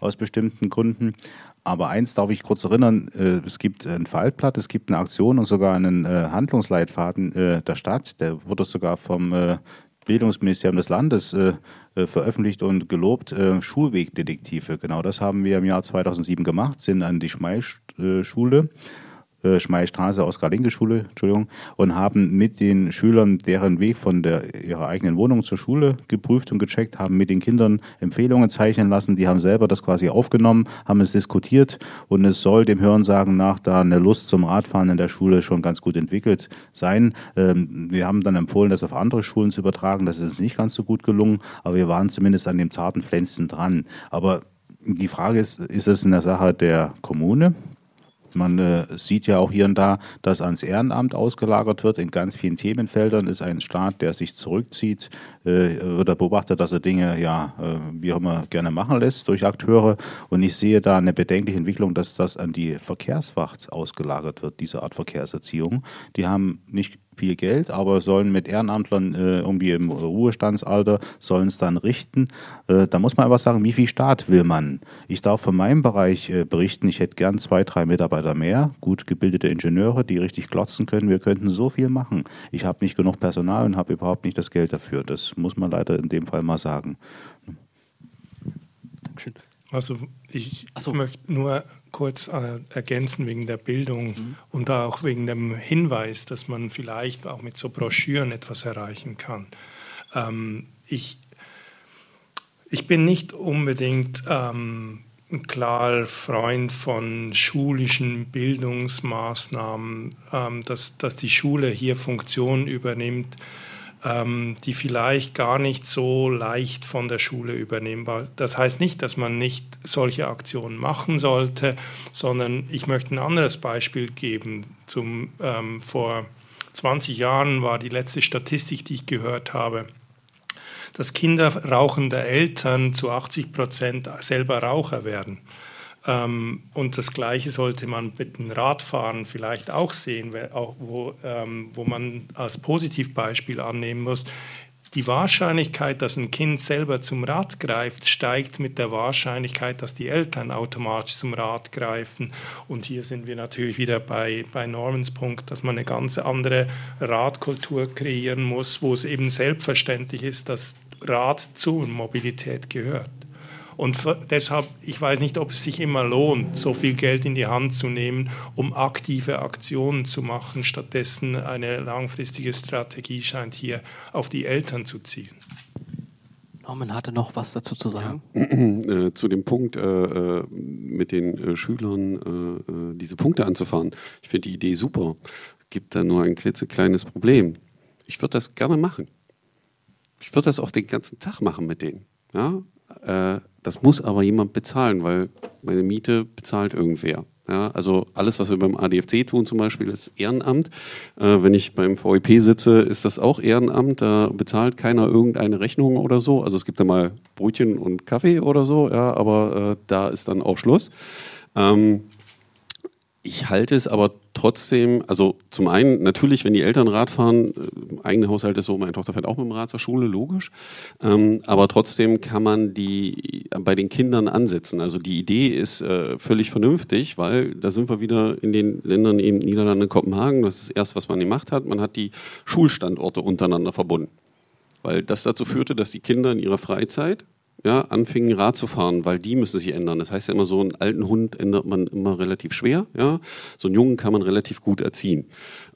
aus bestimmten Gründen. Aber eins darf ich kurz erinnern, äh, es gibt ein Faltblatt, es gibt eine Aktion und sogar einen äh, Handlungsleitfaden äh, der Stadt, der wurde sogar vom äh, Bildungsministerium des Landes äh, veröffentlicht und gelobt, Schulwegdetektive. Genau das haben wir im Jahr 2007 gemacht, sind an die Schmeiß-Schule äh, Schmeilstraße, Oskar-Linke-Schule, Entschuldigung, und haben mit den Schülern deren Weg von der, ihrer eigenen Wohnung zur Schule geprüft und gecheckt, haben mit den Kindern Empfehlungen zeichnen lassen, die haben selber das quasi aufgenommen, haben es diskutiert und es soll dem Hörensagen nach da eine Lust zum Radfahren in der Schule schon ganz gut entwickelt sein. Ähm, wir haben dann empfohlen, das auf andere Schulen zu übertragen, das ist nicht ganz so gut gelungen, aber wir waren zumindest an dem zarten Pflänzchen dran. Aber die Frage ist, ist es eine Sache der Kommune? Man äh, sieht ja auch hier und da, dass ans Ehrenamt ausgelagert wird. In ganz vielen Themenfeldern ist ein Staat, der sich zurückzieht, äh, wird er beobachtet, dass er Dinge ja äh, wie auch immer gerne machen lässt durch Akteure. Und ich sehe da eine bedenkliche Entwicklung, dass das an die Verkehrswacht ausgelagert wird, diese Art Verkehrserziehung. Die haben nicht viel Geld, aber sollen mit Ehrenamtlern äh, irgendwie im Ruhestandsalter, sollen es dann richten. Äh, da muss man einfach sagen, wie viel Staat will man? Ich darf von meinem Bereich äh, berichten, ich hätte gern zwei, drei Mitarbeiter mehr, gut gebildete Ingenieure, die richtig klotzen können. Wir könnten so viel machen. Ich habe nicht genug Personal und habe überhaupt nicht das Geld dafür. Das muss man leider in dem Fall mal sagen. Dankeschön. Also ich so. möchte nur kurz äh, ergänzen wegen der Bildung mhm. und auch wegen dem Hinweis, dass man vielleicht auch mit so Broschüren etwas erreichen kann. Ähm, ich, ich bin nicht unbedingt ähm, ein klarer Freund von schulischen Bildungsmaßnahmen, ähm, dass, dass die Schule hier Funktionen übernimmt, ähm, die vielleicht gar nicht so leicht von der Schule übernehmbar. Das heißt nicht, dass man nicht solche Aktionen machen sollte, sondern ich möchte ein anderes Beispiel geben. Zum, ähm, vor 20 Jahren war die letzte Statistik, die ich gehört habe, dass Kinder rauchender Eltern zu 80 Prozent selber Raucher werden. Ähm, und das Gleiche sollte man mit dem Radfahren vielleicht auch sehen, wo, ähm, wo man als Positivbeispiel annehmen muss. Die Wahrscheinlichkeit, dass ein Kind selber zum Rad greift, steigt mit der Wahrscheinlichkeit, dass die Eltern automatisch zum Rad greifen. Und hier sind wir natürlich wieder bei, bei Normans Punkt, dass man eine ganz andere Radkultur kreieren muss, wo es eben selbstverständlich ist, dass Rad zu Mobilität gehört. Und deshalb, ich weiß nicht, ob es sich immer lohnt, so viel Geld in die Hand zu nehmen, um aktive Aktionen zu machen. Stattdessen eine langfristige Strategie scheint hier auf die Eltern zu ziehen. Norman hatte noch was dazu zu sagen. (clears throat) Äh, zu dem Punkt äh, äh mit den äh, Schülern äh, diese Punkte anzufahren. Ich finde die Idee super. Gibt da nur ein klitzekleines Problem. Ich würde das gerne machen. Ich würde das auch den ganzen Tag machen mit denen. Ja? Äh, das muss aber jemand bezahlen, weil meine Miete bezahlt irgendwer. Ja, also alles, was wir beim ADFC tun zum Beispiel, ist Ehrenamt. Äh, wenn ich beim VEP sitze, ist das auch Ehrenamt. Da bezahlt keiner irgendeine Rechnung oder so. Also es gibt da mal Brötchen und Kaffee oder so, ja, aber äh, da ist dann auch Schluss. Ähm, ich halte es aber trotzdem, also zum einen natürlich, wenn die Eltern Rad fahren, äh, eigene Haushalt ist so, meine Tochter fährt auch mit dem Rad zur Schule, logisch. Ähm, aber trotzdem kann man die bei den Kindern ansetzen. Also die Idee ist äh, völlig vernünftig, weil da sind wir wieder in den Ländern eben Niederlande, Kopenhagen. Das ist das erste, was man gemacht hat. Man hat die Schulstandorte untereinander verbunden. Weil das dazu führte, dass die Kinder in ihrer Freizeit ja, anfingen Rad zu fahren, weil die müssen sich ändern. Das heißt ja immer, so einen alten Hund ändert man immer relativ schwer. Ja? So einen Jungen kann man relativ gut erziehen.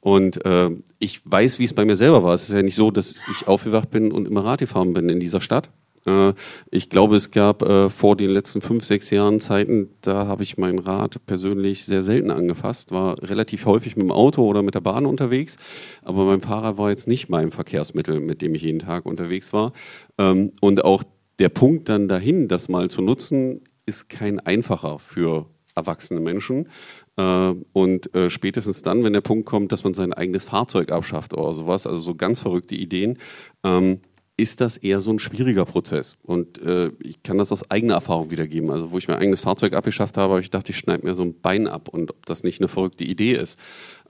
Und äh, ich weiß, wie es bei mir selber war. Es ist ja nicht so, dass ich aufgewacht bin und immer Rad gefahren bin in dieser Stadt. Äh, ich glaube, es gab äh, vor den letzten fünf, sechs Jahren Zeiten, da habe ich mein Rad persönlich sehr selten angefasst, war relativ häufig mit dem Auto oder mit der Bahn unterwegs, aber mein Fahrrad war jetzt nicht mein Verkehrsmittel, mit dem ich jeden Tag unterwegs war. Ähm, und auch der Punkt dann dahin, das mal zu nutzen, ist kein einfacher für erwachsene Menschen. Äh, und äh, spätestens dann, wenn der Punkt kommt, dass man sein eigenes Fahrzeug abschafft oder sowas, also so ganz verrückte Ideen, ähm, ist das eher so ein schwieriger Prozess. Und äh, ich kann das aus eigener Erfahrung wiedergeben. Also wo ich mein eigenes Fahrzeug abgeschafft habe, habe ich dachte, ich schneide mir so ein Bein ab und ob das nicht eine verrückte Idee ist.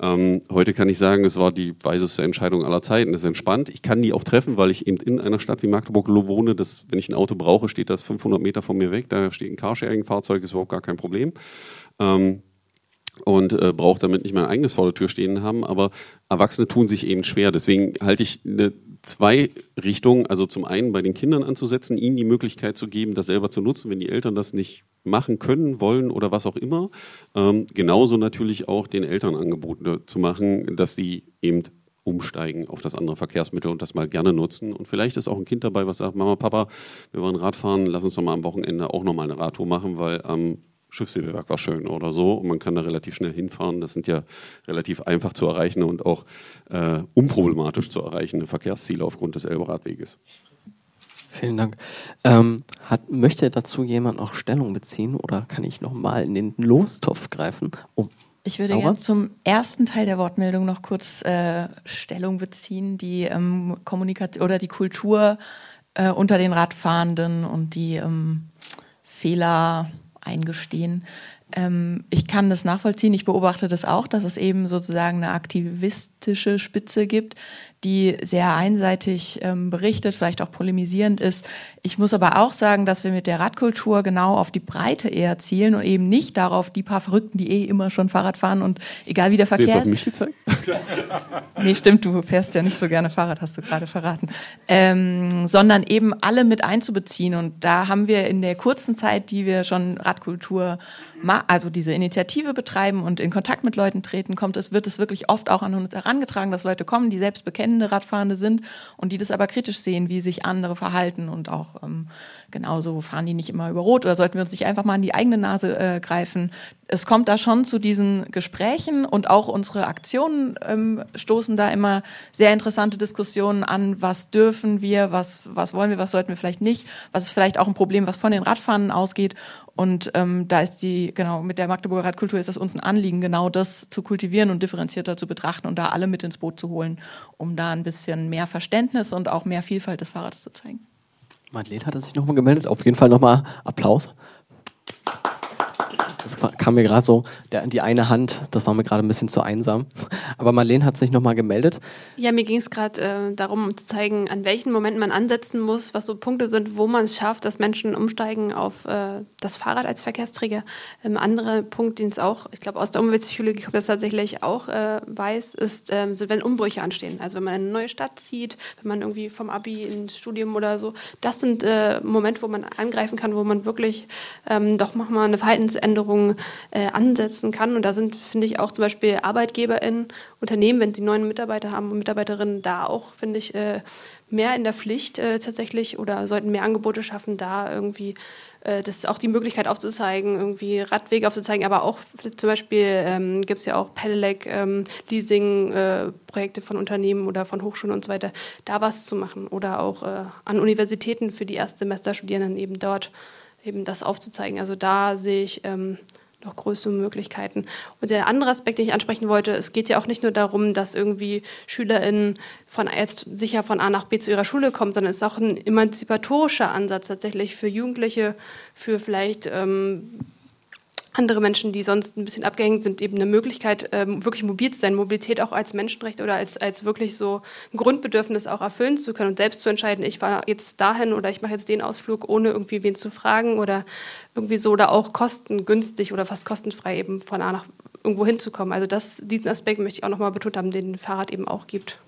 Ähm, heute kann ich sagen, es war die weiseste Entscheidung aller Zeiten. Es ist entspannt. Ich kann die auch treffen, weil ich eben in einer Stadt wie Magdeburg wohne. Das, wenn ich ein Auto brauche, steht das 500 Meter von mir weg. Da steht ein Carsharing-Fahrzeug, ist überhaupt gar kein Problem. Ähm, und äh, braucht damit nicht mein eigenes vor der Tür stehen haben. Aber Erwachsene tun sich eben schwer. Deswegen halte ich eine zwei Richtungen. Also zum einen bei den Kindern anzusetzen, ihnen die Möglichkeit zu geben, das selber zu nutzen, wenn die Eltern das nicht machen können, wollen oder was auch immer. Ähm, genauso natürlich auch den Eltern Angebote zu machen, dass sie eben umsteigen auf das andere Verkehrsmittel und das mal gerne nutzen. Und vielleicht ist auch ein Kind dabei, was sagt, Mama, Papa, wir wollen Radfahren, lass uns doch mal am Wochenende auch noch mal eine Radtour machen, weil am ähm, Schiffshebewerk war schön oder so. Und man kann da relativ schnell hinfahren. Das sind ja relativ einfach zu erreichen und auch äh, unproblematisch zu erreichende Verkehrsziele aufgrund des Elberadweges. Vielen Dank. Ähm, hat, möchte dazu jemand noch Stellung beziehen oder kann ich noch mal in den Lostopf greifen? Oh. Ich würde gerne zum ersten Teil der Wortmeldung noch kurz äh, Stellung beziehen, die ähm, Kommunikation oder die Kultur äh, unter den Radfahrenden und die ähm, Fehler eingestehen. Ähm, ich kann das nachvollziehen, ich beobachte das auch, dass es eben sozusagen eine aktivistische Spitze gibt, die sehr einseitig ähm, berichtet, vielleicht auch polemisierend ist. Ich muss aber auch sagen, dass wir mit der Radkultur genau auf die Breite eher zielen und eben nicht darauf, die paar Verrückten, die eh immer schon Fahrrad fahren und egal wie der Verkehr ist. Mich gezeigt? (laughs) (laughs) nee, stimmt, du fährst ja nicht so gerne Fahrrad, hast du gerade verraten. Ähm, sondern eben alle mit einzubeziehen. Und da haben wir in der kurzen Zeit, die wir schon Radkultur also diese Initiative betreiben und in Kontakt mit Leuten treten, kommt es, wird es wirklich oft auch an uns herangetragen, dass Leute kommen, die selbst bekennende Radfahrende sind und die das aber kritisch sehen, wie sich andere verhalten und auch ähm, genauso fahren die nicht immer über Rot oder sollten wir uns nicht einfach mal in die eigene Nase äh, greifen. Es kommt da schon zu diesen Gesprächen und auch unsere Aktionen ähm, stoßen da immer sehr interessante Diskussionen an, was dürfen wir, was, was wollen wir, was sollten wir vielleicht nicht, was ist vielleicht auch ein Problem, was von den Radfahrern ausgeht und ähm, da ist die, genau, mit der Magdeburger Radkultur ist es uns ein Anliegen, genau das zu kultivieren und differenzierter zu betrachten und da alle mit ins Boot zu holen, um da ein bisschen mehr Verständnis und auch mehr Vielfalt des Fahrrads zu zeigen. Madeleine hat sich nochmal gemeldet. Auf jeden Fall nochmal Applaus. Das kam mir gerade so, der, die eine Hand, das war mir gerade ein bisschen zu einsam. (laughs) Aber Marlene hat sich nochmal gemeldet. Ja, mir ging es gerade äh, darum, um zu zeigen, an welchen Momenten man ansetzen muss, was so Punkte sind, wo man es schafft, dass Menschen umsteigen auf äh, das Fahrrad als Verkehrsträger. Ein ähm, anderer Punkt, den es auch, ich glaube, aus der Umweltpsychologie kommt das tatsächlich auch äh, weiß, ist, ähm, so, wenn Umbrüche anstehen. Also wenn man in eine neue Stadt zieht, wenn man irgendwie vom Abi ins Studium oder so. Das sind äh, Momente, wo man angreifen kann, wo man wirklich ähm, doch mal eine Verhaltensänderung Veränderungen äh, ansetzen kann. Und da sind, finde ich, auch zum Beispiel ArbeitgeberInnen, Unternehmen, wenn sie neuen Mitarbeiter haben und Mitarbeiterinnen, da auch, finde ich, äh, mehr in der Pflicht äh, tatsächlich oder sollten mehr Angebote schaffen, da irgendwie äh, das ist auch die Möglichkeit aufzuzeigen, irgendwie Radwege aufzuzeigen, aber auch zum Beispiel ähm, gibt es ja auch Pedelec, ähm, äh, von Unternehmen oder von Hochschulen und so weiter, da was zu machen. Oder auch äh, an Universitäten für die Erstsemesterstudierenden eben dort eben das aufzuzeigen. Also da sehe ich ähm, noch größere Möglichkeiten. Und der andere Aspekt, den ich ansprechen wollte, es geht ja auch nicht nur darum, dass irgendwie SchülerInnen von jetzt sicher von A nach B zu ihrer Schule kommen, sondern es ist auch ein emanzipatorischer Ansatz tatsächlich für Jugendliche, für vielleicht ähm, andere Menschen, die sonst ein bisschen abgehängt sind, eben eine Möglichkeit, ähm, wirklich mobil zu sein, Mobilität auch als Menschenrecht oder als, als wirklich so ein Grundbedürfnis auch erfüllen zu können und selbst zu entscheiden, ich fahre jetzt dahin oder ich mache jetzt den Ausflug, ohne irgendwie wen zu fragen oder irgendwie so oder auch kostengünstig oder fast kostenfrei eben von A nach irgendwo hinzukommen. Also das, diesen Aspekt möchte ich auch nochmal betont haben, den Fahrrad eben auch gibt.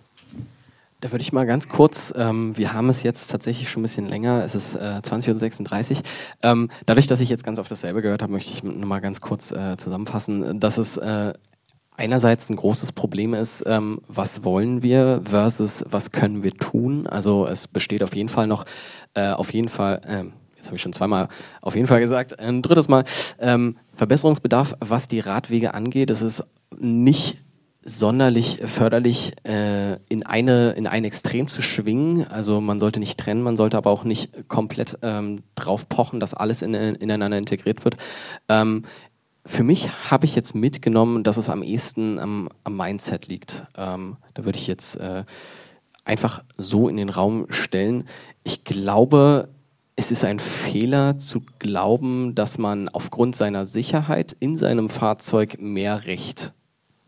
Da würde ich mal ganz kurz, ähm, wir haben es jetzt tatsächlich schon ein bisschen länger, es ist äh, 20.36 Uhr. Ähm, dadurch, dass ich jetzt ganz oft dasselbe gehört habe, möchte ich nur mal ganz kurz äh, zusammenfassen, dass es äh, einerseits ein großes Problem ist, ähm, was wollen wir versus was können wir tun. Also es besteht auf jeden Fall noch, äh, auf jeden Fall, äh, jetzt habe ich schon zweimal auf jeden Fall gesagt, ein drittes Mal, ähm, Verbesserungsbedarf, was die Radwege angeht. Es ist nicht sonderlich förderlich, äh, in, eine, in ein Extrem zu schwingen. Also man sollte nicht trennen, man sollte aber auch nicht komplett ähm, drauf pochen, dass alles in, ineinander integriert wird. Ähm, für mich habe ich jetzt mitgenommen, dass es am ehesten am, am Mindset liegt. Ähm, da würde ich jetzt äh, einfach so in den Raum stellen. Ich glaube, es ist ein Fehler zu glauben, dass man aufgrund seiner Sicherheit in seinem Fahrzeug mehr Recht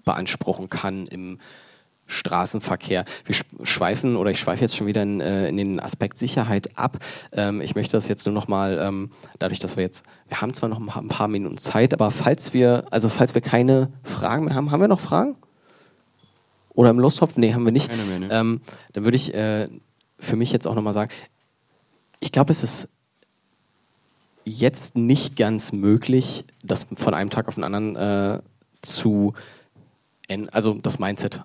beanspruchen kann im Straßenverkehr. Wir schweifen oder ich schweife jetzt schon wieder in, äh, in den Aspekt Sicherheit ab. Ähm, ich möchte das jetzt nur noch mal, ähm, dadurch, dass wir jetzt, wir haben zwar noch ein paar Minuten Zeit, aber falls wir, also falls wir keine Fragen mehr haben, haben wir noch Fragen? Oder im Lostopf? Nee, haben wir nicht. Keine mehr, ne? ähm, dann würde ich äh, für mich jetzt auch noch mal sagen, ich glaube, es ist jetzt nicht ganz möglich, das von einem Tag auf den anderen äh, zu also das Mindset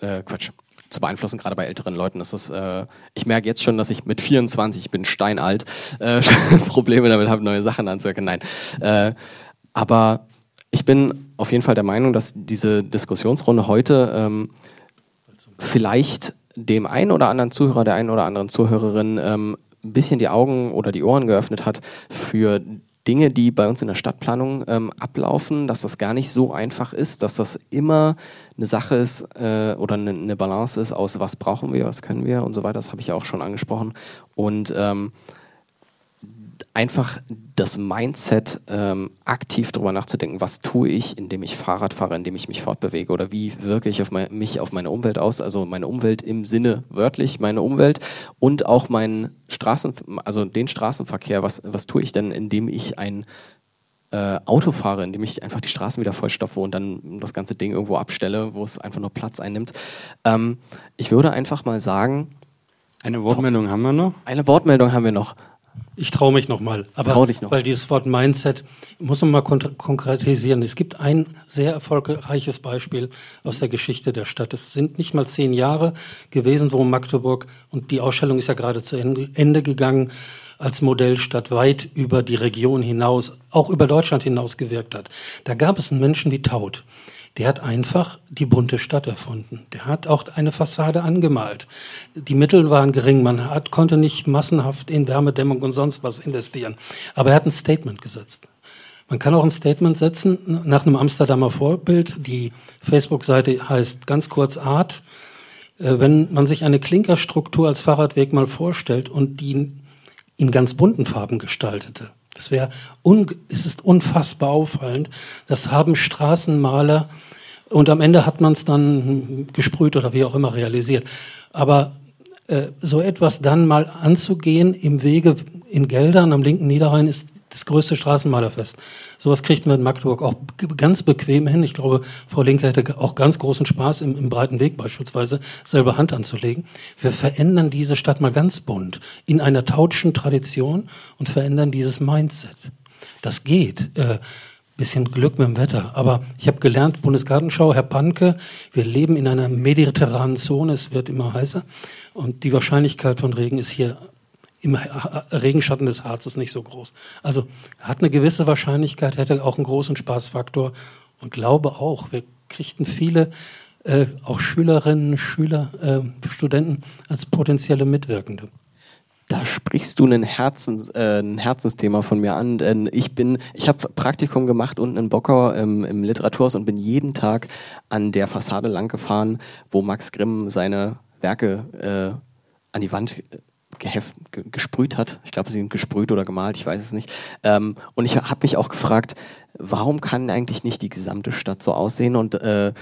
äh, Quatsch, zu beeinflussen, gerade bei älteren Leuten ist das, äh, ich merke jetzt schon, dass ich mit 24, ich bin steinalt, äh, (laughs) Probleme damit habe, neue Sachen anzuerkennen. Nein. Äh, aber ich bin auf jeden Fall der Meinung, dass diese Diskussionsrunde heute ähm, vielleicht dem einen oder anderen Zuhörer, der einen oder anderen Zuhörerin ähm, ein bisschen die Augen oder die Ohren geöffnet hat für Dinge, die bei uns in der Stadtplanung ähm, ablaufen, dass das gar nicht so einfach ist, dass das immer eine Sache ist äh, oder eine, eine, Balance ist aus was brauchen wir, was können wir und so weiter. Das habe ich ja auch schon angesprochen. Und ähm, einfach das Mindset, ähm, aktiv darüber nachzudenken, was tue ich, indem ich Fahrrad fahre, indem ich mich fortbewege oder wie wirke ich auf mein, mich auf meine Umwelt aus, also meine Umwelt im Sinne wörtlich, meine Umwelt und auch meinen Straßen, also den Straßenverkehr, was, was tue ich denn, indem ich ein äh, Auto fahre, indem ich einfach die Straßen wieder vollstopfe und dann das ganze Ding irgendwo abstelle, wo es einfach nur Platz einnimmt. Ähm, ich würde einfach mal sagen, eine Wortmeldung haben wir noch? Eine Wortmeldung haben wir noch. Ich traue mich nochmal. Aber Trau dich noch. weil dieses Wort Mindset muss man mal konkretisieren. Es gibt ein sehr erfolgreiches Beispiel aus der Geschichte der Stadt. Es sind nicht mal zehn Jahre gewesen, wo Magdeburg, und die Ausstellung ist ja gerade zu Ende gegangen, als Modellstadt weit über die Region hinaus, auch über Deutschland hinaus gewirkt hat. Da gab es einen Menschen wie Taut der hat einfach die bunte Stadt erfunden. Der hat auch eine Fassade angemalt. Die Mittel waren gering, man hat, konnte nicht massenhaft in Wärmedämmung und sonst was investieren. Aber er hat ein Statement gesetzt. Man kann auch ein Statement setzen nach einem Amsterdamer Vorbild. Die Facebook-Seite heißt ganz kurz Art. Äh, wenn man sich eine Klinkerstruktur als Fahrradweg mal vorstellt und die in ganz bunten Farben gestaltete, das wäre, es ist unfassbar auffallend. Das haben Straßenmaler und am Ende hat man es dann gesprüht oder wie auch immer realisiert. Aber so etwas dann mal anzugehen im Wege in Geldern am linken Niederrhein ist das größte Straßenmalerfest. Sowas kriegt man in Magdeburg auch ganz bequem hin. Ich glaube, Frau Linke hätte auch ganz großen Spaß, im, im breiten Weg beispielsweise selber Hand anzulegen. Wir verändern diese Stadt mal ganz bunt in einer tautschen Tradition und verändern dieses Mindset. Das geht. Äh, bisschen Glück mit dem Wetter. Aber ich habe gelernt, Bundesgartenschau, Herr Panke, wir leben in einer mediterranen Zone, es wird immer heißer. Und die Wahrscheinlichkeit von Regen ist hier im Regenschatten des Harzes nicht so groß. Also hat eine gewisse Wahrscheinlichkeit, hätte auch einen großen Spaßfaktor und glaube auch, wir kriegten viele äh, auch Schülerinnen, Schüler, äh, Studenten als potenzielle Mitwirkende. Da sprichst du ein, Herzens, äh, ein Herzensthema von mir an. Denn ich bin, ich habe Praktikum gemacht unten in Bockau im, im Literaturhaus und bin jeden Tag an der Fassade lang gefahren, wo Max Grimm seine Werke äh, an die Wand geheft, gesprüht hat. Ich glaube, sie sind gesprüht oder gemalt, ich weiß es nicht. Ähm, und ich habe mich auch gefragt, warum kann eigentlich nicht die gesamte Stadt so aussehen? Und äh,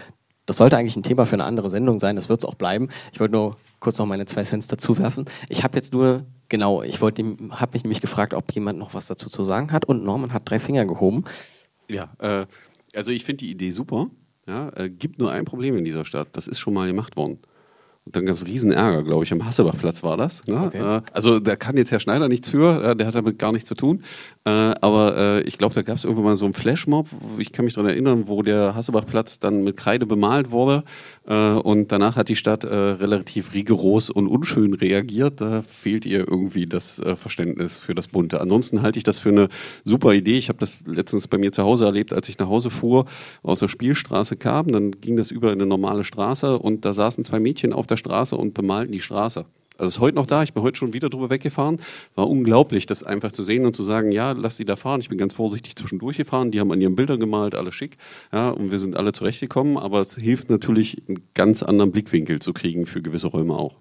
das sollte eigentlich ein Thema für eine andere Sendung sein, das wird es auch bleiben. Ich wollte nur kurz noch meine zwei Cents dazu werfen. Ich habe jetzt nur, genau, ich habe mich nämlich gefragt, ob jemand noch was dazu zu sagen hat und Norman hat drei Finger gehoben. Ja, äh, also ich finde die Idee super. Ja, äh, gibt nur ein Problem in dieser Stadt, das ist schon mal gemacht worden. Dann gab es riesen Ärger, glaube ich, am Hassebachplatz war das. Ne? Okay. Äh, also da kann jetzt Herr Schneider nichts für, äh, der hat damit gar nichts zu tun. Äh, aber ich glaube, da gab es irgendwann mal so einen Flashmob, ich kann mich daran erinnern, wo der Hassebachplatz dann mit Kreide bemalt wurde. Und danach hat die Stadt relativ rigoros und unschön reagiert. Da fehlt ihr irgendwie das Verständnis für das Bunte. Ansonsten halte ich das für eine super Idee. Ich habe das letztens bei mir zu Hause erlebt, als ich nach Hause fuhr, aus der Spielstraße kam. Dann ging das über in eine normale Straße und da saßen zwei Mädchen auf der Straße und bemalten die Straße. Also ist heute noch da, ich bin heute schon wieder drüber weggefahren. War unglaublich, das einfach zu sehen und zu sagen, ja, lass die da fahren. Ich bin ganz vorsichtig zwischendurch gefahren, die haben an ihren Bildern gemalt, alles schick. Ja, und wir sind alle zurechtgekommen, aber es hilft natürlich, einen ganz anderen Blickwinkel zu kriegen für gewisse Räume auch.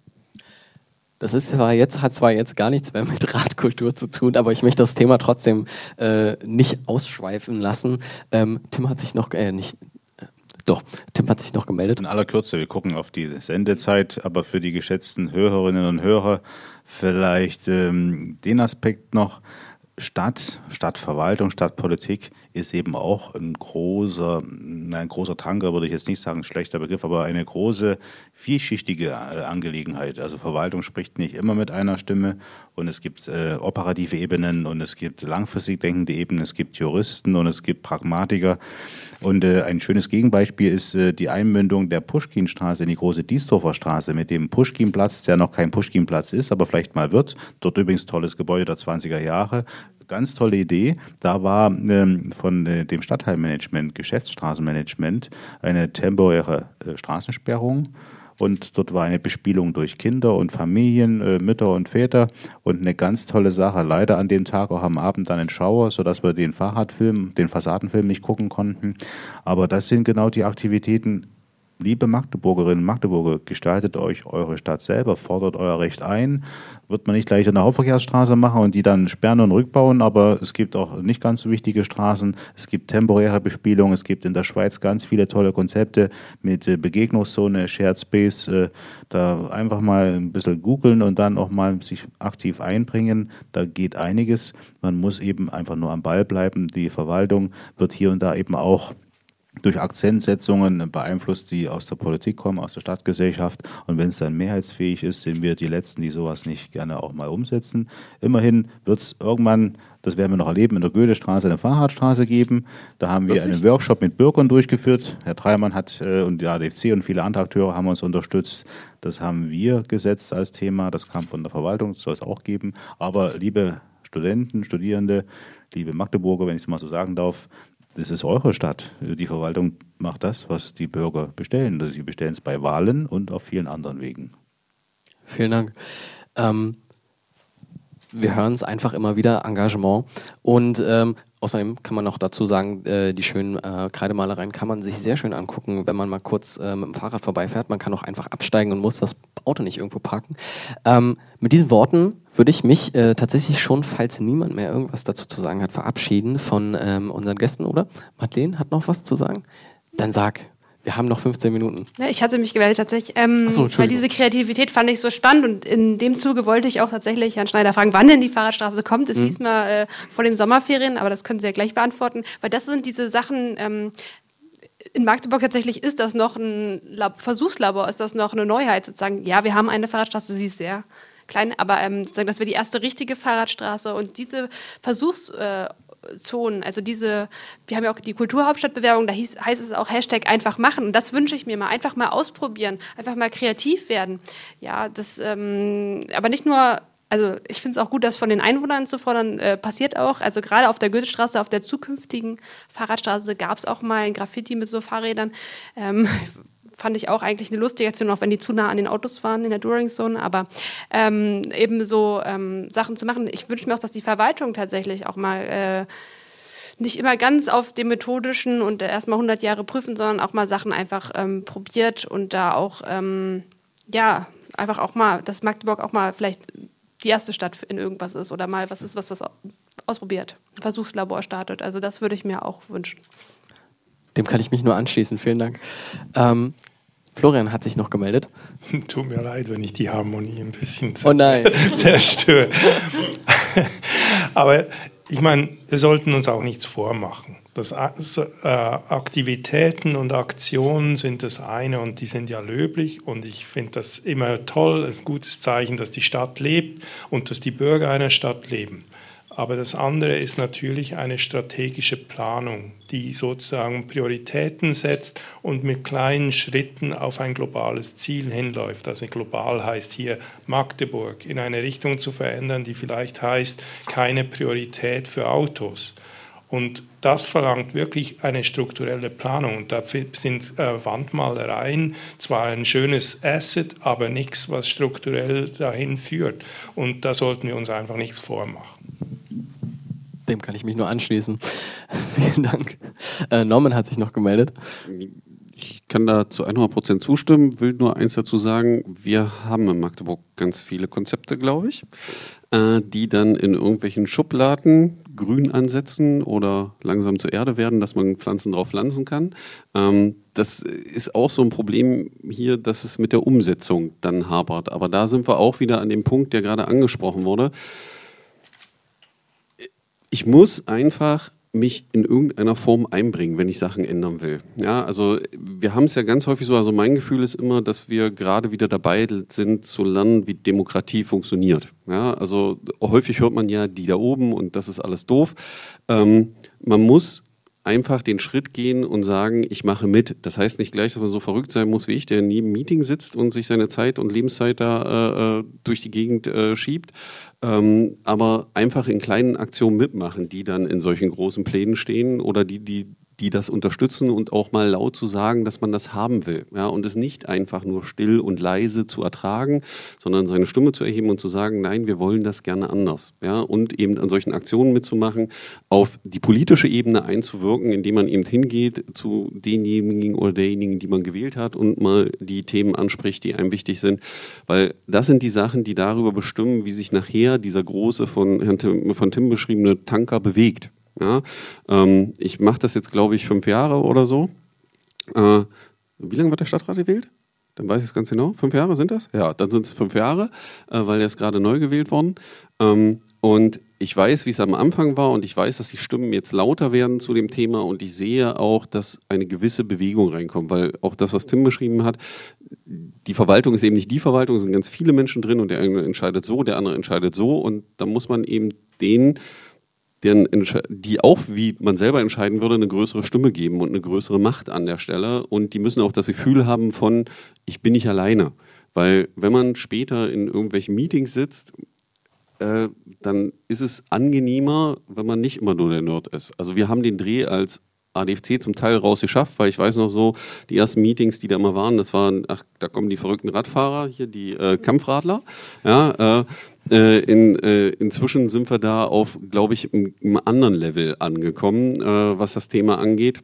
Das ist zwar jetzt, hat zwar jetzt gar nichts mehr mit Radkultur zu tun, aber ich möchte das Thema trotzdem äh, nicht ausschweifen lassen. Ähm, Tim hat sich noch, äh, nicht, doch, Tim hat sich noch gemeldet. In aller Kürze, wir gucken auf die Sendezeit, aber für die geschätzten Hörerinnen und Hörer vielleicht ähm, den Aspekt noch, Stadt, Stadtverwaltung, Stadtpolitik ist eben auch ein großer, ein großer Tanker, würde ich jetzt nicht sagen, ein schlechter Begriff, aber eine große, vielschichtige äh, Angelegenheit. Also Verwaltung spricht nicht immer mit einer Stimme und es gibt äh, operative Ebenen und es gibt langfristig denkende Ebenen, es gibt Juristen und es gibt Pragmatiker. Und äh, ein schönes Gegenbeispiel ist äh, die Einmündung der Puschkinstraße in die große Diesdorfer Straße mit dem Puschkinplatz, der noch kein Puschkinplatz ist, aber vielleicht mal wird. Dort übrigens tolles Gebäude der 20er Jahre. Ganz tolle Idee. Da war ähm, von äh, dem Stadtteilmanagement, Geschäftsstraßenmanagement, eine temporäre äh, Straßensperrung und dort war eine Bespielung durch Kinder und Familien, äh, Mütter und Väter und eine ganz tolle Sache. Leider an dem Tag auch am Abend dann ein Schauer, sodass wir den Fahrradfilm, den Fassadenfilm nicht gucken konnten. Aber das sind genau die Aktivitäten, liebe Magdeburgerinnen und Magdeburger, gestaltet euch eure Stadt selber, fordert euer Recht ein. Wird man nicht gleich eine Hauptverkehrsstraße machen und die dann sperren und rückbauen, aber es gibt auch nicht ganz so wichtige Straßen. Es gibt temporäre Bespielung. Es gibt in der Schweiz ganz viele tolle Konzepte mit äh, Begegnungszone, Shared Space. Äh, da einfach mal ein bisschen googeln und dann auch mal sich aktiv einbringen. Da geht einiges. Man muss eben einfach nur am Ball bleiben. Die Verwaltung wird hier und da eben auch durch Akzentsetzungen beeinflusst, die aus der Politik kommen, aus der Stadtgesellschaft. Und wenn es dann mehrheitsfähig ist, sind wir die Letzten, die sowas nicht gerne auch mal umsetzen. Immerhin wird es irgendwann, das werden wir noch erleben, in der Goethestraße eine Fahrradstraße geben. Da haben wir Wirklich? einen Workshop mit Bürgern durchgeführt. Herr Dreimann hat äh, und die ADFC und viele andere Akteure haben uns unterstützt. Das haben wir gesetzt als Thema. Das kam von der Verwaltung, das soll es auch geben. Aber liebe Studenten, Studierende, liebe Magdeburger, wenn ich es mal so sagen darf, das ist eure Stadt. Die Verwaltung macht das, was die Bürger bestellen. Also sie bestellen es bei Wahlen und auf vielen anderen Wegen. Vielen Dank. Ähm, wir hören es einfach immer wieder, Engagement. Und ähm, außerdem kann man noch dazu sagen, äh, die schönen äh, Kreidemalereien kann man sich sehr schön angucken, wenn man mal kurz äh, mit dem Fahrrad vorbeifährt. Man kann auch einfach absteigen und muss das Auto nicht irgendwo parken. Ähm, mit diesen Worten würde ich mich äh, tatsächlich schon, falls niemand mehr irgendwas dazu zu sagen hat, verabschieden von ähm, unseren Gästen, oder? Madeleine hat noch was zu sagen? Dann sag. Wir haben noch 15 Minuten. Ja, ich hatte mich gewählt tatsächlich, ähm, so, weil diese Kreativität fand ich so spannend und in dem Zuge wollte ich auch tatsächlich Herrn Schneider fragen, wann denn die Fahrradstraße kommt. Es mhm. hieß mal äh, vor den Sommerferien, aber das können Sie ja gleich beantworten, weil das sind diese Sachen, ähm, in Magdeburg tatsächlich ist das noch ein Lab Versuchslabor, ist das noch eine Neuheit sozusagen. Ja, wir haben eine Fahrradstraße, sie ist sehr klein, aber ähm, sozusagen, das wäre die erste richtige Fahrradstraße und diese Versuchszonen, also diese, wir haben ja auch die Kulturhauptstadtbewerbung, da hieß, heißt es auch Hashtag einfach machen und das wünsche ich mir mal, einfach mal ausprobieren, einfach mal kreativ werden. Ja, das, ähm, aber nicht nur also ich finde es auch gut, das von den Einwohnern zu fordern, äh, passiert auch. Also gerade auf der Goethestraße, auf der zukünftigen Fahrradstraße gab es auch mal ein Graffiti mit so Fahrrädern. Ähm, fand ich auch eigentlich eine lustige Aktion, auch wenn die zu nah an den Autos waren in der During Zone. Aber ähm, eben so ähm, Sachen zu machen. Ich wünsche mir auch, dass die Verwaltung tatsächlich auch mal äh, nicht immer ganz auf dem methodischen und erstmal 100 Jahre prüfen, sondern auch mal Sachen einfach ähm, probiert und da auch, ähm, ja, einfach auch mal, dass Magdeburg auch mal vielleicht die erste Stadt in irgendwas ist oder mal was ist, was was ausprobiert, Versuchslabor startet. Also das würde ich mir auch wünschen. Dem kann ich mich nur anschließen. Vielen Dank. Ähm, Florian hat sich noch gemeldet. (laughs) Tut mir leid, wenn ich die Harmonie ein bisschen oh (laughs) zerstöre. (laughs) Aber ich meine, wir sollten uns auch nichts vormachen. Das, äh, Aktivitäten und Aktionen sind das eine und die sind ja löblich und ich finde das immer toll, ein gutes Zeichen, dass die Stadt lebt und dass die Bürger einer Stadt leben. Aber das andere ist natürlich eine strategische Planung, die sozusagen Prioritäten setzt und mit kleinen Schritten auf ein globales Ziel hinläuft. Also global heißt hier Magdeburg in eine Richtung zu verändern, die vielleicht heißt keine Priorität für Autos. Und das verlangt wirklich eine strukturelle Planung. Und dafür sind äh, Wandmalereien zwar ein schönes Asset, aber nichts, was strukturell dahin führt. Und da sollten wir uns einfach nichts vormachen. Dem kann ich mich nur anschließen. (laughs) Vielen Dank. Äh, Norman hat sich noch gemeldet. Ich kann da zu 100% zustimmen, will nur eins dazu sagen. Wir haben in Magdeburg ganz viele Konzepte, glaube ich, äh, die dann in irgendwelchen Schubladen grün ansetzen oder langsam zur Erde werden, dass man Pflanzen drauf pflanzen kann. Ähm, das ist auch so ein Problem hier, dass es mit der Umsetzung dann hapert. Aber da sind wir auch wieder an dem Punkt, der gerade angesprochen wurde ich muss einfach mich in irgendeiner Form einbringen, wenn ich Sachen ändern will. Ja, also wir haben es ja ganz häufig so, also mein Gefühl ist immer, dass wir gerade wieder dabei sind zu lernen, wie Demokratie funktioniert. Ja, also häufig hört man ja die da oben und das ist alles doof. Ähm, man muss einfach den Schritt gehen und sagen, ich mache mit. Das heißt nicht gleich, dass man so verrückt sein muss wie ich, der in jedem Meeting sitzt und sich seine Zeit und Lebenszeit da äh, äh durch die Gegend äh, schiebt, ähm, aber einfach in kleinen Aktionen mitmachen, die dann in solchen großen Plänen stehen oder die, die die das unterstützen und auch mal laut zu sagen, dass man das haben will. Ja, und es nicht einfach nur still und leise zu ertragen, sondern seine Stimme zu erheben und zu sagen, nein, wir wollen das gerne anders. Ja, und eben an solchen Aktionen mitzumachen, auf die politische Ebene einzuwirken, indem man eben hingeht zu denjenigen oder derjenigen, die man gewählt hat und mal die Themen anspricht, die einem wichtig sind. Weil das sind die Sachen, die darüber bestimmen, wie sich nachher dieser große von Herrn Tim, von Tim beschriebene Tanker bewegt. Ja? Ähm, ich mache das jetzt, glaube ich, fünf Jahre oder so. Äh, wie lange wird der Stadtrat gewählt? Dann weiß ich es ganz genau. Fünf Jahre sind das? Ja, dann sind es fünf Jahre, äh, weil er ist gerade neu gewählt worden. Ähm, und ich weiß, wie es am Anfang war und ich weiß, dass die Stimmen jetzt lauter werden zu dem Thema und ich sehe auch, dass eine gewisse Bewegung reinkommt, weil auch das, was Tim beschrieben hat, die Verwaltung ist eben nicht die Verwaltung, es sind ganz viele Menschen drin und der eine entscheidet so, der andere entscheidet so und da muss man eben den deren, die auch, wie man selber entscheiden würde, eine größere Stimme geben und eine größere Macht an der Stelle. Und die müssen auch das Gefühl haben von, ich bin nicht alleine. Weil wenn man später in irgendwelchen Meetings sitzt, äh, dann ist es angenehmer, wenn man nicht immer nur der Nerd ist. Also wir haben den Dreh als ADFC zum Teil rausgeschafft, weil ich weiß noch so, die ersten Meetings, die da immer waren, das waren, ach, da kommen die verrückten Radfahrer, hier die äh, Kampfradler, ja, äh, äh, in, äh, inzwischen sind wir da auf, glaube ich, einem anderen Level angekommen, äh, was das Thema angeht.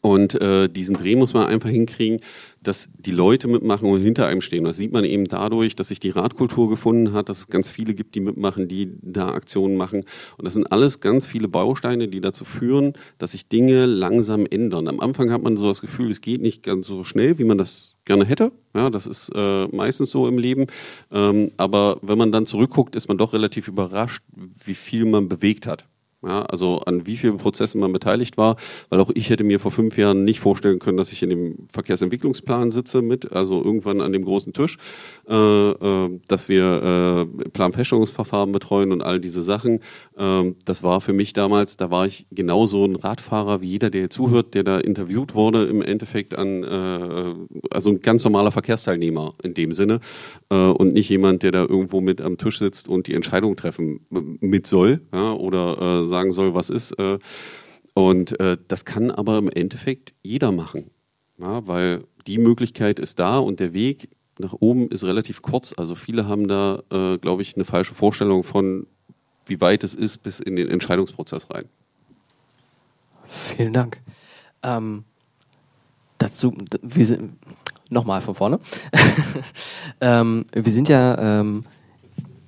Und äh, diesen Dreh muss man einfach hinkriegen, dass die Leute mitmachen und hinter einem stehen. Das sieht man eben dadurch, dass sich die Radkultur gefunden hat, dass es ganz viele gibt, die mitmachen, die da Aktionen machen. Und das sind alles ganz viele Bausteine, die dazu führen, dass sich Dinge langsam ändern. Am Anfang hat man so das Gefühl, es geht nicht ganz so schnell, wie man das gerne hätte. Ja, das ist äh, meistens so im Leben. Ähm, aber wenn man dann zurückguckt, ist man doch relativ überrascht, wie viel man bewegt hat. Ja, also an wie vielen Prozessen man beteiligt war, weil auch ich hätte mir vor fünf Jahren nicht vorstellen können, dass ich in dem Verkehrsentwicklungsplan sitze mit, also irgendwann an dem großen Tisch, äh, äh, dass wir äh, Planfeststellungsverfahren betreuen und all diese Sachen. Ähm, das war für mich damals, da war ich genauso ein Radfahrer wie jeder, der zuhört, der da interviewt wurde, im Endeffekt an, äh, also ein ganz normaler Verkehrsteilnehmer in dem Sinne äh, und nicht jemand, der da irgendwo mit am Tisch sitzt und die Entscheidung treffen mit soll ja, oder äh, sagen soll, was ist. Äh, und äh, das kann aber im Endeffekt jeder machen, ja, weil die Möglichkeit ist da und der Weg nach oben ist relativ kurz. Also viele haben da, äh, glaube ich, eine falsche Vorstellung von, wie weit es ist bis in den Entscheidungsprozess rein. Vielen Dank. Ähm, dazu, wir sind nochmal von vorne. (laughs) ähm, wir sind ja ähm,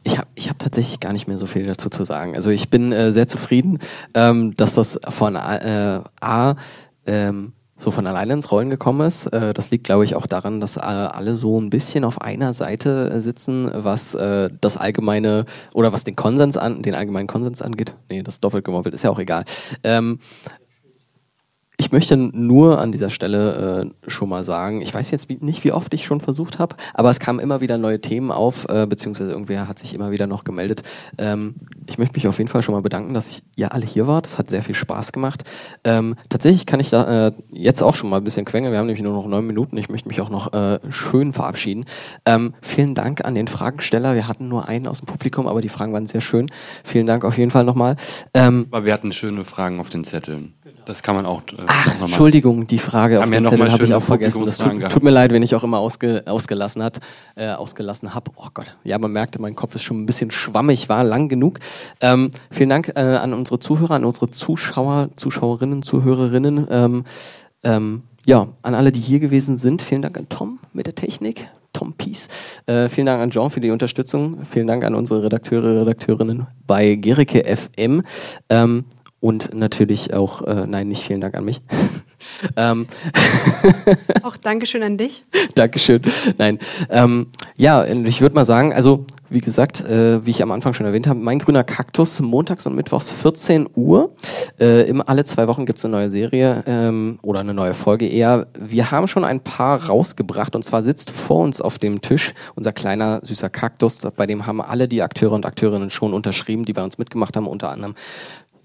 ich habe ich hab tatsächlich gar nicht mehr so viel dazu zu sagen. Also ich bin äh, sehr zufrieden, ähm, dass das von äh, A ähm, so von alleine ins Rollen gekommen ist. Äh, das liegt, glaube ich, auch daran, dass äh, alle so ein bisschen auf einer Seite äh, sitzen, was das allgemeine oder was den Konsens an, den allgemeinen Konsens angeht. Nee, das doppelt gemoppelt, ist ja auch egal. Ich möchte nur an dieser Stelle äh, schon mal sagen, ich weiß jetzt wie, nicht, wie oft ich schon versucht habe, aber es kamen immer wieder neue Themen auf, äh, beziehungsweise irgendwer hat sich immer wieder noch gemeldet. Ähm, ich möchte mich auf jeden Fall schon mal bedanken, dass ihr alle hier wart. Es hat sehr viel Spaß gemacht. Ähm, tatsächlich kann ich da äh, jetzt auch schon mal ein bisschen quengeln. Wir haben nämlich nur noch neun Minuten. Ich möchte mich auch noch äh, schön verabschieden. Ähm, vielen Dank an den Fragensteller. Wir hatten nur einen aus dem Publikum, aber die Fragen waren sehr schön. Vielen Dank auf jeden Fall nochmal. Ähm, aber wir hatten schöne Fragen auf den Zetteln. Das kann man auch. Äh, Ach, Entschuldigung, die Frage auf dem Zettel habe ich auch vergessen. Das tut, tut, mir leid, wenn ich auch immer ausge, ausgelassen hat, äh, ausgelassen habe. Oh Gott, ja, man merkte, mein Kopf ist schon ein bisschen schwammig, war lang genug. Ähm, vielen Dank äh, an unsere Zuhörer, an unsere Zuschauer, Zuschauerinnen, Zuhörerinnen. Ähm, ähm, ja, an alle, die hier gewesen sind. Vielen Dank an Tom mit der Technik. Tom Peace. Äh, vielen Dank an Jean für die Unterstützung. Vielen Dank an unsere Redakteure, Redakteurinnen bei Gericke FM. Ähm, und natürlich auch, äh, nein, nicht vielen Dank an mich. (laughs) ähm. (laughs) auch Dankeschön an dich. Dankeschön. Nein. Ähm, ja, ich würde mal sagen, also wie gesagt, äh, wie ich am Anfang schon erwähnt habe, mein grüner Kaktus montags und mittwochs 14 Uhr. Äh, immer alle zwei Wochen gibt es eine neue Serie ähm, oder eine neue Folge eher. Wir haben schon ein paar rausgebracht und zwar sitzt vor uns auf dem Tisch unser kleiner süßer Kaktus. Bei dem haben alle die Akteure und Akteurinnen schon unterschrieben, die bei uns mitgemacht haben, unter anderem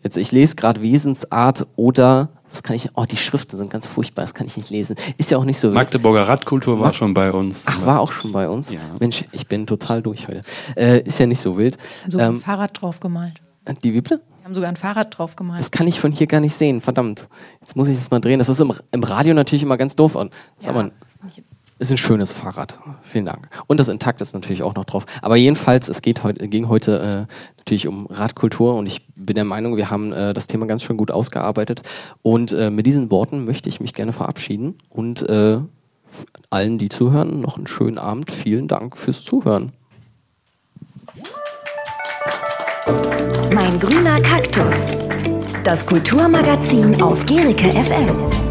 Jetzt, ich lese gerade Wesensart oder was kann ich? Oh, die Schriften sind ganz furchtbar, das kann ich nicht lesen. Ist ja auch nicht so. Magdeburger Radkultur war Mag schon bei uns. Ach, war auch schon bei uns? Ja. Mensch, ich bin total durch heute. Äh, ist ja nicht so wild. So ähm, ein Fahrrad drauf gemalt. Die wie bitte? Wir haben sogar ein Fahrrad drauf gemalt. Das kann ich von hier gar nicht sehen, verdammt. Jetzt muss ich das mal drehen. Das ist im, im Radio natürlich immer ganz doof. Und das ja, aber ist ein schönes Fahrrad. Vielen Dank. Und das Intakt ist natürlich auch noch drauf. Aber jedenfalls, es geht heut, ging heute äh, natürlich um Radkultur und ich bin der Meinung, wir haben äh, das Thema ganz schön gut ausgearbeitet. Und äh, mit diesen Worten möchte ich mich gerne verabschieden und äh, allen, die zuhören, noch einen schönen Abend. Vielen Dank fürs Zuhören. Mein grüner Kaktus. Das Kulturmagazin auf Gerike FM.